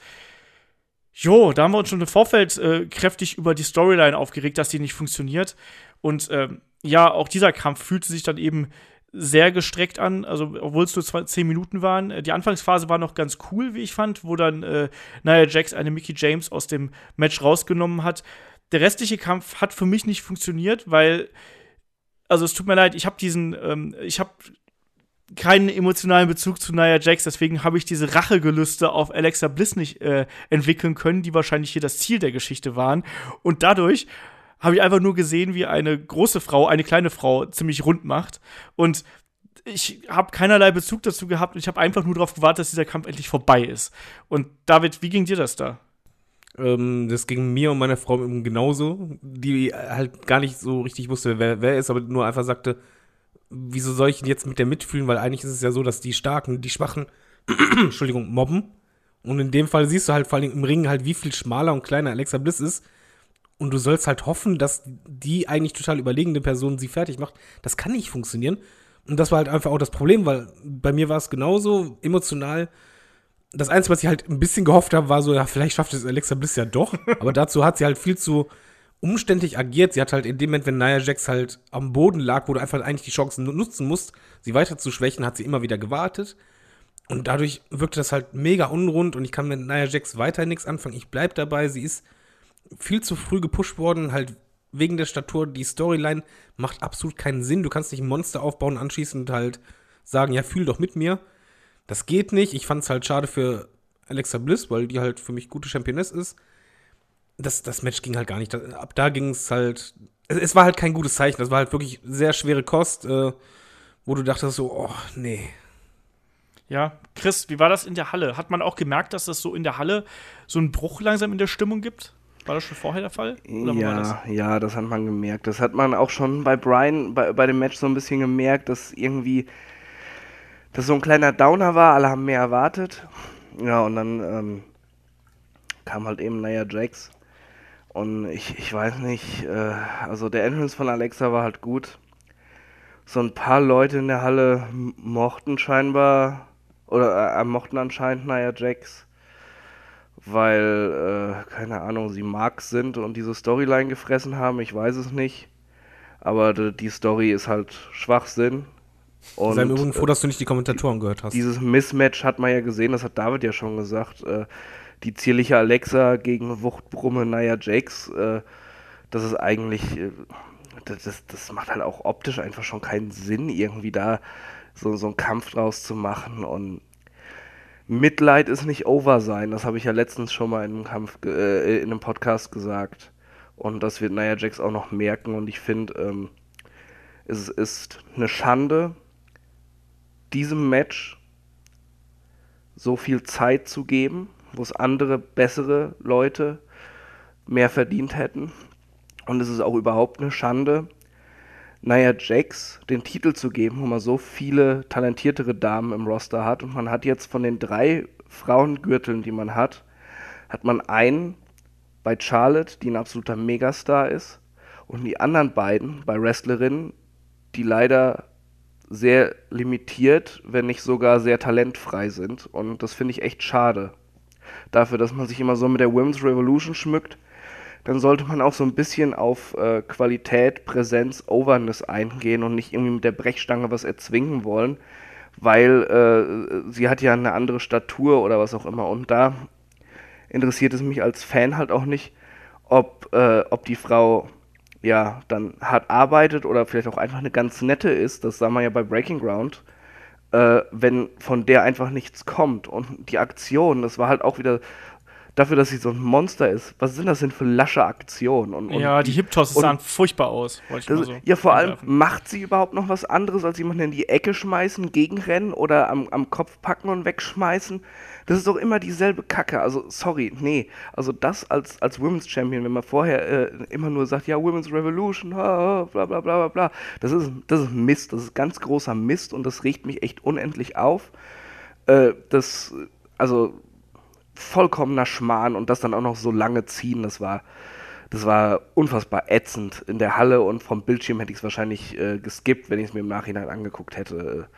Jo, da haben wir uns schon im Vorfeld äh, kräftig über die Storyline aufgeregt, dass die nicht funktioniert. Und ähm, ja, auch dieser Kampf fühlte sich dann eben sehr gestreckt an, also obwohl es nur zwei, zehn Minuten waren. Äh, die Anfangsphase war noch ganz cool, wie ich fand, wo dann äh, Nia Jax eine Mickey James aus dem Match rausgenommen hat. Der restliche Kampf hat für mich nicht funktioniert, weil, also es tut mir leid, ich habe diesen, ähm, ich habe keinen emotionalen Bezug zu Nia Jax, deswegen habe ich diese Rachegelüste auf Alexa Bliss nicht äh, entwickeln können, die wahrscheinlich hier das Ziel der Geschichte waren. Und dadurch habe ich einfach nur gesehen, wie eine große Frau eine kleine Frau ziemlich rund macht. Und ich habe keinerlei Bezug dazu gehabt ich habe einfach nur darauf gewartet, dass dieser Kampf endlich vorbei ist. Und David, wie ging dir das da? Ähm, das ging mir und meiner Frau genauso, die halt gar nicht so richtig wusste, wer wer ist, aber nur einfach sagte, wieso soll ich jetzt mit der mitfühlen? Weil eigentlich ist es ja so, dass die Starken, die Schwachen, [clears throat] Entschuldigung, mobben. Und in dem Fall siehst du halt vor allem im Ring halt, wie viel schmaler und kleiner Alexa Bliss ist. Und du sollst halt hoffen, dass die eigentlich total überlegene Person sie fertig macht. Das kann nicht funktionieren. Und das war halt einfach auch das Problem, weil bei mir war es genauso emotional. Das Einzige, was ich halt ein bisschen gehofft habe, war so, ja, vielleicht schafft es Alexa Bliss ja doch. [laughs] Aber dazu hat sie halt viel zu umständlich agiert. Sie hat halt in dem Moment, wenn Nia Jax halt am Boden lag, wo du einfach eigentlich die Chancen nutzen musst, sie weiter zu schwächen, hat sie immer wieder gewartet. Und dadurch wirkte das halt mega unrund und ich kann mit Nia Jax weiterhin nichts anfangen. Ich bleib dabei, sie ist viel zu früh gepusht worden, halt wegen der Statur. Die Storyline macht absolut keinen Sinn. Du kannst nicht ein Monster aufbauen, anschließend halt sagen, ja, fühl doch mit mir. Das geht nicht. Ich fand es halt schade für Alexa Bliss, weil die halt für mich gute Championess ist das, das Match ging halt gar nicht. Ab da ging es halt. Es, war halt kein gutes Zeichen. Das war halt wirklich sehr schwere Kost, äh, wo du dachtest so, oh, nee. Ja, Chris, wie war das in der Halle? Hat man auch gemerkt, dass das so in der Halle so einen Bruch langsam in der Stimmung gibt? War das schon vorher der Fall? ja, das? ja, das hat man gemerkt. Das hat man auch schon bei Brian bei, bei dem Match so ein bisschen gemerkt, dass irgendwie das so ein kleiner Downer war. Alle haben mehr erwartet. Ja, und dann ähm, kam halt eben Nia Jax und ich, ich weiß nicht, äh, also der Entrance von Alexa war halt gut. So ein paar Leute in der Halle mochten scheinbar, oder äh, mochten anscheinend Nia Jax, weil, äh, keine Ahnung, sie Marks sind und diese Storyline gefressen haben, ich weiß es nicht. Aber die Story ist halt Schwachsinn. Und, Sei im Übrigen froh, dass du nicht die Kommentatoren gehört hast. Dieses Mismatch hat man ja gesehen, das hat David ja schon gesagt. Äh, die zierliche Alexa gegen Wuchtbrumme Nia Jakes, äh, das ist eigentlich, äh, das, das macht halt auch optisch einfach schon keinen Sinn, irgendwie da so, so einen Kampf draus zu machen und Mitleid ist nicht over sein, das habe ich ja letztens schon mal in einem Kampf, äh, in einem Podcast gesagt. Und das wird Nia Jax auch noch merken. Und ich finde, ähm, es ist eine Schande, diesem Match so viel Zeit zu geben wo es andere, bessere Leute mehr verdient hätten. Und es ist auch überhaupt eine Schande, Nia Jax den Titel zu geben, wo man so viele talentiertere Damen im Roster hat. Und man hat jetzt von den drei Frauengürteln, die man hat, hat man einen bei Charlotte, die ein absoluter Megastar ist, und die anderen beiden bei Wrestlerinnen, die leider sehr limitiert, wenn nicht sogar sehr talentfrei sind. Und das finde ich echt schade dafür, dass man sich immer so mit der Women's Revolution schmückt, dann sollte man auch so ein bisschen auf äh, Qualität, Präsenz, Overness eingehen und nicht irgendwie mit der Brechstange was erzwingen wollen, weil äh, sie hat ja eine andere Statur oder was auch immer. Und da interessiert es mich als Fan halt auch nicht, ob, äh, ob die Frau ja dann hart arbeitet oder vielleicht auch einfach eine ganz nette ist. Das sah man ja bei Breaking Ground äh, wenn von der einfach nichts kommt. Und die Aktion, das war halt auch wieder dafür, dass sie so ein Monster ist, was sind das denn für lasche Aktionen? Und, und ja, die Hip-Tosses und- sahen furchtbar aus. wollte ich das, mal so ja, vor allem, macht sie überhaupt noch was anderes, als jemanden in die Ecke schmeißen, gegenrennen oder am, am Kopf packen und wegschmeißen? Das ist doch immer dieselbe Kacke. Also, sorry, nee. Also, das als, als Women's Champion, wenn man vorher äh, immer nur sagt, ja, Women's Revolution, ha, bla, bla, bla, bla. Das ist, das ist Mist. Das ist ganz großer Mist und das regt mich echt unendlich auf. Äh, das, also, vollkommener Schmarrn und das dann auch noch so lange ziehen, das war, das war unfassbar ätzend in der Halle und vom Bildschirm hätte ich es wahrscheinlich äh, geskippt, wenn ich es mir im Nachhinein angeguckt hätte.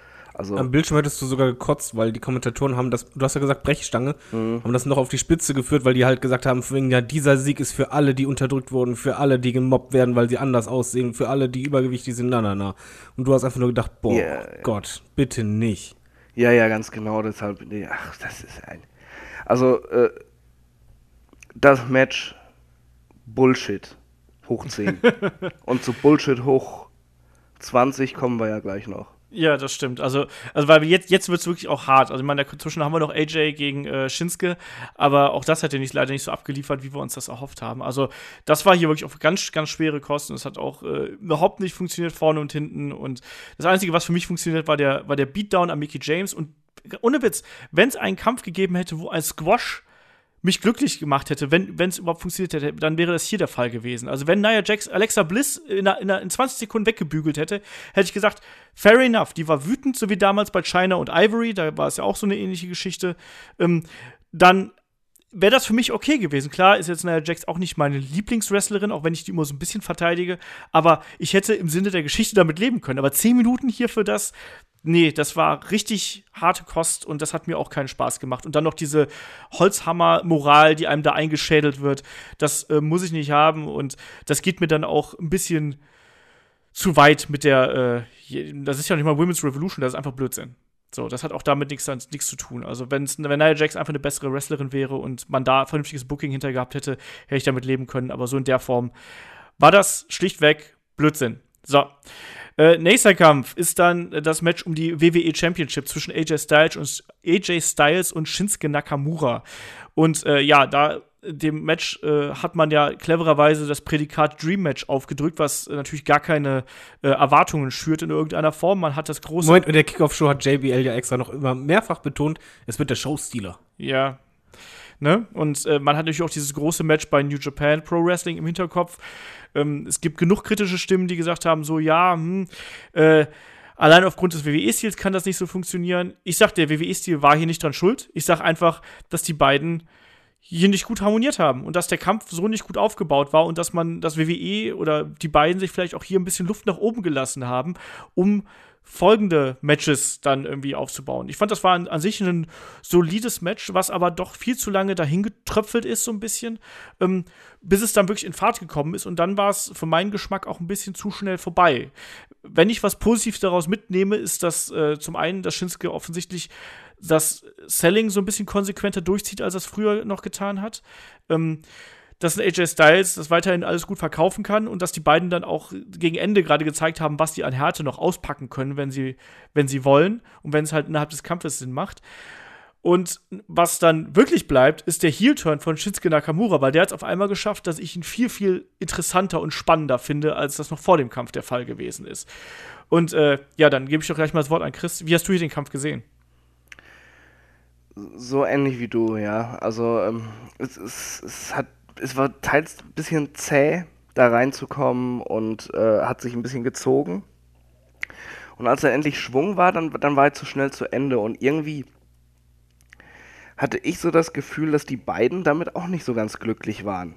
Also, Am Bildschirm hättest du sogar gekotzt, weil die Kommentatoren haben das, du hast ja gesagt Brechstange, haben das noch auf die Spitze geführt, weil die halt gesagt haben, wegen, ja, dieser Sieg ist für alle, die unterdrückt wurden, für alle, die gemobbt werden, weil sie anders aussehen, für alle, die übergewichtig sind, na, na, na. Und du hast einfach nur gedacht, boah, ja. Gott, bitte nicht. ja, ja, ganz genau, deshalb, nee, ach, das ist ein, also, äh, das Match, Bullshit, hoch 10. [laughs] und zu Bullshit hoch 20 kommen wir ja gleich noch. Ja, das stimmt. Also, also weil jetzt, jetzt wird es wirklich auch hart. Also, ich meine, dazwischen haben wir noch AJ gegen äh, Shinsuke, aber auch das hat er nicht, leider nicht so abgeliefert, wie wir uns das erhofft haben. Also, das war hier wirklich auf ganz, ganz schwere Kosten. Es hat auch äh, überhaupt nicht funktioniert vorne und hinten. Und das Einzige, was für mich funktioniert, war der, war der Beatdown an Mickey James. Und ohne Witz, wenn es einen Kampf gegeben hätte, wo ein Squash mich glücklich gemacht hätte, wenn es überhaupt funktioniert hätte, dann wäre das hier der Fall gewesen. Also wenn Nia Jax Alexa Bliss in, in, in 20 Sekunden weggebügelt hätte, hätte ich gesagt, fair enough, die war wütend, so wie damals bei China und Ivory, da war es ja auch so eine ähnliche Geschichte. Ähm, dann wäre das für mich okay gewesen. Klar ist jetzt Nia Jax auch nicht meine Lieblingswrestlerin, auch wenn ich die immer so ein bisschen verteidige, aber ich hätte im Sinne der Geschichte damit leben können. Aber 10 Minuten hier für das, nee, das war richtig harte Kost und das hat mir auch keinen Spaß gemacht. Und dann noch diese Holzhammer-Moral, die einem da eingeschädelt wird, das äh, muss ich nicht haben und das geht mir dann auch ein bisschen zu weit mit der, äh, das ist ja nicht mal Women's Revolution, das ist einfach Blödsinn. So, das hat auch damit nichts zu tun. Also, wenn's, wenn Nia Jax einfach eine bessere Wrestlerin wäre und man da vernünftiges Booking hinter gehabt hätte, hätte ich damit leben können. Aber so in der Form war das schlichtweg Blödsinn. So. Äh, nächster Kampf ist dann äh, das Match um die WWE Championship zwischen AJ Styles und, AJ Styles und Shinsuke Nakamura. Und äh, ja, da dem Match äh, hat man ja clevererweise das Prädikat Dream Match aufgedrückt, was äh, natürlich gar keine äh, Erwartungen schürt in irgendeiner Form. Man hat das große Moment, in der Kickoff-Show hat JBL ja extra noch immer mehrfach betont, es wird der Showstealer. Ja. Ne? Und äh, man hat natürlich auch dieses große Match bei New Japan Pro Wrestling im Hinterkopf. Ähm, es gibt genug kritische Stimmen, die gesagt haben: so, ja, hm, äh, allein aufgrund des WWE-Stils kann das nicht so funktionieren. Ich sag, der WWE-Stil war hier nicht dran schuld. Ich sag einfach, dass die beiden hier nicht gut harmoniert haben und dass der Kampf so nicht gut aufgebaut war und dass man das WWE oder die beiden sich vielleicht auch hier ein bisschen Luft nach oben gelassen haben, um folgende Matches dann irgendwie aufzubauen. Ich fand, das war an, an sich ein solides Match, was aber doch viel zu lange dahin getröpfelt ist, so ein bisschen, ähm, bis es dann wirklich in Fahrt gekommen ist und dann war es für meinen Geschmack auch ein bisschen zu schnell vorbei. Wenn ich was Positives daraus mitnehme, ist, dass äh, zum einen, dass Shinsuke offensichtlich das Selling so ein bisschen konsequenter durchzieht, als er es früher noch getan hat. Ähm, dass AJ Styles das weiterhin alles gut verkaufen kann und dass die beiden dann auch gegen Ende gerade gezeigt haben, was die an Härte noch auspacken können, wenn sie, wenn sie wollen und wenn es halt innerhalb des Kampfes Sinn macht. Und was dann wirklich bleibt, ist der Heel-Turn von Shinsuke Nakamura, weil der hat es auf einmal geschafft, dass ich ihn viel, viel interessanter und spannender finde, als das noch vor dem Kampf der Fall gewesen ist. Und äh, ja, dann gebe ich doch gleich mal das Wort an Chris. Wie hast du hier den Kampf gesehen? So ähnlich wie du, ja. Also ähm, es, es, es, hat, es war teils ein bisschen zäh, da reinzukommen und äh, hat sich ein bisschen gezogen. Und als er endlich Schwung war, dann, dann war er zu schnell zu Ende. Und irgendwie hatte ich so das Gefühl, dass die beiden damit auch nicht so ganz glücklich waren.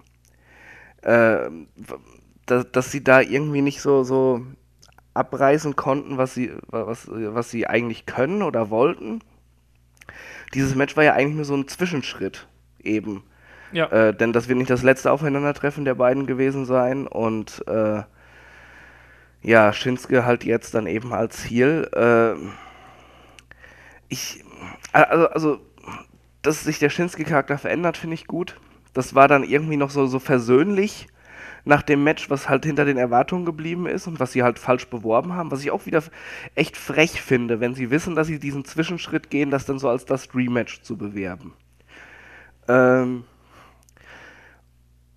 Äh, dass, dass sie da irgendwie nicht so, so abreißen konnten, was sie, was, was sie eigentlich können oder wollten dieses Match war ja eigentlich nur so ein Zwischenschritt eben. Ja. Äh, denn das wird nicht das letzte Aufeinandertreffen der beiden gewesen sein. Und äh, ja, Shinsuke halt jetzt dann eben als Heel. Äh, ich, also, also, dass sich der Shinsuke-Charakter verändert, finde ich gut. Das war dann irgendwie noch so, so versöhnlich nach dem Match, was halt hinter den Erwartungen geblieben ist und was sie halt falsch beworben haben, was ich auch wieder echt frech finde, wenn sie wissen, dass sie diesen Zwischenschritt gehen, das dann so als das Rematch zu bewerben. Ähm,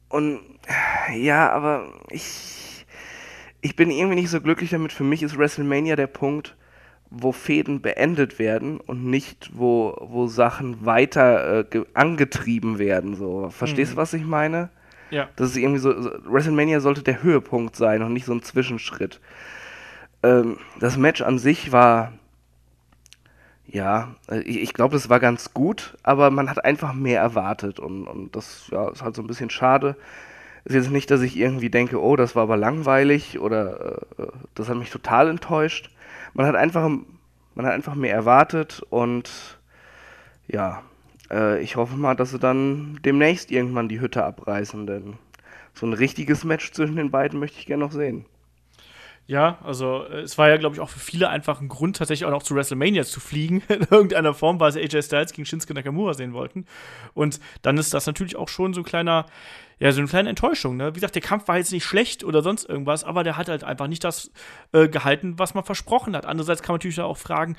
Und ja, aber ich, ich bin irgendwie nicht so glücklich damit. Für mich ist WrestleMania der Punkt, wo Fäden beendet werden und nicht, wo, wo Sachen weiter äh, angetrieben werden. So. Verstehst du, mhm. was ich meine? Ja. Das ist irgendwie so, WrestleMania sollte der Höhepunkt sein und nicht so ein Zwischenschritt. Ähm, das Match an sich war, ja, äh, ich, ich glaube, das war ganz gut, aber man hat einfach mehr erwartet und, und das ja, ist halt so ein bisschen schade. Ist jetzt nicht, dass ich irgendwie denke, oh, das war aber langweilig oder äh, äh das hat mich total enttäuscht man hat einfach, man hat einfach mehr erwartet und ja, äh, ich hoffe mal, dass sie dann demnächst irgendwann die Hütte abreißen, denn so ein richtiges Match zwischen den beiden möchte ich gerne noch sehen. Ja, also äh, es war ja, glaube ich, auch für viele einfach ein Grund, tatsächlich auch noch zu WrestleMania zu fliegen, [laughs] in irgendeiner Form, weil sie AJ Styles gegen Shinsuke Nakamura sehen wollten. Und dann ist das natürlich auch schon so ein kleiner, ja, so eine kleine Enttäuschung. Ne? Wie gesagt, der Kampf war jetzt nicht schlecht oder sonst irgendwas, aber der hat halt einfach nicht das äh, gehalten, was man versprochen hat. Andererseits kann man natürlich auch fragen,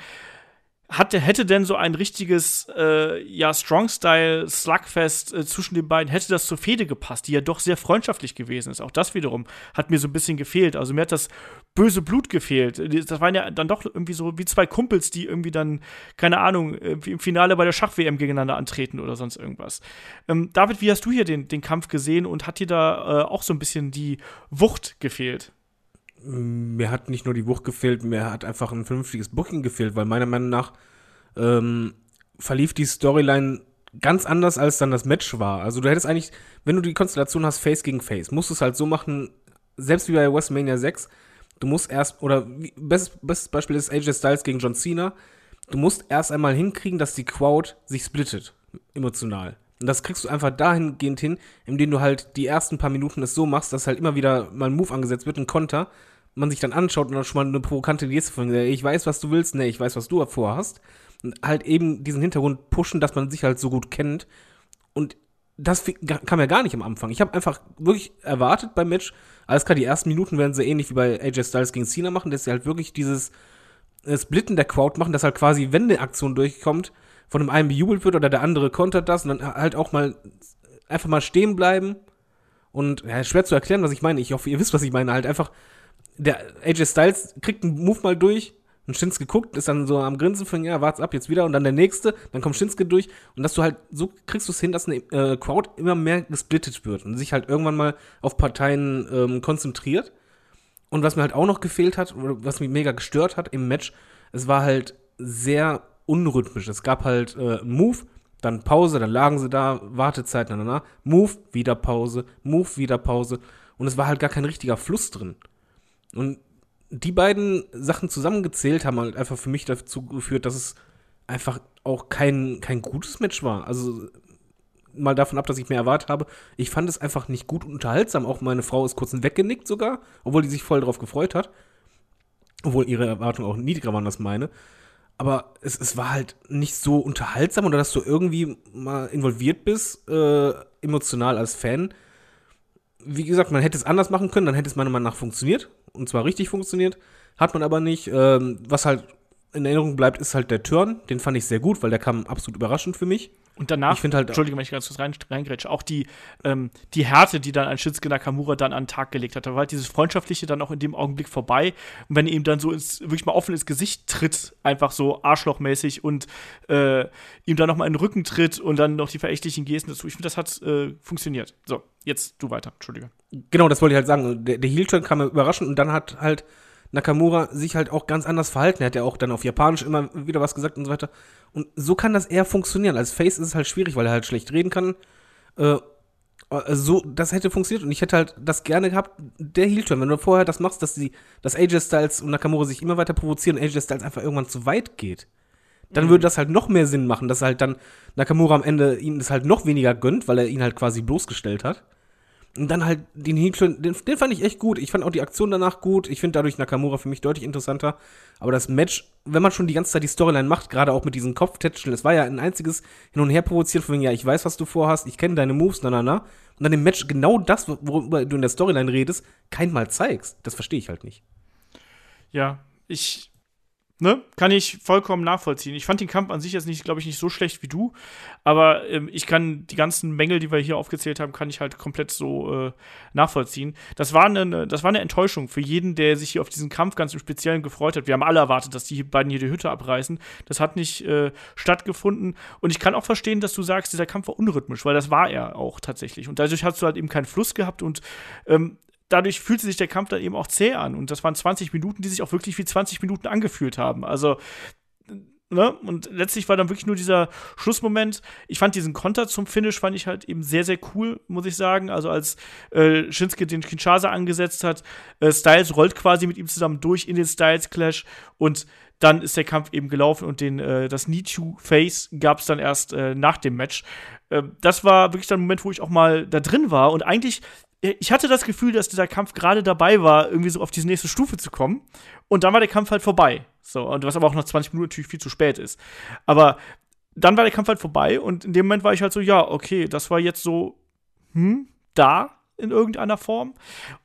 hatte, hätte denn so ein richtiges, äh, ja, Strong-Style-Slugfest äh, zwischen den beiden, hätte das zur Fehde gepasst, die ja doch sehr freundschaftlich gewesen ist. Auch das wiederum hat mir so ein bisschen gefehlt. Also mir hat das böse Blut gefehlt. Das waren ja dann doch irgendwie so wie zwei Kumpels, die irgendwie dann, keine Ahnung, im Finale bei der Schach-WM gegeneinander antreten oder sonst irgendwas. Ähm, David, wie hast du hier den, den Kampf gesehen und hat dir da äh, auch so ein bisschen die Wucht gefehlt? Mir hat nicht nur die Wucht gefehlt, mir hat einfach ein vernünftiges Booking gefehlt, weil meiner Meinung nach ähm, verlief die Storyline ganz anders, als dann das Match war. Also du hättest eigentlich, wenn du die Konstellation hast, Face gegen Face, musst du es halt so machen, selbst wie bei WrestleMania 6, du musst erst, oder bestes, bestes Beispiel ist AJ Styles gegen John Cena, du musst erst einmal hinkriegen, dass die Crowd sich splittet, emotional. Und das kriegst du einfach dahingehend hin, indem du halt die ersten paar Minuten es so machst, dass halt immer wieder mal ein Move angesetzt wird, ein Konter, man sich dann anschaut und dann schon mal eine provokante Geste von, ich weiß, was du willst, ne, ich weiß, was du vorhast. Und halt eben diesen Hintergrund pushen, dass man sich halt so gut kennt. Und das kam ja gar nicht am Anfang. Ich habe einfach wirklich erwartet beim Match, alles klar, die ersten Minuten werden sie ähnlich wie bei AJ Styles gegen Cena machen, dass sie halt wirklich dieses äh, Splitten der Crowd machen, dass halt quasi, wenn eine Aktion durchkommt, von dem einen bejubelt wird oder der andere kontert das und dann halt auch mal einfach mal stehen bleiben. Und ja, schwer zu erklären, was ich meine. Ich hoffe, ihr wisst, was ich meine. Halt einfach, der AJ Styles kriegt einen Move mal durch und Shinsuke guckt, ist dann so am Grinsen von, ja, wart's ab, jetzt wieder und dann der nächste, dann kommt Shinsuke durch und dass du halt, so kriegst du es hin, dass eine äh, Crowd immer mehr gesplittet wird und sich halt irgendwann mal auf Parteien ähm, konzentriert. Und was mir halt auch noch gefehlt hat, oder was mich mega gestört hat im Match, es war halt sehr unrhythmisch. Es gab halt äh, Move, dann Pause, dann lagen sie da, Wartezeit, na, na, na, Move, wieder Pause, Move, wieder Pause. Und es war halt gar kein richtiger Fluss drin. Und die beiden Sachen zusammengezählt haben halt einfach für mich dazu geführt, dass es einfach auch kein, kein gutes Match war. Also mal davon ab, dass ich mehr erwartet habe. Ich fand es einfach nicht gut und unterhaltsam. Auch meine Frau ist kurz weggenickt sogar, obwohl die sich voll darauf gefreut hat. Obwohl ihre Erwartungen auch niedriger waren als meine aber es, es war halt nicht so unterhaltsam oder dass du irgendwie mal involviert bist, äh, emotional als Fan. Wie gesagt, man hätte es anders machen können, dann hätte es meiner Meinung nach funktioniert. Und zwar richtig funktioniert. Hat man aber nicht. Ähm, was halt in Erinnerung bleibt, ist halt der Turn. Den fand ich sehr gut, weil der kam absolut überraschend für mich. Und danach, ich halt, Entschuldige, wenn ich ganz kurz rein, reingrätsche, auch die, ähm, die Härte, die dann ein Shinsuke Nakamura dann an den Tag gelegt hat. Da war halt dieses Freundschaftliche dann auch in dem Augenblick vorbei. Und wenn er ihm dann so ins, wirklich mal offen ins Gesicht tritt, einfach so arschlochmäßig und äh, ihm dann nochmal in den Rücken tritt und dann noch die verächtlichen Gesten dazu. Ich finde, das hat äh, funktioniert. So, jetzt du weiter, Entschuldige. Genau, das wollte ich halt sagen. Der, der Heel-Turn kam überraschend und dann hat halt Nakamura sich halt auch ganz anders verhalten. Er hat ja auch dann auf Japanisch immer wieder was gesagt und so weiter. Und so kann das eher funktionieren. Als Face ist es halt schwierig, weil er halt schlecht reden kann. Äh, so, das hätte funktioniert und ich hätte halt das gerne gehabt, der Heel-Turn, wenn du vorher das machst, dass die, dass AJ Styles und Nakamura sich immer weiter provozieren und AJ Styles einfach irgendwann zu weit geht, dann mhm. würde das halt noch mehr Sinn machen, dass halt dann Nakamura am Ende ihm das halt noch weniger gönnt, weil er ihn halt quasi bloßgestellt hat. Und dann halt den Heel-Turn, den, den, fand ich echt gut. Ich fand auch die Aktion danach gut. Ich finde dadurch Nakamura für mich deutlich interessanter. Aber das Match, wenn man schon die ganze Zeit die Storyline macht, gerade auch mit diesen Kopftätscheln, es war ja ein einziges Hin und Her provoziert, von wegen, ja, ich weiß, was du vorhast, ich kenne deine Moves, na, na, na. Und dann im Match genau das, worüber du in der Storyline redest, kein Mal zeigst. Das verstehe ich halt nicht. Ja, ich ne, kann ich vollkommen nachvollziehen. Ich fand den Kampf an sich jetzt nicht, glaube ich, nicht so schlecht wie du, aber ähm, ich kann die ganzen Mängel, die wir hier aufgezählt haben, kann ich halt komplett so äh, nachvollziehen. Das war, eine, das war eine Enttäuschung für jeden, der sich hier auf diesen Kampf ganz im Speziellen gefreut hat. Wir haben alle erwartet, dass die beiden hier die Hütte abreißen. Das hat nicht äh, stattgefunden und ich kann auch verstehen, dass du sagst, dieser Kampf war unrhythmisch, weil das war er auch tatsächlich. Und dadurch hast du halt eben keinen Fluss gehabt und ähm, dadurch fühlte sich der Kampf dann eben auch zäh an. Und das waren 20 Minuten, die sich auch wirklich wie 20 Minuten angefühlt haben. Also, ne? Und letztlich war dann wirklich nur dieser Schlussmoment. Ich fand diesen Konter zum Finish, fand ich halt eben sehr, sehr cool, muss ich sagen. Also, als äh, Shinsuke den Kinshasa angesetzt hat, äh, Styles rollt quasi mit ihm zusammen durch in den Styles-Clash und dann ist der Kampf eben gelaufen und den, äh, das Need to Face gab es dann erst äh, nach dem Match. Äh, das war wirklich der Moment, wo ich auch mal da drin war und eigentlich ich hatte das Gefühl, dass dieser Kampf gerade dabei war, irgendwie so auf diese nächste Stufe zu kommen. Und dann war der Kampf halt vorbei. So, und was aber auch nach 20 Minuten natürlich viel zu spät ist. Aber dann war der Kampf halt vorbei und in dem Moment war ich halt so, ja, okay, das war jetzt so, hm, da in irgendeiner Form.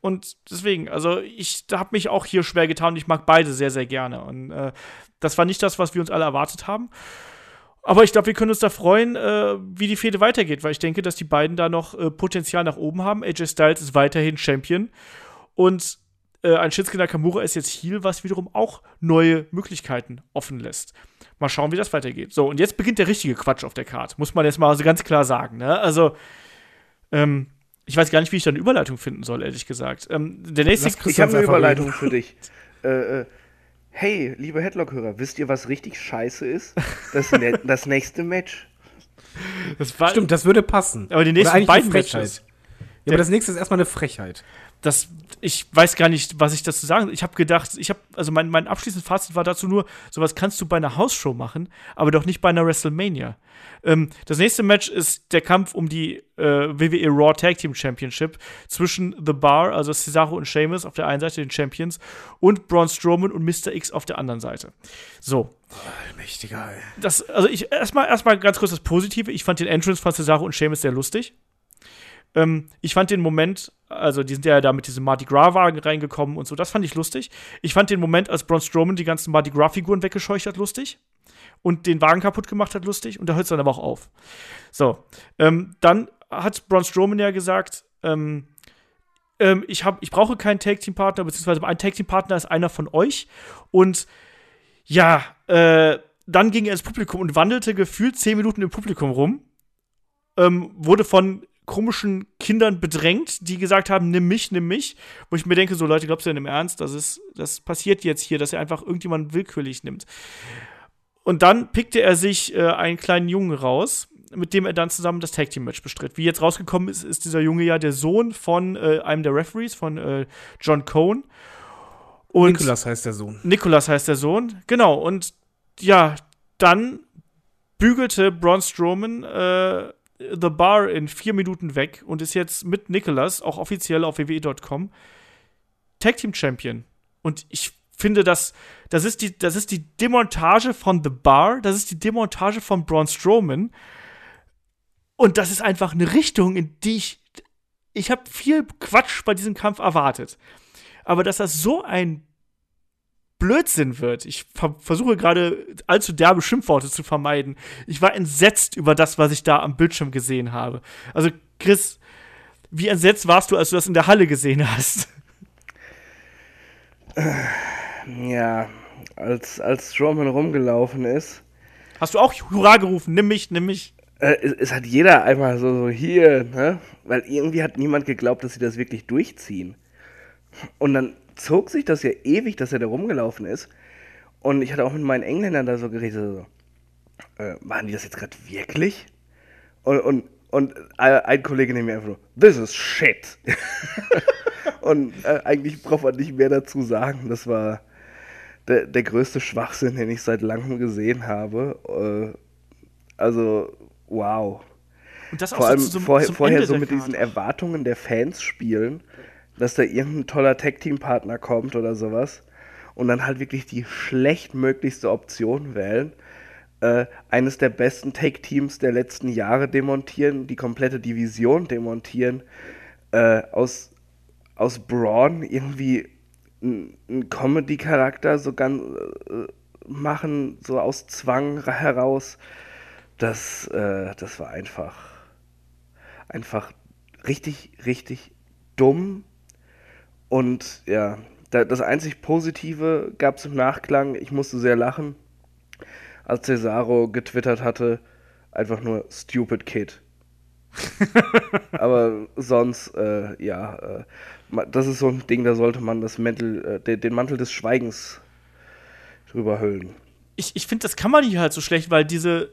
Und deswegen, also ich habe mich auch hier schwer getan und ich mag beide sehr, sehr gerne. Und äh, das war nicht das, was wir uns alle erwartet haben. Aber ich glaube, wir können uns da freuen, äh, wie die Fehde weitergeht, weil ich denke, dass die beiden da noch äh, Potenzial nach oben haben. AJ Styles ist weiterhin Champion und äh, ein Shinsuke Nakamura ist jetzt Heal, was wiederum auch neue Möglichkeiten offen lässt. Mal schauen, wie das weitergeht. So, und jetzt beginnt der richtige Quatsch auf der Karte, muss man jetzt mal so ganz klar sagen. Ne? Also, ähm, ich weiß gar nicht, wie ich da eine Überleitung finden soll, ehrlich gesagt. Ähm, der nächste ich habe eine Überleitung für dich. [laughs] äh, äh Hey, liebe Headlock-Hörer, wisst ihr, was richtig scheiße ist? Das, ne [laughs] das nächste Match. Das Stimmt, das würde passen. Aber die nächsten beiden Matches. Ja, aber das nächste ist erstmal eine Frechheit. Das, ich weiß gar nicht, was ich dazu sagen. Ich habe gedacht, ich habe, also mein, mein abschließendes Fazit war dazu nur, sowas kannst du bei einer Hausshow machen, aber doch nicht bei einer WrestleMania. Ähm, das nächste Match ist der Kampf um die äh, WWE Raw Tag Team Championship zwischen The Bar, also Cesaro und Sheamus auf der einen Seite, den Champions, und Braun Strowman und Mr. X auf der anderen Seite. So. Allmächtiger, ey. Das, also ich, erstmal, erstmal ganz kurz das Positive. Ich fand den Entrance von Cesaro und Sheamus sehr lustig. Ähm, ich fand den Moment, also die sind ja da mit diesem Mardi Gras-Wagen reingekommen und so, das fand ich lustig. Ich fand den Moment, als Braun Strowman die ganzen Mardi Gras-Figuren weggescheucht hat, lustig und den Wagen kaputt gemacht hat, lustig. Und da hört es dann aber auch auf. So, ähm, dann hat Braun Strowman ja gesagt, ähm, ähm, ich, hab, ich brauche keinen Tag-Team-Partner, beziehungsweise ein Tag-Team-Partner ist einer von euch. Und ja, äh, dann ging er ins Publikum und wandelte gefühlt zehn Minuten im Publikum rum. Ähm, wurde von komischen Kindern bedrängt, die gesagt haben, nimm mich, nimm mich. Wo ich mir denke, so Leute, glaubst du denn im Ernst, das ist, das passiert jetzt hier, dass er einfach irgendjemanden willkürlich nimmt. Und dann pickte er sich äh, einen kleinen Jungen raus, mit dem er dann zusammen das Tag Team Match bestritt. Wie jetzt rausgekommen ist, ist dieser Junge ja der Sohn von äh, einem der Referees, von äh, John Cohn. Und Nicholas heißt der Sohn. Nicholas heißt der Sohn, genau. Und ja, dann bügelte Braun Strowman äh, The Bar in vier Minuten weg und ist jetzt mit Nicholas, auch offiziell auf WWE.com, Tag Team Champion. Und ich finde, dass das ist die, das ist die Demontage von The Bar, das ist die Demontage von Braun Strowman. Und das ist einfach eine Richtung, in die ich. Ich habe viel Quatsch bei diesem Kampf erwartet. Aber dass das so ein Blödsinn wird. Ich ver versuche gerade allzu derbe Schimpfworte zu vermeiden. Ich war entsetzt über das, was ich da am Bildschirm gesehen habe. Also, Chris, wie entsetzt warst du, als du das in der Halle gesehen hast? Ja, als, als Strowman rumgelaufen ist. Hast du auch Hurra gerufen? Nimm mich, nimm mich. Äh, es, es, hat jeder einfach so, so hier, ne? Weil irgendwie hat niemand geglaubt, dass sie das wirklich durchziehen. Und dann zog sich das ja ewig, dass er da rumgelaufen ist. Und ich hatte auch mit meinen Engländern da so geredet, so, äh, machen die das jetzt gerade wirklich? Und, und, und ein Kollege neben mir einfach so, this is shit. [laughs] und äh, eigentlich braucht man nicht mehr dazu sagen. Das war der, der größte Schwachsinn, den ich seit langem gesehen habe. Äh, also, wow. Und das auch Vor allem so zum, vor, zum vorher so mit diesen Erwartungen der Fans spielen, dass da irgendein toller Tag-Team-Partner kommt oder sowas. Und dann halt wirklich die schlechtmöglichste Option wählen. Äh, eines der besten Take-Teams der letzten Jahre demontieren, die komplette Division demontieren, äh, aus, aus Braun irgendwie einen Comedy-Charakter so ganz, äh, machen, so aus Zwang heraus, das, äh, das war einfach, einfach richtig, richtig dumm. Und ja, da, das einzig Positive gab es im Nachklang. Ich musste sehr lachen, als Cesaro getwittert hatte, einfach nur Stupid Kid. [laughs] Aber sonst, äh, ja, äh, das ist so ein Ding, da sollte man das Mantel, äh, den, Mantel des Schweigens drüber hüllen. ich, ich finde, das kann man nicht halt so schlecht, weil diese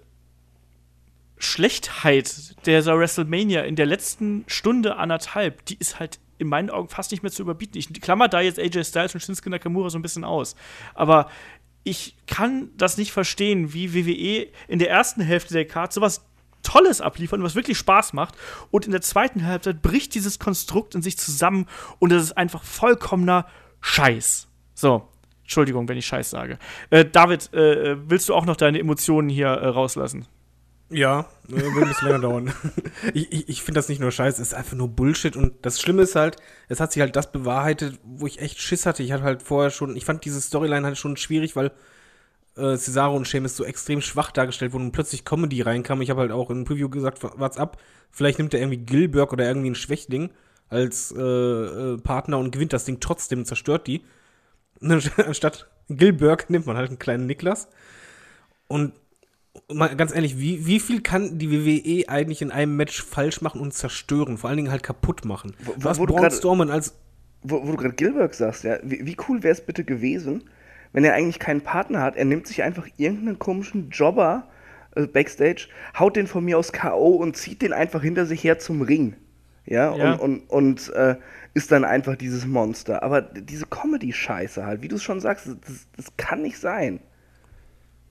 Schlechtheit dieser WrestleMania in der letzten Stunde anderthalb, die ist halt in meinen Augen fast nicht mehr zu überbieten. Ich klammer da jetzt AJ Styles und Shinsuke Nakamura so ein bisschen aus. Aber ich kann das nicht verstehen, wie WWE in der ersten Hälfte der Card sowas Tolles abliefern, was wirklich Spaß macht. Und in der zweiten Halbzeit bricht dieses Konstrukt in sich zusammen und das ist einfach vollkommener Scheiß. So, Entschuldigung, wenn ich Scheiß sage. Äh, David, äh, willst du auch noch deine Emotionen hier äh, rauslassen? Ja, äh, wird ein bisschen länger dauern. [laughs] Ich, ich, ich finde das nicht nur scheiße, es ist einfach nur Bullshit. Und das Schlimme ist halt, es hat sich halt das bewahrheitet, wo ich echt Schiss hatte. Ich hatte halt vorher schon, ich fand diese Storyline halt schon schwierig, weil äh, Cesaro und Sheamus so extrem schwach dargestellt wurden und plötzlich Comedy reinkam. Ich habe halt auch im Preview gesagt, what's up? Vielleicht nimmt er irgendwie Gilberg oder irgendwie einen Schwächling als äh, äh, Partner und gewinnt das Ding trotzdem zerstört die. [laughs] Anstatt Gilberg nimmt man halt einen kleinen Niklas. Und mal ganz ehrlich, wie, wie viel kann die WWE eigentlich in einem Match falsch machen und zerstören? Vor allen Dingen halt kaputt machen. Wo- Du hast wo du Braun grad- Strowman als. Wo, wo du gerade Gilbert sagst, ja, wie, wie cool wäre es bitte gewesen, wenn er eigentlich keinen Partner hat, er nimmt sich einfach irgendeinen komischen Jobber äh, Backstage, haut den von mir aus K.O. und zieht den einfach hinter sich her zum Ring. Ja, Ja. und, und, und äh, ist dann einfach dieses Monster. Aber diese Comedy-Scheiße halt, wie du es schon sagst, das, das kann nicht sein.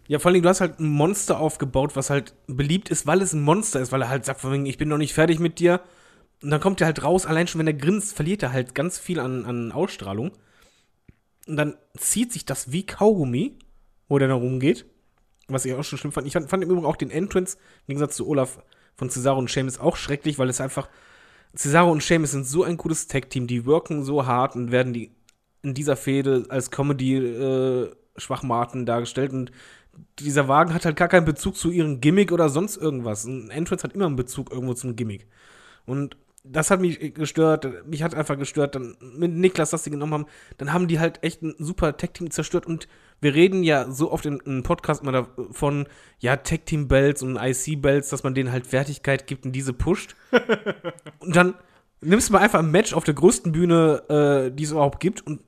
Ja, vor Dingen, du hast halt ein Monster aufgebaut, was halt beliebt ist, weil es ein Monster ist, weil er halt sagt, von wegen, ich bin noch nicht fertig mit dir. Und dann kommt er halt raus, allein schon, wenn er grinst, verliert er halt ganz viel an, an Ausstrahlung. Und dann zieht sich das wie Kaugummi, wo der da rumgeht. Was ich auch schon schlimm fand. Ich fand, fand im Übrigen auch den Entrance, im Gegensatz zu Olaf von Cesaro und Sheamus, auch schrecklich, weil es einfach. Cesaro und Sheamus sind so ein gutes Tag-Team, die wirken so hart und werden die in dieser Fehde als Comedy-Schwachmaten dargestellt. Und dieser Wagen hat halt gar keinen Bezug zu ihrem Gimmick oder sonst irgendwas. Ein Entrance hat immer einen Bezug irgendwo zum Gimmick. Und das hat mich gestört. Mich hat einfach gestört. Dann mit Niklas, das sie genommen haben, dann haben die halt echt ein super Tag-Team zerstört. Und wir reden ja so oft in einem Podcast immer davon, ja, Tag-Team-Belts und IC-Belts, dass man denen halt Wertigkeit gibt und diese pusht. [laughs] und dann nimmst du mal einfach ein Match auf der größten Bühne, äh, die es überhaupt gibt und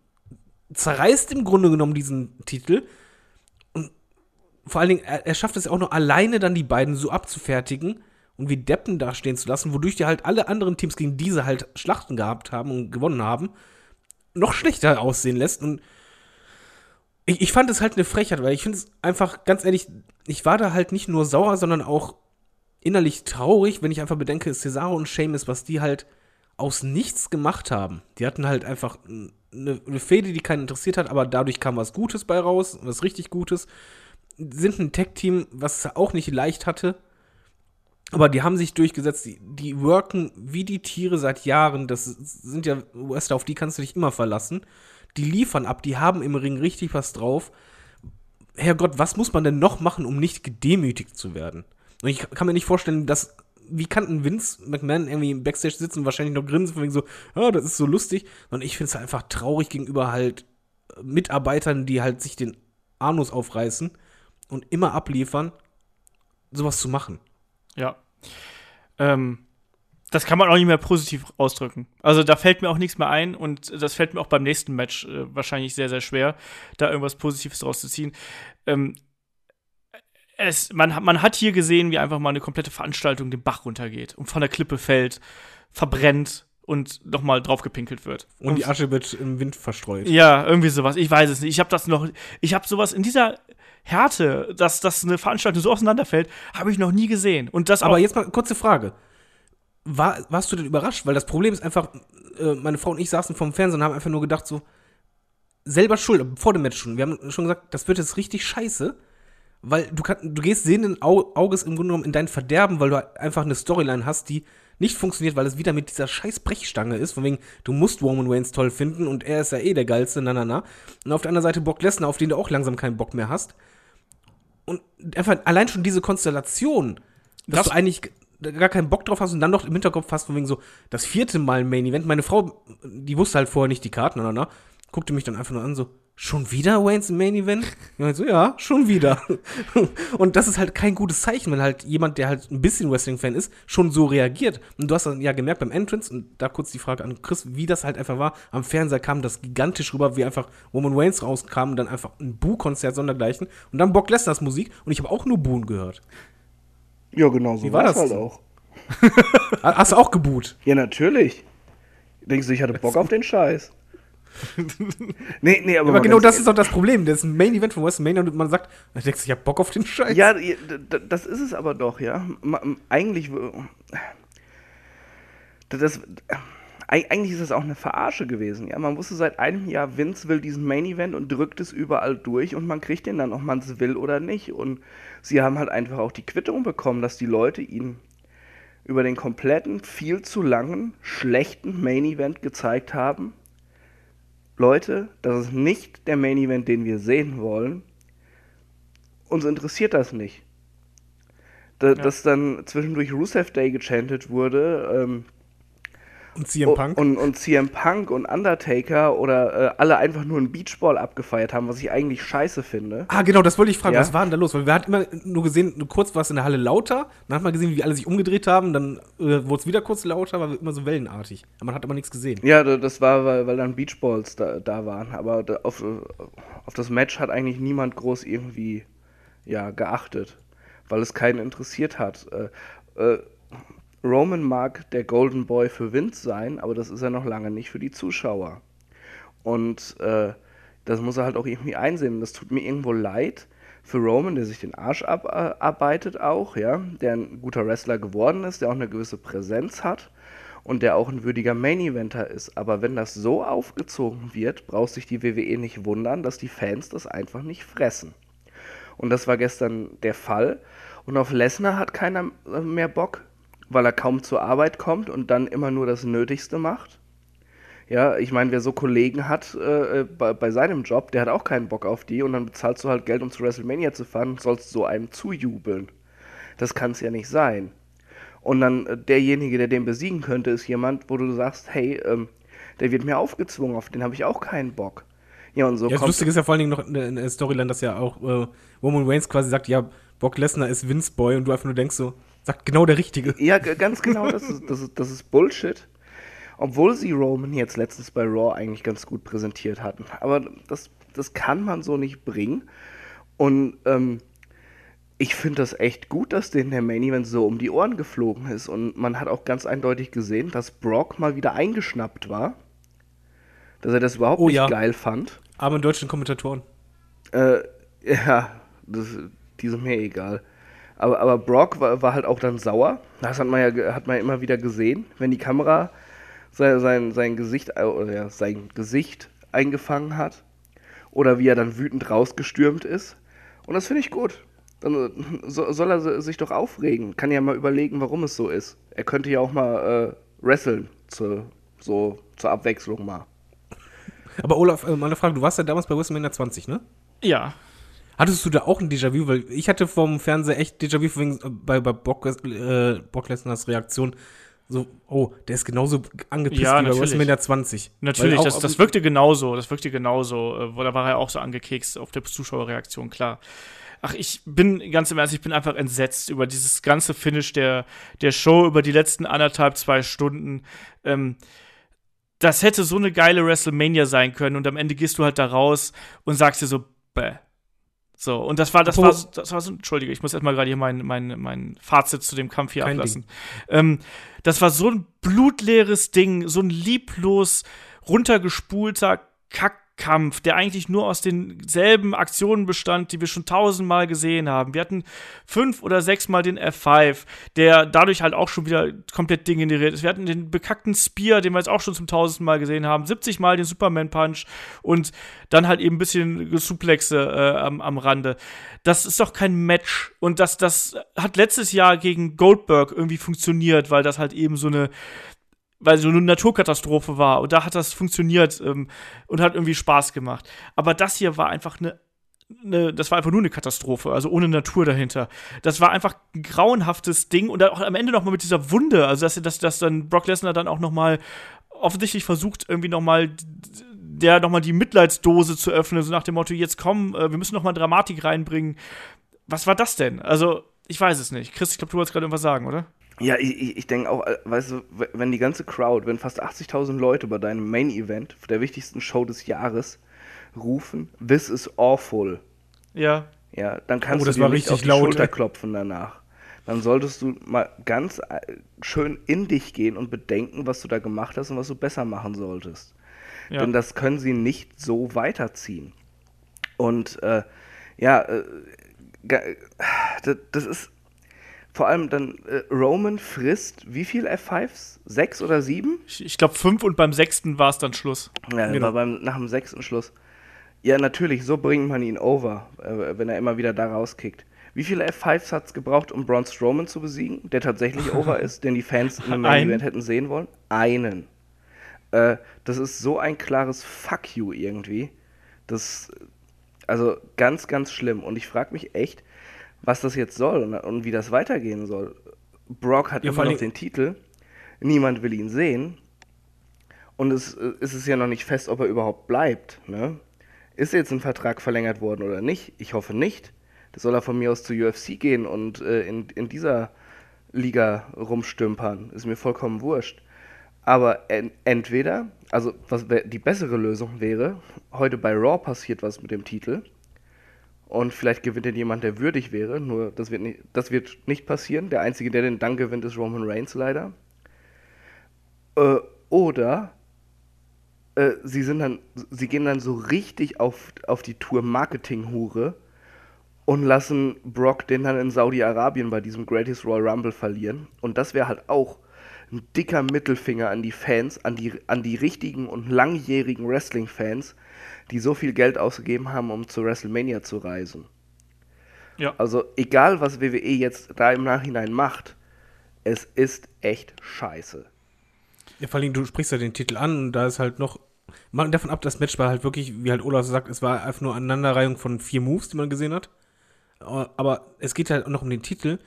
zerreißt im Grunde genommen diesen Titel. Vor allen Dingen, er, er schafft es auch noch alleine dann die beiden so abzufertigen und wie Deppen dastehen zu lassen, wodurch die halt alle anderen Teams, gegen diese halt Schlachten gehabt haben und gewonnen haben, noch schlechter aussehen lässt. Und ich, ich fand es halt eine Frechheit, weil ich finde es einfach, ganz ehrlich, ich war da halt nicht nur sauer, sondern auch innerlich traurig, wenn ich einfach bedenke, Cesaro und Sheamus, was die halt aus nichts gemacht haben. Die hatten halt einfach eine, eine Fehde, die keinen interessiert hat, aber dadurch kam was Gutes bei raus, was richtig Gutes. Sind ein Tech-Team, was es auch nicht leicht hatte. Aber die haben sich durchgesetzt, die, die worken wie die Tiere seit Jahren. Das sind ja Wrestler, auf die kannst du dich immer verlassen. Die liefern ab, die haben im Ring richtig was drauf. Herrgott, was muss man denn noch machen, um nicht gedemütigt zu werden? Und ich kann mir nicht vorstellen, dass wie kann ein Vince McMahon irgendwie im Backstage sitzen und wahrscheinlich noch grinsen, von wegen so, ja, das ist so lustig. Und ich finde es einfach traurig gegenüber halt Mitarbeitern, die halt sich den Anus aufreißen und immer abliefern, sowas zu machen. Ja. Ähm, das kann man auch nicht mehr positiv ausdrücken. Also da fällt mir auch nichts mehr ein und das fällt mir auch beim nächsten Match äh, wahrscheinlich sehr, sehr schwer, da irgendwas Positives draus zu ziehen. Ähm, es, man, hat- man hat hier gesehen, wie einfach mal eine komplette Veranstaltung den Bach runtergeht und von der Klippe fällt, verbrennt und nochmal draufgepinkelt wird. Und die Asche wird im Wind verstreut. Ja, irgendwie sowas. Ich weiß es nicht. Ich habe das noch. Ich habe sowas in dieser Härte, dass, dass eine Veranstaltung so auseinanderfällt, habe ich noch nie gesehen. Und das Aber jetzt mal kurze Frage. War, warst du denn überrascht? Weil das Problem ist einfach, äh, meine Frau und ich saßen vorm Fernsehen und haben einfach nur gedacht, so, selber schuld, vor dem Match schon. Wir haben schon gesagt, das wird jetzt richtig scheiße, weil du, kann, du gehst sehenden Au Auges im Grunde genommen in dein Verderben, weil du einfach eine Storyline hast, die nicht funktioniert, weil es wieder mit dieser scheiß Brechstange ist, von wegen, du musst Roman Reigns toll finden und er ist ja eh der geilste, na na na. Und auf der anderen Seite Brock Lesnar, auf den du auch langsam keinen Bock mehr hast. Und einfach allein schon diese Konstellation, dass Das- du eigentlich gar keinen Bock drauf hast und dann noch im Hinterkopf hast, von wegen so, das vierte Mal Main Event. Meine Frau, die wusste halt vorher nicht die Karten, na, guckte mich dann einfach nur an, so, schon wieder Waynes im Main Event? [laughs] Ich meinte so, ja, schon wieder. [laughs] und das ist halt kein gutes Zeichen, wenn halt jemand, der halt ein bisschen Wrestling-Fan ist, schon so reagiert. Und du hast dann ja gemerkt beim Entrance, und da kurz die Frage an Chris, wie das halt einfach war, am Fernseher kam das gigantisch rüber, wie einfach Roman Reigns rauskam und dann einfach ein Boo-Konzert sondergleichen und dann Bock Lesners Musik und ich habe auch nur Boon gehört. Ja, genau so Wie war das halt auch. Ha- [laughs] Hast du auch geboot? Ja, natürlich. Denkst du, ich hatte Bock auf den Scheiß? [laughs] nee, nee, aber, Aber genau das ist doch das Problem. Das ist ein Main Event von WrestleMania und man sagt, da denkst du, ich hab Bock auf den Scheiß. Ja, das ist es aber doch, ja. Eigentlich. Das, eig- eigentlich ist es auch eine Verarsche gewesen, ja. Man wusste seit einem Jahr, Vince will diesen Main Event und drückt es überall durch und man kriegt den dann, ob man es will oder nicht. Und sie haben halt einfach auch die Quittung bekommen, dass die Leute ihn über den kompletten, viel zu langen, schlechten Main Event gezeigt haben. Leute, das ist nicht der Main Event, den wir sehen wollen. Uns interessiert das nicht. Da, Dass dann zwischendurch Rusev Day gechantet wurde ähm, Und CM Punk. Und, und CM Punk und Undertaker oder äh, alle einfach nur einen Beachball abgefeiert haben, was ich eigentlich scheiße finde. Ah, genau, das wollte ich fragen. Ja? Was war denn da los? Weil wir hatten immer nur gesehen, nur kurz war es in der Halle lauter, dann hat man gesehen, wie alle sich umgedreht haben, dann äh, wurde es wieder kurz lauter, war immer so wellenartig. Aber man hat aber nichts gesehen. Ja, da- das war, weil, weil dann Beachballs da, da waren. Aber auf, äh, auf das Match hat eigentlich niemand groß irgendwie ja, geachtet, weil es keinen interessiert hat. Äh, äh, Roman mag der Golden Boy für Vince sein, aber das ist er noch lange nicht für die Zuschauer. Und äh, das muss er halt auch irgendwie einsehen. Das tut mir irgendwo leid für Roman, der sich den Arsch abarbeitet auch, ja, der ein guter Wrestler geworden ist, der auch eine gewisse Präsenz hat und der auch ein würdiger Main-Eventer ist. Aber wenn das so aufgezogen wird, braucht sich die WWE nicht wundern, dass die Fans das einfach nicht fressen. Und das war gestern der Fall. Und auf Lesnar hat keiner äh, mehr Bock, weil er kaum zur Arbeit kommt und dann immer nur das Nötigste macht. Ja, ich meine, wer so Kollegen hat äh, bei, bei seinem Job, der hat auch keinen Bock auf die und dann bezahlst du halt Geld, um zu WrestleMania zu fahren sollst so einem zujubeln. Das kann es ja nicht sein. Und dann äh, derjenige, der den besiegen könnte, ist jemand, wo du sagst, hey, ähm, der wird mir aufgezwungen, auf den habe ich auch keinen Bock. Ja, und so Ja, das Lustige ist ja vor allen Dingen noch in der, in der Storyline, dass ja auch äh, Roman Reigns quasi sagt, ja, Brock Lesnar ist Vince Boy und du einfach nur denkst so, sagt genau der Richtige. Ja, ganz genau, das ist, das, ist, das ist Bullshit. Obwohl sie Roman jetzt letztens bei Raw eigentlich ganz gut präsentiert hatten. Aber das, das kann man so nicht bringen. Und ähm, ich finde das echt gut, dass denen der Main Event so um die Ohren geflogen ist. Und man hat auch ganz eindeutig gesehen, dass Brock mal wieder eingeschnappt war. Dass er das überhaupt Oh nicht ja. geil fand. Aber in deutschen Kommentatoren. Äh, [laughs] ja, das, die sind mir egal. Aber, aber Brock war, war halt auch dann sauer. Das hat man ja hat man ja immer wieder gesehen, wenn die Kamera sein, sein, sein Gesicht äh, oder ja, sein Gesicht eingefangen hat oder wie er dann wütend rausgestürmt ist. Und das finde ich gut. Dann äh, so, soll er si- sich doch aufregen. Kann ja mal überlegen, warum es so ist. Er könnte ja auch mal äh, wresteln zu, so zur Abwechslung mal. Aber Olaf, äh, mal eine Frage, du warst ja damals bei WrestleMania 20, ne? Ja. Hattest du da auch ein Déjà-vu? Weil ich hatte vom Fernseher echt Déjà-vu äh, bei, bei Brock, äh, Brock Lesnars Reaktion. So, oh, der ist genauso angepisst Ja, wie bei. WrestleMania 20. Natürlich, auch- das, das wirkte genauso. Das wirkte genauso. Äh, da war er auch so angekekst auf der Zuschauerreaktion, klar. Ach, ich bin ganz im Ernst, ich bin einfach entsetzt über dieses ganze Finish der, der Show, über die letzten anderthalb, zwei Stunden. Ähm, das hätte so eine geile WrestleMania sein können und am Ende gehst du halt da raus und sagst dir so, bäh. So, und das war, das Apropos- war, das war so, entschuldige, ich muss erstmal gerade hier mein, mein, mein Fazit zu dem Kampf hier ablassen. Ähm, das war so ein blutleeres Ding, so ein lieblos runtergespulter Kack Kampf, der eigentlich nur aus denselben Aktionen bestand, die wir schon tausendmal gesehen haben. Wir hatten fünf oder sechsmal den F5, der dadurch halt auch schon wieder komplett degeneriert ist. Wir hatten den bekackten Spear, den wir jetzt auch schon zum tausendsten Mal gesehen haben, 70 Mal den Superman Punch und dann halt eben ein bisschen Suplexe äh, am, am Rande. Das ist doch kein Match. Und das, das hat letztes Jahr gegen Goldberg irgendwie funktioniert, weil das halt eben so eine weil so eine Naturkatastrophe war und da hat das funktioniert ähm, und hat irgendwie Spaß gemacht. Aber das hier war einfach eine, eine, das war einfach nur eine Katastrophe, also ohne Natur dahinter. Das war einfach ein grauenhaftes Ding und dann auch am Ende noch mal mit dieser Wunde, also dass, dass, dass dann Brock Lesnar dann auch noch mal offensichtlich versucht irgendwie noch mal der noch mal die Mitleidsdose zu öffnen, so nach dem Motto, jetzt komm, äh, wir müssen noch mal Dramatik reinbringen. Was war das denn? Also, ich weiß es nicht. Chris, ich glaube, du wolltest gerade irgendwas sagen, oder? Ja, ich, ich denke auch, äh, weißt du, wenn die ganze Crowd, wenn fast 80.000 Leute bei deinem Main-Event, der wichtigsten Show des Jahres, rufen, this is awful. Ja. Ja, dann kannst Oh, das du dir nicht richtig auf die laut, Schulter ey. klopfen danach. Dann solltest du mal ganz äh, schön in dich gehen und bedenken, was du da gemacht hast und was du besser machen solltest. Ja. Denn das können sie nicht so weiterziehen. Und äh, ja, äh, das, das ist vor allem dann, äh, Roman frisst wie viel F5s? Sechs oder sieben? Ich, ich glaube, fünf und beim sechsten war es dann Schluss. Ja, Genau. war beim, nach dem sechsten Schluss. Ja, natürlich, so bringt man ihn over, äh, wenn er immer wieder da rauskickt. Wie viele F5s hat es gebraucht, um Braun Strowman zu besiegen, der tatsächlich [laughs] over ist, den die Fans im Main. Event hätten sehen wollen? Einen. Äh, das ist so ein klares Fuck you irgendwie. Das, also ganz, ganz schlimm. Und ich frage mich echt, was das jetzt soll und, und wie das weitergehen soll. Brock hat Ja, immer noch den Titel, niemand will ihn sehen. Und es äh, ist es ja noch nicht fest, ob er überhaupt bleibt. Ne? Ist jetzt ein Vertrag verlängert worden oder nicht? Ich hoffe nicht. Das soll er von mir aus zur UFC gehen und äh, in, in dieser Liga rumstümpern. Ist mir vollkommen wurscht. Aber en entweder, also was die bessere Lösung wäre, heute bei Raw passiert was mit dem Titel und vielleicht gewinnt denn jemand, der würdig wäre. Nur das wird nicht, das wird nicht passieren. Der Einzige, der den dann gewinnt, ist Roman Reigns leider. Äh, oder äh, sie sind dann, sie gehen dann so richtig auf, auf die Tour Marketing-Hure und lassen Brock den dann in Saudi-Arabien bei diesem Greatest Royal Rumble verlieren. Und das wäre halt auch ein dicker Mittelfinger an die Fans, an die, an die richtigen und langjährigen Wrestling-Fans, die so viel Geld ausgegeben haben, um zu WrestleMania zu reisen. Ja. Also egal, was WWE jetzt da im Nachhinein macht, es ist echt scheiße. Ja, vor allem, du sprichst ja den Titel an und da ist halt noch. Mal davon ab, das Match war halt wirklich, wie halt Olaf sagt, es war einfach nur Aneinanderreihung von vier Moves, die man gesehen hat. Äh, Aber es geht halt auch noch um den Titel.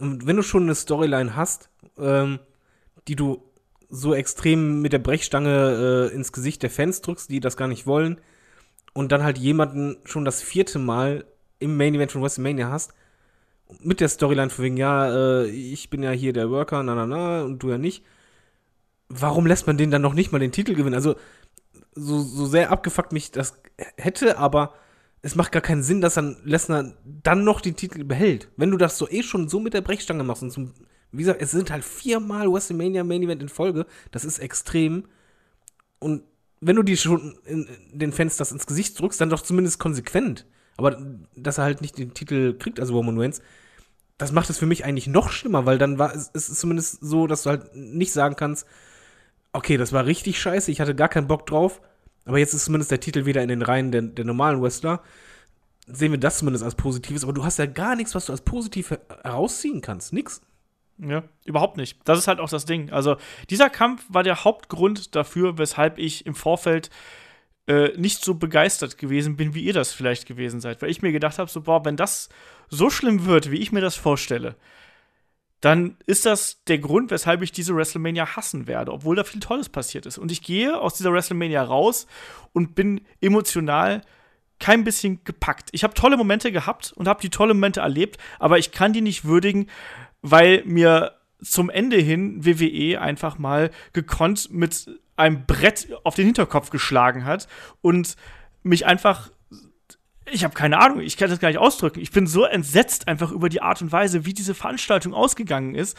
Und wenn du schon eine Storyline hast, ähm, die du so extrem mit der Brechstange äh, ins Gesicht der Fans drückst, die das gar nicht wollen, und dann halt jemanden schon das vierte Mal im Main Event von WrestleMania hast, mit der Storyline von wegen, ja, äh, ich bin ja hier der Worker, na na na, und du ja nicht warum lässt man den dann noch nicht mal den Titel gewinnen? Also, so, so sehr abgefuckt mich das hätte, aber es macht gar keinen Sinn, dass dann Lesnar dann noch den Titel behält. Wenn du das so eh schon so mit der Brechstange machst und zum, wie gesagt, es sind halt viermal WrestleMania Main Event in Folge, das ist extrem. Und wenn du die schon in, den Fans das ins Gesicht drückst, dann doch zumindest konsequent. Aber dass er halt nicht den Titel kriegt, also Roman Reigns, das macht es für mich eigentlich noch schlimmer, weil dann war es, ist zumindest so, dass du halt nicht sagen kannst, okay, das war richtig scheiße, ich hatte gar keinen Bock drauf, aber jetzt ist zumindest der Titel wieder in den Reihen der, der normalen Wrestler. Sehen wir das zumindest als Positives, aber du hast ja gar nichts, was du als positiv her- herausziehen kannst. Nix. Ja, überhaupt nicht. Das ist halt auch das Ding. Also, dieser Kampf war der Hauptgrund dafür, weshalb ich im Vorfeld äh, nicht so begeistert gewesen bin, wie ihr das vielleicht gewesen seid. Weil ich mir gedacht habe, so, boah, wenn das so schlimm wird, wie ich mir das vorstelle, dann ist das der Grund, weshalb ich diese WrestleMania hassen werde, obwohl da viel Tolles passiert ist. Und ich gehe aus dieser WrestleMania raus und bin emotional kein bisschen gepackt. Ich habe tolle Momente gehabt und habe die tolle Momente erlebt, aber ich kann die nicht würdigen, weil mir zum Ende hin WWE einfach mal gekonnt mit einem Brett auf den Hinterkopf geschlagen hat und mich einfach ich habe keine Ahnung, ich kann das gar nicht ausdrücken. Ich bin so entsetzt einfach über die Art und Weise, wie diese Veranstaltung ausgegangen ist.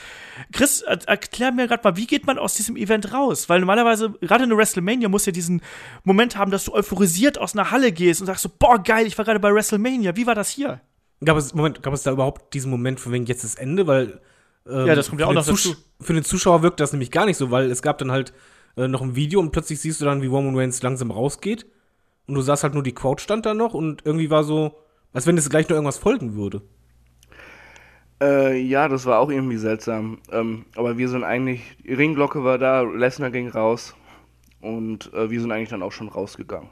Chris, erklär mir gerade mal, wie geht man aus diesem Event raus? Weil normalerweise, gerade eine WrestleMania muss ja diesen Moment haben, dass du euphorisiert aus einer Halle gehst und sagst so, boah, geil, ich war gerade bei WrestleMania. Wie war das hier? Gab es, Moment, gab es da überhaupt diesen Moment von wegen jetzt das Ende? Weil ähm, ja, das kommt ja auch noch dazu. Für den Zuschauer wirkt das nämlich gar nicht so, weil es gab dann halt äh, noch ein Video und plötzlich siehst du dann, wie Roman Reigns langsam rausgeht und du sahst halt nur die Quote stand da noch und irgendwie war so, als wenn es gleich noch irgendwas folgen würde. Äh, ja, das war auch irgendwie seltsam. Ähm, aber wir sind eigentlich, die Ringglocke war da, Lesnar ging raus und äh, wir sind eigentlich dann auch schon rausgegangen.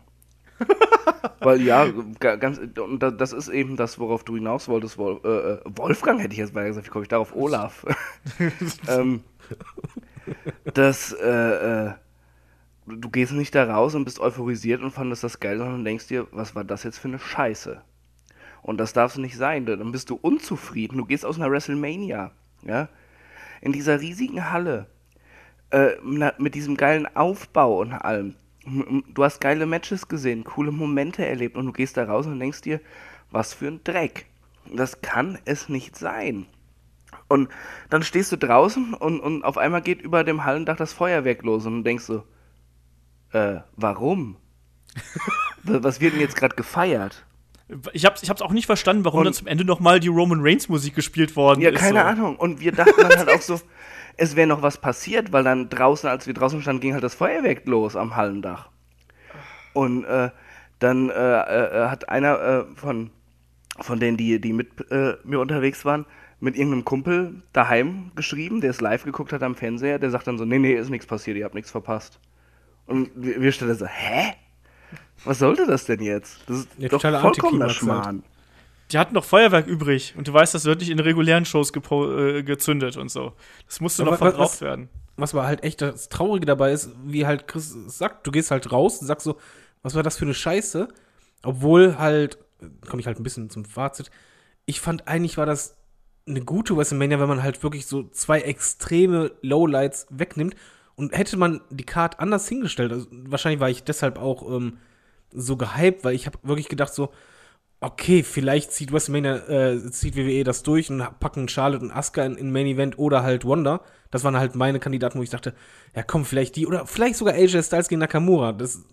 [laughs] Weil ja, ganz, und das ist eben das, worauf du hinaus wolltest, Wolf, äh, äh, Wolfgang hätte ich jetzt mal gesagt, wie komme ich darauf? Olaf. [laughs] ähm, das, äh, äh, du gehst nicht da raus und bist euphorisiert und fandest das geil, sondern denkst dir, was war das jetzt für eine Scheiße? Und das darf nicht sein, dann bist du unzufrieden. Du gehst aus einer WrestleMania, ja, in dieser riesigen Halle, äh, mit diesem geilen Aufbau und allem. Du hast geile Matches gesehen, coole Momente erlebt und du gehst da raus und denkst dir, was für ein Dreck. Das kann es nicht sein. Und dann stehst du draußen und, und auf einmal geht über dem Hallendach das Feuerwerk los und du denkst so, äh, warum? [laughs] Was wird denn jetzt gerade gefeiert? Ich hab's, ich hab's auch nicht verstanden, warum und, dann zum Ende nochmal die Roman Reigns Musik gespielt worden ja, ist. Ja, keine so. Ahnung. Und wir dachten dann halt [laughs] auch so, es wäre noch was passiert, weil dann draußen, als wir draußen standen, ging halt das Feuerwerk los am Hallendach. Und äh, dann äh, äh, hat einer äh, von, von denen, die, die mit äh, mir unterwegs waren, mit irgendeinem Kumpel daheim geschrieben, der es live geguckt hat am Fernseher, der sagt dann so, nee, nee, ist nichts passiert, ihr habt nichts verpasst. Und wir, wir stellen so, hä? Was sollte das denn jetzt? Das ist ja, doch vollkommener Schmarrn. Die hatten noch Feuerwerk übrig und du weißt, das wird nicht in regulären Shows äh, gezündet und so. Das musste aber noch verbraucht was, werden. Was aber halt echt das Traurige dabei ist, wie halt Chris sagt, du gehst halt raus und sagst so, was war das für eine Scheiße? Obwohl halt, komme ich halt ein bisschen zum Fazit, ich fand eigentlich war das eine gute WrestleMania, wenn man halt wirklich so zwei extreme Lowlights wegnimmt und hätte man die Card anders hingestellt, also wahrscheinlich war ich deshalb auch ähm, so gehypt, weil ich habe wirklich gedacht so, okay, vielleicht zieht WrestleMania, äh, zieht WWE das durch und packen Charlotte und Asuka in, in Main Event oder halt Wanda. Das waren halt meine Kandidaten, wo ich dachte, ja komm, vielleicht die oder vielleicht sogar AJ Styles gegen Nakamura. Das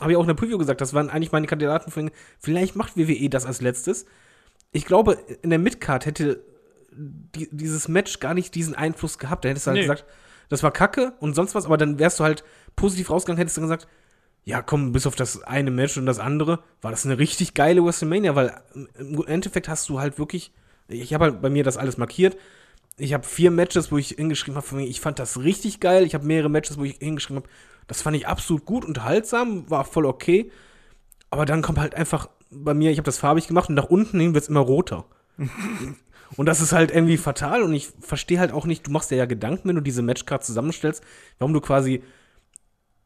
habe ich auch in der Preview gesagt, das waren eigentlich meine Kandidaten für, vielleicht macht WWE das als letztes. Ich glaube, in der Midcard hätte die, dieses Match gar nicht diesen Einfluss gehabt. Da hättest du halt nee. gesagt, das war Kacke und sonst was, aber dann wärst du halt positiv rausgegangen, hättest du gesagt, ja, komm, bis auf das eine Match und das andere, war das eine richtig geile WrestleMania, weil im Endeffekt hast du halt wirklich, ich habe halt bei mir das alles markiert. Ich habe vier Matches, wo ich hingeschrieben habe, ich fand das richtig geil. Ich habe mehrere Matches, wo ich hingeschrieben habe, das fand ich absolut gut, unterhaltsam, war voll okay. Aber dann kommt halt einfach bei mir, ich habe das farbig gemacht und nach unten hin wird es immer roter. [laughs] Und das ist halt irgendwie fatal und ich verstehe halt auch nicht, du machst dir ja Gedanken, wenn du diese Matchcard zusammenstellst, warum du quasi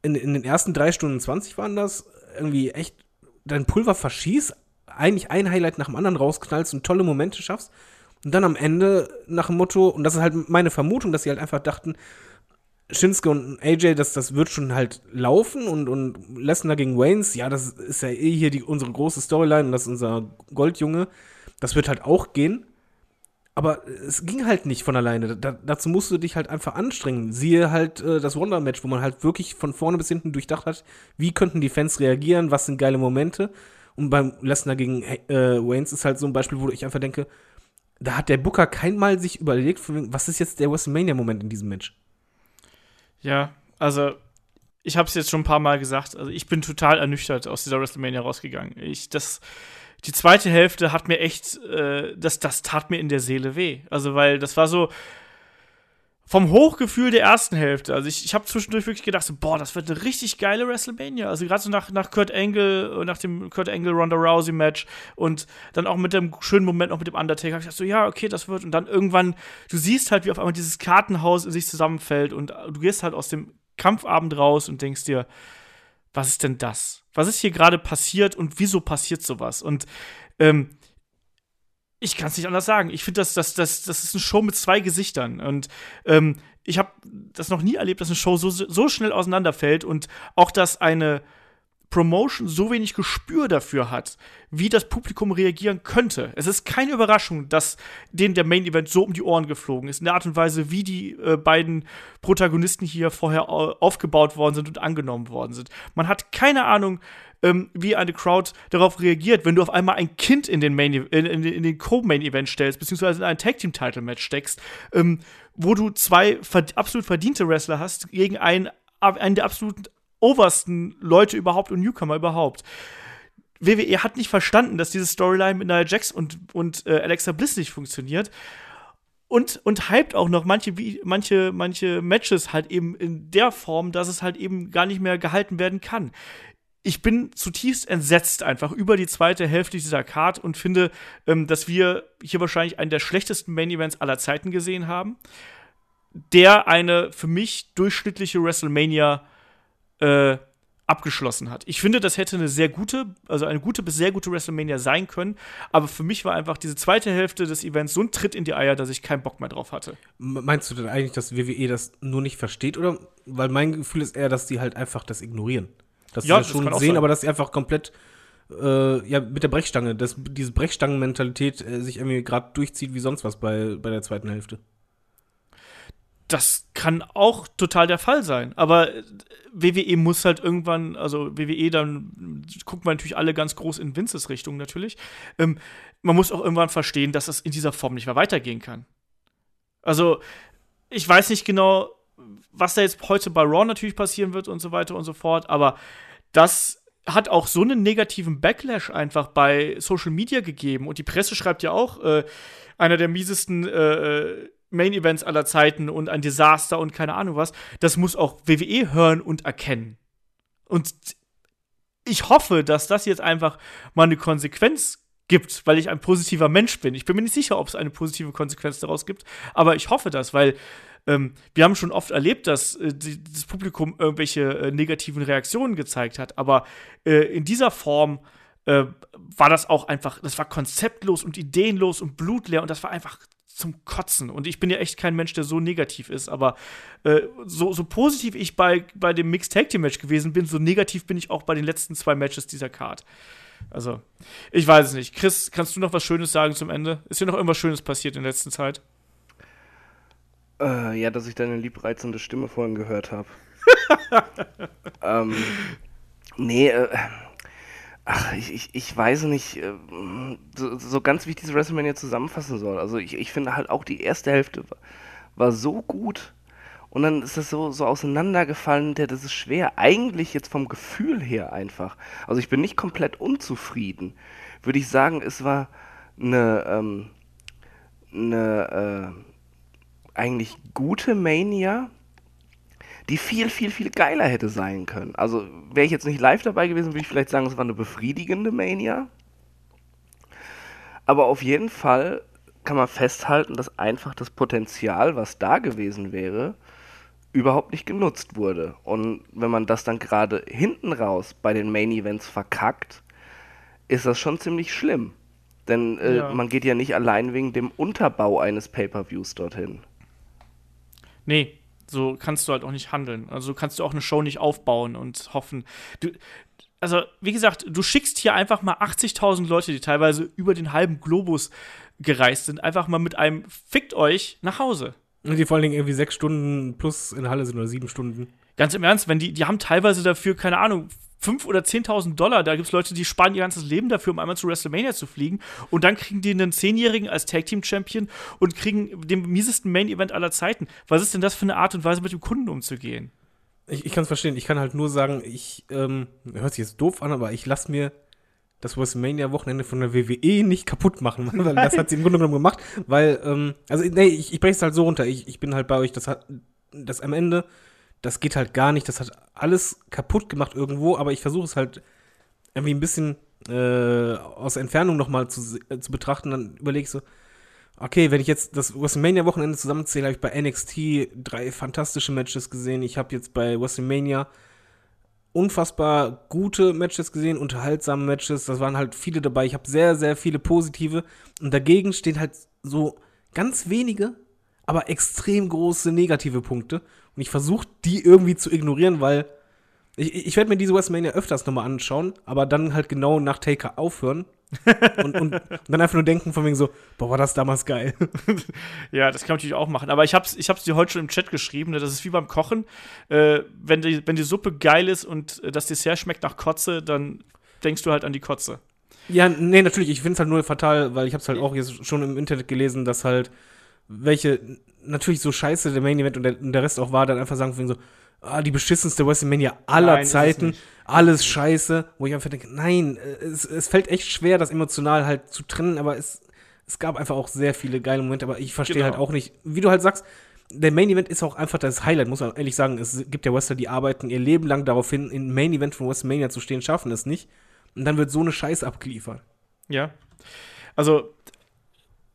in, in den ersten drei Stunden 20 waren das, irgendwie echt dein Pulver verschießt, eigentlich ein Highlight nach dem anderen rausknallst und tolle Momente schaffst und dann am Ende nach dem Motto, und das ist halt meine Vermutung, dass sie halt einfach dachten, Shinsuke und AJ, das, das wird schon halt laufen und, und Lesnar gegen Waynes, ja, das ist ja eh hier die, unsere große Storyline und das ist unser Goldjunge. Das wird halt auch gehen. Aber es ging halt nicht von alleine. Da, dazu musst du dich halt einfach anstrengen. Siehe halt äh, das Wonder-Match, wo man halt wirklich von vorne bis hinten durchdacht hat, wie könnten die Fans reagieren, was sind geile Momente. Und beim Lesnar gegen äh, Waynes ist halt so ein Beispiel, wo ich einfach denke, da hat der Booker keinmal sich überlegt, was ist jetzt der WrestleMania-Moment in diesem Match. Ja, also ich habe es jetzt schon ein paar Mal gesagt. Also ich bin total ernüchtert aus dieser WrestleMania rausgegangen. Ich das die zweite Hälfte hat mir echt, äh, das, das tat mir in der Seele weh. Also, weil das war so vom Hochgefühl der ersten Hälfte. Also, ich, ich habe zwischendurch wirklich gedacht, so, boah, das wird eine richtig geile WrestleMania. Also, gerade so nach, nach Kurt Angle, nach dem Kurt Angle Ronda Rousey Match und dann auch mit dem schönen Moment noch mit dem Undertaker. Hab ich dachte so, ja, okay, das wird. Und dann irgendwann, du siehst halt, wie auf einmal dieses Kartenhaus in sich zusammenfällt und du gehst halt aus dem Kampfabend raus und denkst dir, was ist denn das? Was ist hier gerade passiert und wieso passiert sowas? Und ähm, ich kann es nicht anders sagen. Ich finde, das, das, das, das ist eine Show mit zwei Gesichtern. Und ähm, ich habe das noch nie erlebt, dass eine Show so, so schnell auseinanderfällt und auch, dass eine Promotion so wenig Gespür dafür hat, wie das Publikum reagieren könnte. Es ist keine Überraschung, dass denen der Main Event so um die Ohren geflogen ist, in der Art und Weise, wie die äh, beiden Protagonisten hier vorher aufgebaut worden sind und angenommen worden sind. Man hat keine Ahnung, ähm, wie eine Crowd darauf reagiert, wenn du auf einmal ein Kind in den, Main in, in, den Co-Main-Event stellst, beziehungsweise in ein Tag-Team-Title-Match steckst, ähm, wo du zwei verd absolut verdiente Wrestler hast gegen einen, einen der absoluten obersten Leute überhaupt und Newcomer überhaupt. WWE hat nicht verstanden, dass diese Storyline mit Nia Jax und, und äh, Alexa Bliss nicht funktioniert. Und, und hypt auch noch manche, manche, manche Matches halt eben in der Form, dass es halt eben gar nicht mehr gehalten werden kann ich bin zutiefst entsetzt einfach über die zweite Hälfte dieser Card und finde, ähm, dass wir hier wahrscheinlich einen der schlechtesten Main Events aller Zeiten gesehen haben, der eine für mich durchschnittliche WrestleMania äh, abgeschlossen hat. Ich finde, das hätte eine sehr gute, also eine gute bis sehr gute WrestleMania sein können, aber für mich war einfach diese zweite Hälfte des Events so ein Tritt in die Eier, dass ich keinen Bock mehr drauf hatte. Meinst du denn eigentlich, dass WWE das nur nicht versteht oder weil mein Gefühl ist eher, dass die halt einfach das ignorieren? Dass ja, sie das schon sehen, aber dass sie einfach komplett äh, ja, mit der Brechstange, dass diese Brechstangen-Mentalität äh, sich irgendwie gerade durchzieht wie sonst was bei, bei der zweiten Hälfte. Das kann auch total der Fall sein. Aber äh, WWE muss halt irgendwann, also WWE, dann gucken wir natürlich alle ganz groß in Vinces Richtung natürlich. Ähm, man muss auch irgendwann verstehen, dass das in dieser Form nicht mehr weitergehen kann. Also, ich weiß nicht genau, was da jetzt heute bei Raw natürlich passieren wird und so weiter und so fort, aber das hat auch so einen negativen Backlash einfach bei Social Media gegeben. Und die Presse schreibt ja auch, äh, einer der miesesten äh, Main Events aller Zeiten und ein Desaster und keine Ahnung was. Das muss auch WWE hören und erkennen. Und ich hoffe, dass das jetzt einfach mal eine Konsequenz gibt, weil ich ein positiver Mensch bin. Ich bin mir nicht sicher, ob es eine positive Konsequenz daraus gibt, aber ich hoffe das, weil ähm, wir haben schon oft erlebt, dass äh, die, das Publikum irgendwelche äh, negativen Reaktionen gezeigt hat, aber äh, in dieser Form äh, war das auch einfach, das war konzeptlos und ideenlos und blutleer und das war einfach zum Kotzen. Und ich bin ja echt kein Mensch, der so negativ ist, aber äh, so, so positiv ich bei, bei dem Mixed Tag Team Match gewesen bin, so negativ bin ich auch bei den letzten zwei Matches dieser Card. Also, ich weiß es nicht. Chris, kannst du noch was Schönes sagen zum Ende? Ist hier noch irgendwas Schönes passiert in der letzten Zeit? Äh, ja, dass ich deine liebreizende Stimme vorhin gehört habe. [laughs] ähm, nee, äh, ach, ich, ich, ich weiß nicht äh, so, so, ganz, wie ich diese WrestleMania zusammenfassen soll. Also ich, ich finde halt auch die erste Hälfte war, war so gut und dann ist das so, so auseinandergefallen, der, das ist schwer. Eigentlich jetzt vom Gefühl her einfach. Also ich bin nicht komplett unzufrieden. Würde ich sagen, es war eine, ähm, eine, äh, eigentlich gute Mania, die viel, viel, viel geiler hätte sein können. Also wäre ich jetzt nicht live dabei gewesen, würde ich vielleicht sagen, es war eine befriedigende Mania. Aber auf jeden Fall kann man festhalten, dass einfach das Potenzial, was da gewesen wäre, überhaupt nicht genutzt wurde. Und wenn man das dann gerade hinten raus bei den Main Events verkackt, ist das schon ziemlich schlimm. Denn äh, ja. man geht ja nicht allein wegen dem Unterbau eines Pay-per-Views dorthin. Nee, so kannst du halt auch nicht handeln. Also kannst du auch eine Show nicht aufbauen und hoffen. Du, also, wie gesagt, du schickst hier einfach mal 80.000 Leute, die teilweise über den halben Globus gereist sind, einfach mal mit einem Fickt euch nach Hause. Und die vor allen Dingen irgendwie sechs Stunden plus in Halle sind oder sieben Stunden. Ganz im Ernst, wenn die, die haben teilweise dafür, keine Ahnung, 5.000 oder 10.000 Dollar. Da gibt es Leute, die sparen ihr ganzes Leben dafür, um einmal zu WrestleMania zu fliegen. Und dann kriegen die einen Zehnjährigen als Tag Team Champion und kriegen den miesesten Main Event aller Zeiten. Was ist denn das für eine Art und Weise, mit dem Kunden umzugehen? Ich, ich kann es verstehen. Ich kann halt nur sagen, ich, ähm, hört sich jetzt doof an, aber ich lasse mir das WrestleMania-Wochenende von der WWE nicht kaputt machen, [laughs] weil das hat sie im Grunde genommen gemacht, weil, ähm, also, nee, ich, ich breche es halt so runter. Ich, ich bin halt bei euch, das hat, das am Ende das geht halt gar nicht. Das hat alles kaputt gemacht irgendwo, aber ich versuche es halt irgendwie ein bisschen äh, aus Entfernung nochmal zu, äh, zu betrachten. Dann überlege ich so, okay, wenn ich jetzt das WrestleMania-Wochenende zusammenzähle, habe ich bei NXT drei fantastische Matches gesehen. Ich habe jetzt bei WrestleMania unfassbar gute Matches gesehen, unterhaltsame Matches. Das waren halt viele dabei. Ich habe sehr, sehr viele positive. Und dagegen stehen halt so ganz wenige, aber extrem große negative Punkte. Und ich versuche, die irgendwie zu ignorieren, weil Ich, ich werde mir diese WrestleMania öfters nochmal anschauen, aber dann halt genau nach Taker aufhören. [laughs] und, und, und dann einfach nur denken von wegen so, boah, war das damals geil. Ja, das kann man natürlich auch machen. Aber ich hab's, ich hab's dir heute schon im Chat geschrieben, ne? das ist wie beim Kochen. Äh, wenn, die, wenn die Suppe geil ist und äh, das Dessert schmeckt nach Kotze, dann denkst du halt an die Kotze. Ja, nee, natürlich, ich finde es halt nur fatal, weil ich habe es halt auch jetzt schon im Internet gelesen, dass halt welche natürlich so scheiße der Main Event und der, und der Rest auch war, dann einfach sagen von so, ah, die beschissenste WrestleMania aller Nein, Zeiten, alles scheiße, wo ich einfach denke, nein, äh, es, es fällt echt schwer, das emotional halt zu trennen, aber es, es gab einfach auch sehr viele geile Momente, aber ich verstehe Genau. halt auch nicht, wie du halt sagst, der Main Event ist auch einfach das Highlight, muss man ehrlich sagen. Es gibt ja Wrestler, die arbeiten ihr Leben lang darauf hin, im Main Event von WrestleMania zu stehen, schaffen es nicht. Und dann wird so eine Scheiße abgeliefert. Ja. Also,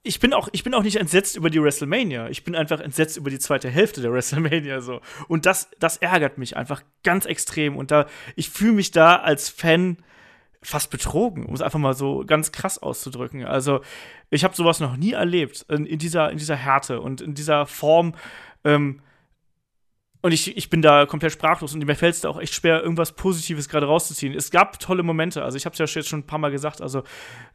ich bin auch, ich bin auch nicht entsetzt über die WrestleMania. Ich bin einfach entsetzt über die zweite Hälfte der [laughs] WrestleMania so. Und das, das ärgert mich einfach ganz extrem. Und da, ich fühle mich da als Fan fast betrogen, um es einfach mal so ganz krass auszudrücken. Also, ich habe sowas noch nie erlebt in, in, dieser, in dieser Härte und in dieser Form. Ähm, und ich, ich bin da komplett sprachlos und mir fällt es da auch echt schwer, irgendwas Positives gerade rauszuziehen. Es gab tolle Momente, also ich habe es ja jetzt schon ein paar Mal gesagt, also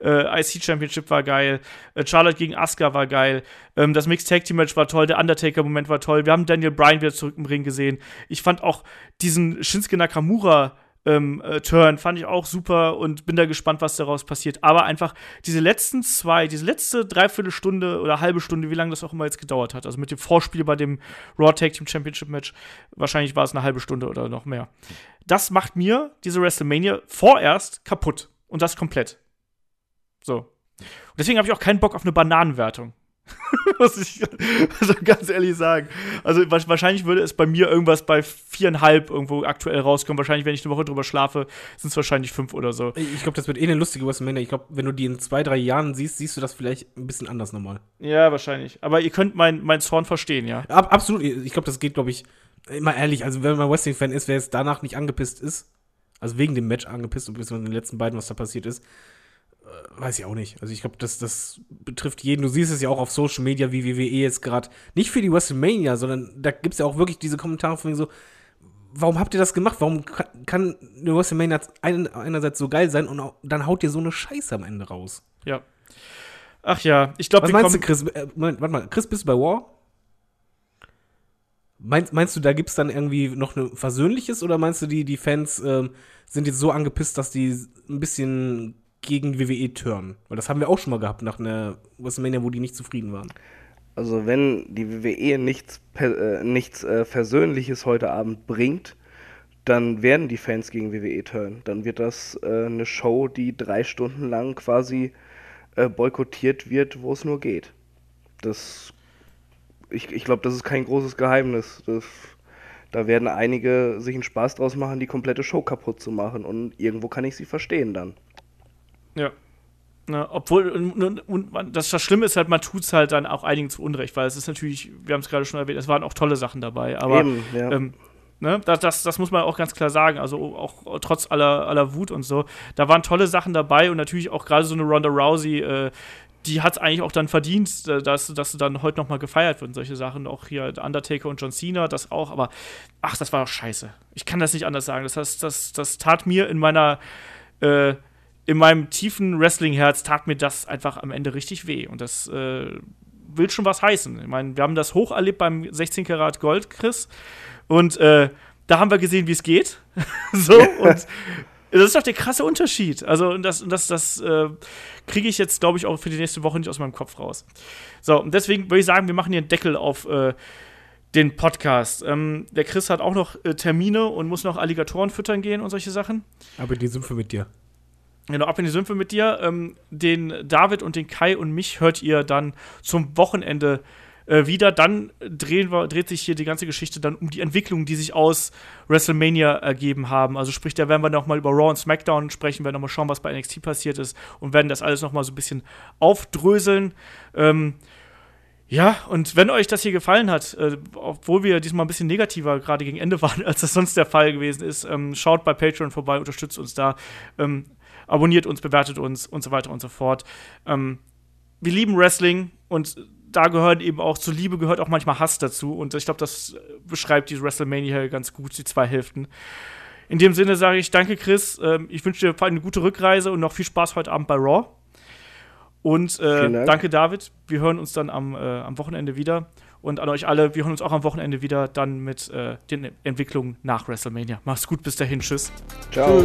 äh, IC Championship war geil, äh, Charlotte gegen Asuka war geil, ähm, das Mixed Tag Team Match war toll, der Undertaker-Moment war toll, wir haben Daniel Bryan wieder zurück im Ring gesehen. Ich fand auch diesen Shinsuke Nakamura ähm, äh, Turn fand ich auch super und bin da gespannt, was daraus passiert. Aber einfach diese letzten zwei, diese letzte Dreiviertelstunde oder halbe Stunde, wie lange das auch immer jetzt gedauert hat, also mit dem Vorspiel bei dem Raw Tag Team Championship Match, wahrscheinlich war es eine halbe Stunde oder noch mehr. Das macht mir diese WrestleMania vorerst kaputt. Und das komplett. So. Und deswegen habe ich auch keinen Bock auf eine Bananenwertung. [laughs] Muss ich also ganz ehrlich sagen. Also wa- wahrscheinlich würde es bei mir irgendwas bei viereinhalb irgendwo aktuell rauskommen. Wahrscheinlich, wenn ich eine Woche drüber schlafe, sind es wahrscheinlich fünf oder so. Ich glaube, das wird eh eine lustige WrestleMania. Ich glaube, wenn du die in zwei, drei Jahren siehst, siehst du das vielleicht ein bisschen anders nochmal. Ja, wahrscheinlich. Aber ihr könnt mein, mein Zorn verstehen, ja. Ab, absolut. Ich glaube, das geht, glaube ich, immer ehrlich. Also, wenn man Wrestling-Fan ist, wer jetzt danach nicht angepisst ist, also wegen dem Match angepisst und bis in den letzten beiden, was da passiert ist, weiß ich auch nicht. Also, ich glaube, das, das betrifft jeden. Du siehst es ja auch auf Social Media, wie WWE jetzt gerade, nicht für die WrestleMania, sondern da gibt es ja auch wirklich diese Kommentare von wegen so, warum habt ihr das gemacht? Warum kann, eine WrestleMania ein, einerseits so geil sein und dann haut ihr so eine Scheiße am Ende raus? Ja. Ach ja, ich glaube, Was meinst du. Chris? Äh, Moment, warte mal, Chris, bist du bei War? Meinst, meinst du, da gibt es dann irgendwie noch ein Versöhnliches oder meinst du, die, die Fans ähm, sind jetzt so angepisst, dass die ein bisschen gegen WWE turnen? Weil das haben wir auch schon mal gehabt nach einer WrestleMania, wo die nicht zufrieden waren. Also wenn die WWE nichts, äh, nichts äh, Versöhnliches heute Abend bringt, dann werden die Fans gegen WWE turnen. Dann wird das äh, eine Show, die drei Stunden lang quasi äh, boykottiert wird, wo es nur geht. Das, ich, ich glaube, das ist kein großes Geheimnis. Das, da werden einige sich einen Spaß draus machen, die komplette Show kaputt zu machen. Und irgendwo kann ich sie verstehen dann. Ja. Na, obwohl, und, und, und das, das Schlimme ist halt, man tut es halt dann auch einigen zu Unrecht, weil es ist natürlich, wir haben es gerade schon erwähnt, es waren auch tolle Sachen dabei. Aber Eben, ja. ähm, ne, das, das, das muss man auch ganz klar sagen. Also auch trotz aller, aller Wut und so. Da waren tolle Sachen dabei und natürlich auch gerade so eine Ronda Rousey, äh, die hat es eigentlich auch dann verdient, dass, dass sie dann heute nochmal gefeiert wird und solche Sachen. Auch hier der Undertaker und John Cena, das auch. Aber ach, das war doch scheiße. Ich kann das nicht anders sagen. Das, heißt, das, das tat mir in meiner äh, in meinem tiefen Wrestling-Herz tat mir das einfach am Ende richtig weh. Und das äh, will schon was heißen. Ich meine, wir haben das hoch erlebt beim 16 Karat Gold, Chris. Und äh, da haben wir gesehen, wie es geht. [laughs] so, und das ist doch der krasse Unterschied. Also, und das, und das, das äh, kriege ich jetzt, glaube ich, auch für die nächste Woche nicht aus meinem Kopf raus. So, und deswegen würde ich sagen, wir machen hier einen Deckel auf äh, den Podcast. Ähm, der Chris hat auch noch äh, Termine und muss noch Alligatoren füttern gehen und solche Sachen. Aber die Sümpfe mit dir. Genau, ab in die Sümpfe mit dir. Ähm, den David und den Kai und mich hört ihr dann zum Wochenende äh, wieder. Dann drehen wir, dreht sich hier die ganze Geschichte dann um die Entwicklungen, die sich aus WrestleMania ergeben haben. Also sprich, da werden wir noch mal über Raw und SmackDown sprechen, werden noch mal schauen, was bei NXT passiert ist und werden das alles noch mal so ein bisschen aufdröseln. Ähm, ja, und wenn euch das hier gefallen hat, äh, obwohl wir diesmal ein bisschen negativer gerade gegen Ende [laughs] waren, als das sonst der Fall gewesen ist, ähm, schaut bei Patreon vorbei, unterstützt uns da, ähm, abonniert uns, bewertet uns und so weiter und so fort. Ähm, wir lieben Wrestling und da gehört eben auch, zur Liebe gehört auch manchmal Hass dazu und ich glaube, das beschreibt diese WrestleMania ganz gut, die zwei Hälften. In dem Sinne sage ich danke, Chris. Ähm, ich wünsche dir vor allem eine gute Rückreise und noch viel Spaß heute Abend bei Raw. Und äh, Dank. danke, David. Wir hören uns dann am, äh, am Wochenende wieder. Und an euch alle, wir hören uns auch am Wochenende wieder, dann mit äh, den Entwicklungen nach WrestleMania. Mach's gut, bis dahin. Tschüss. Ciao.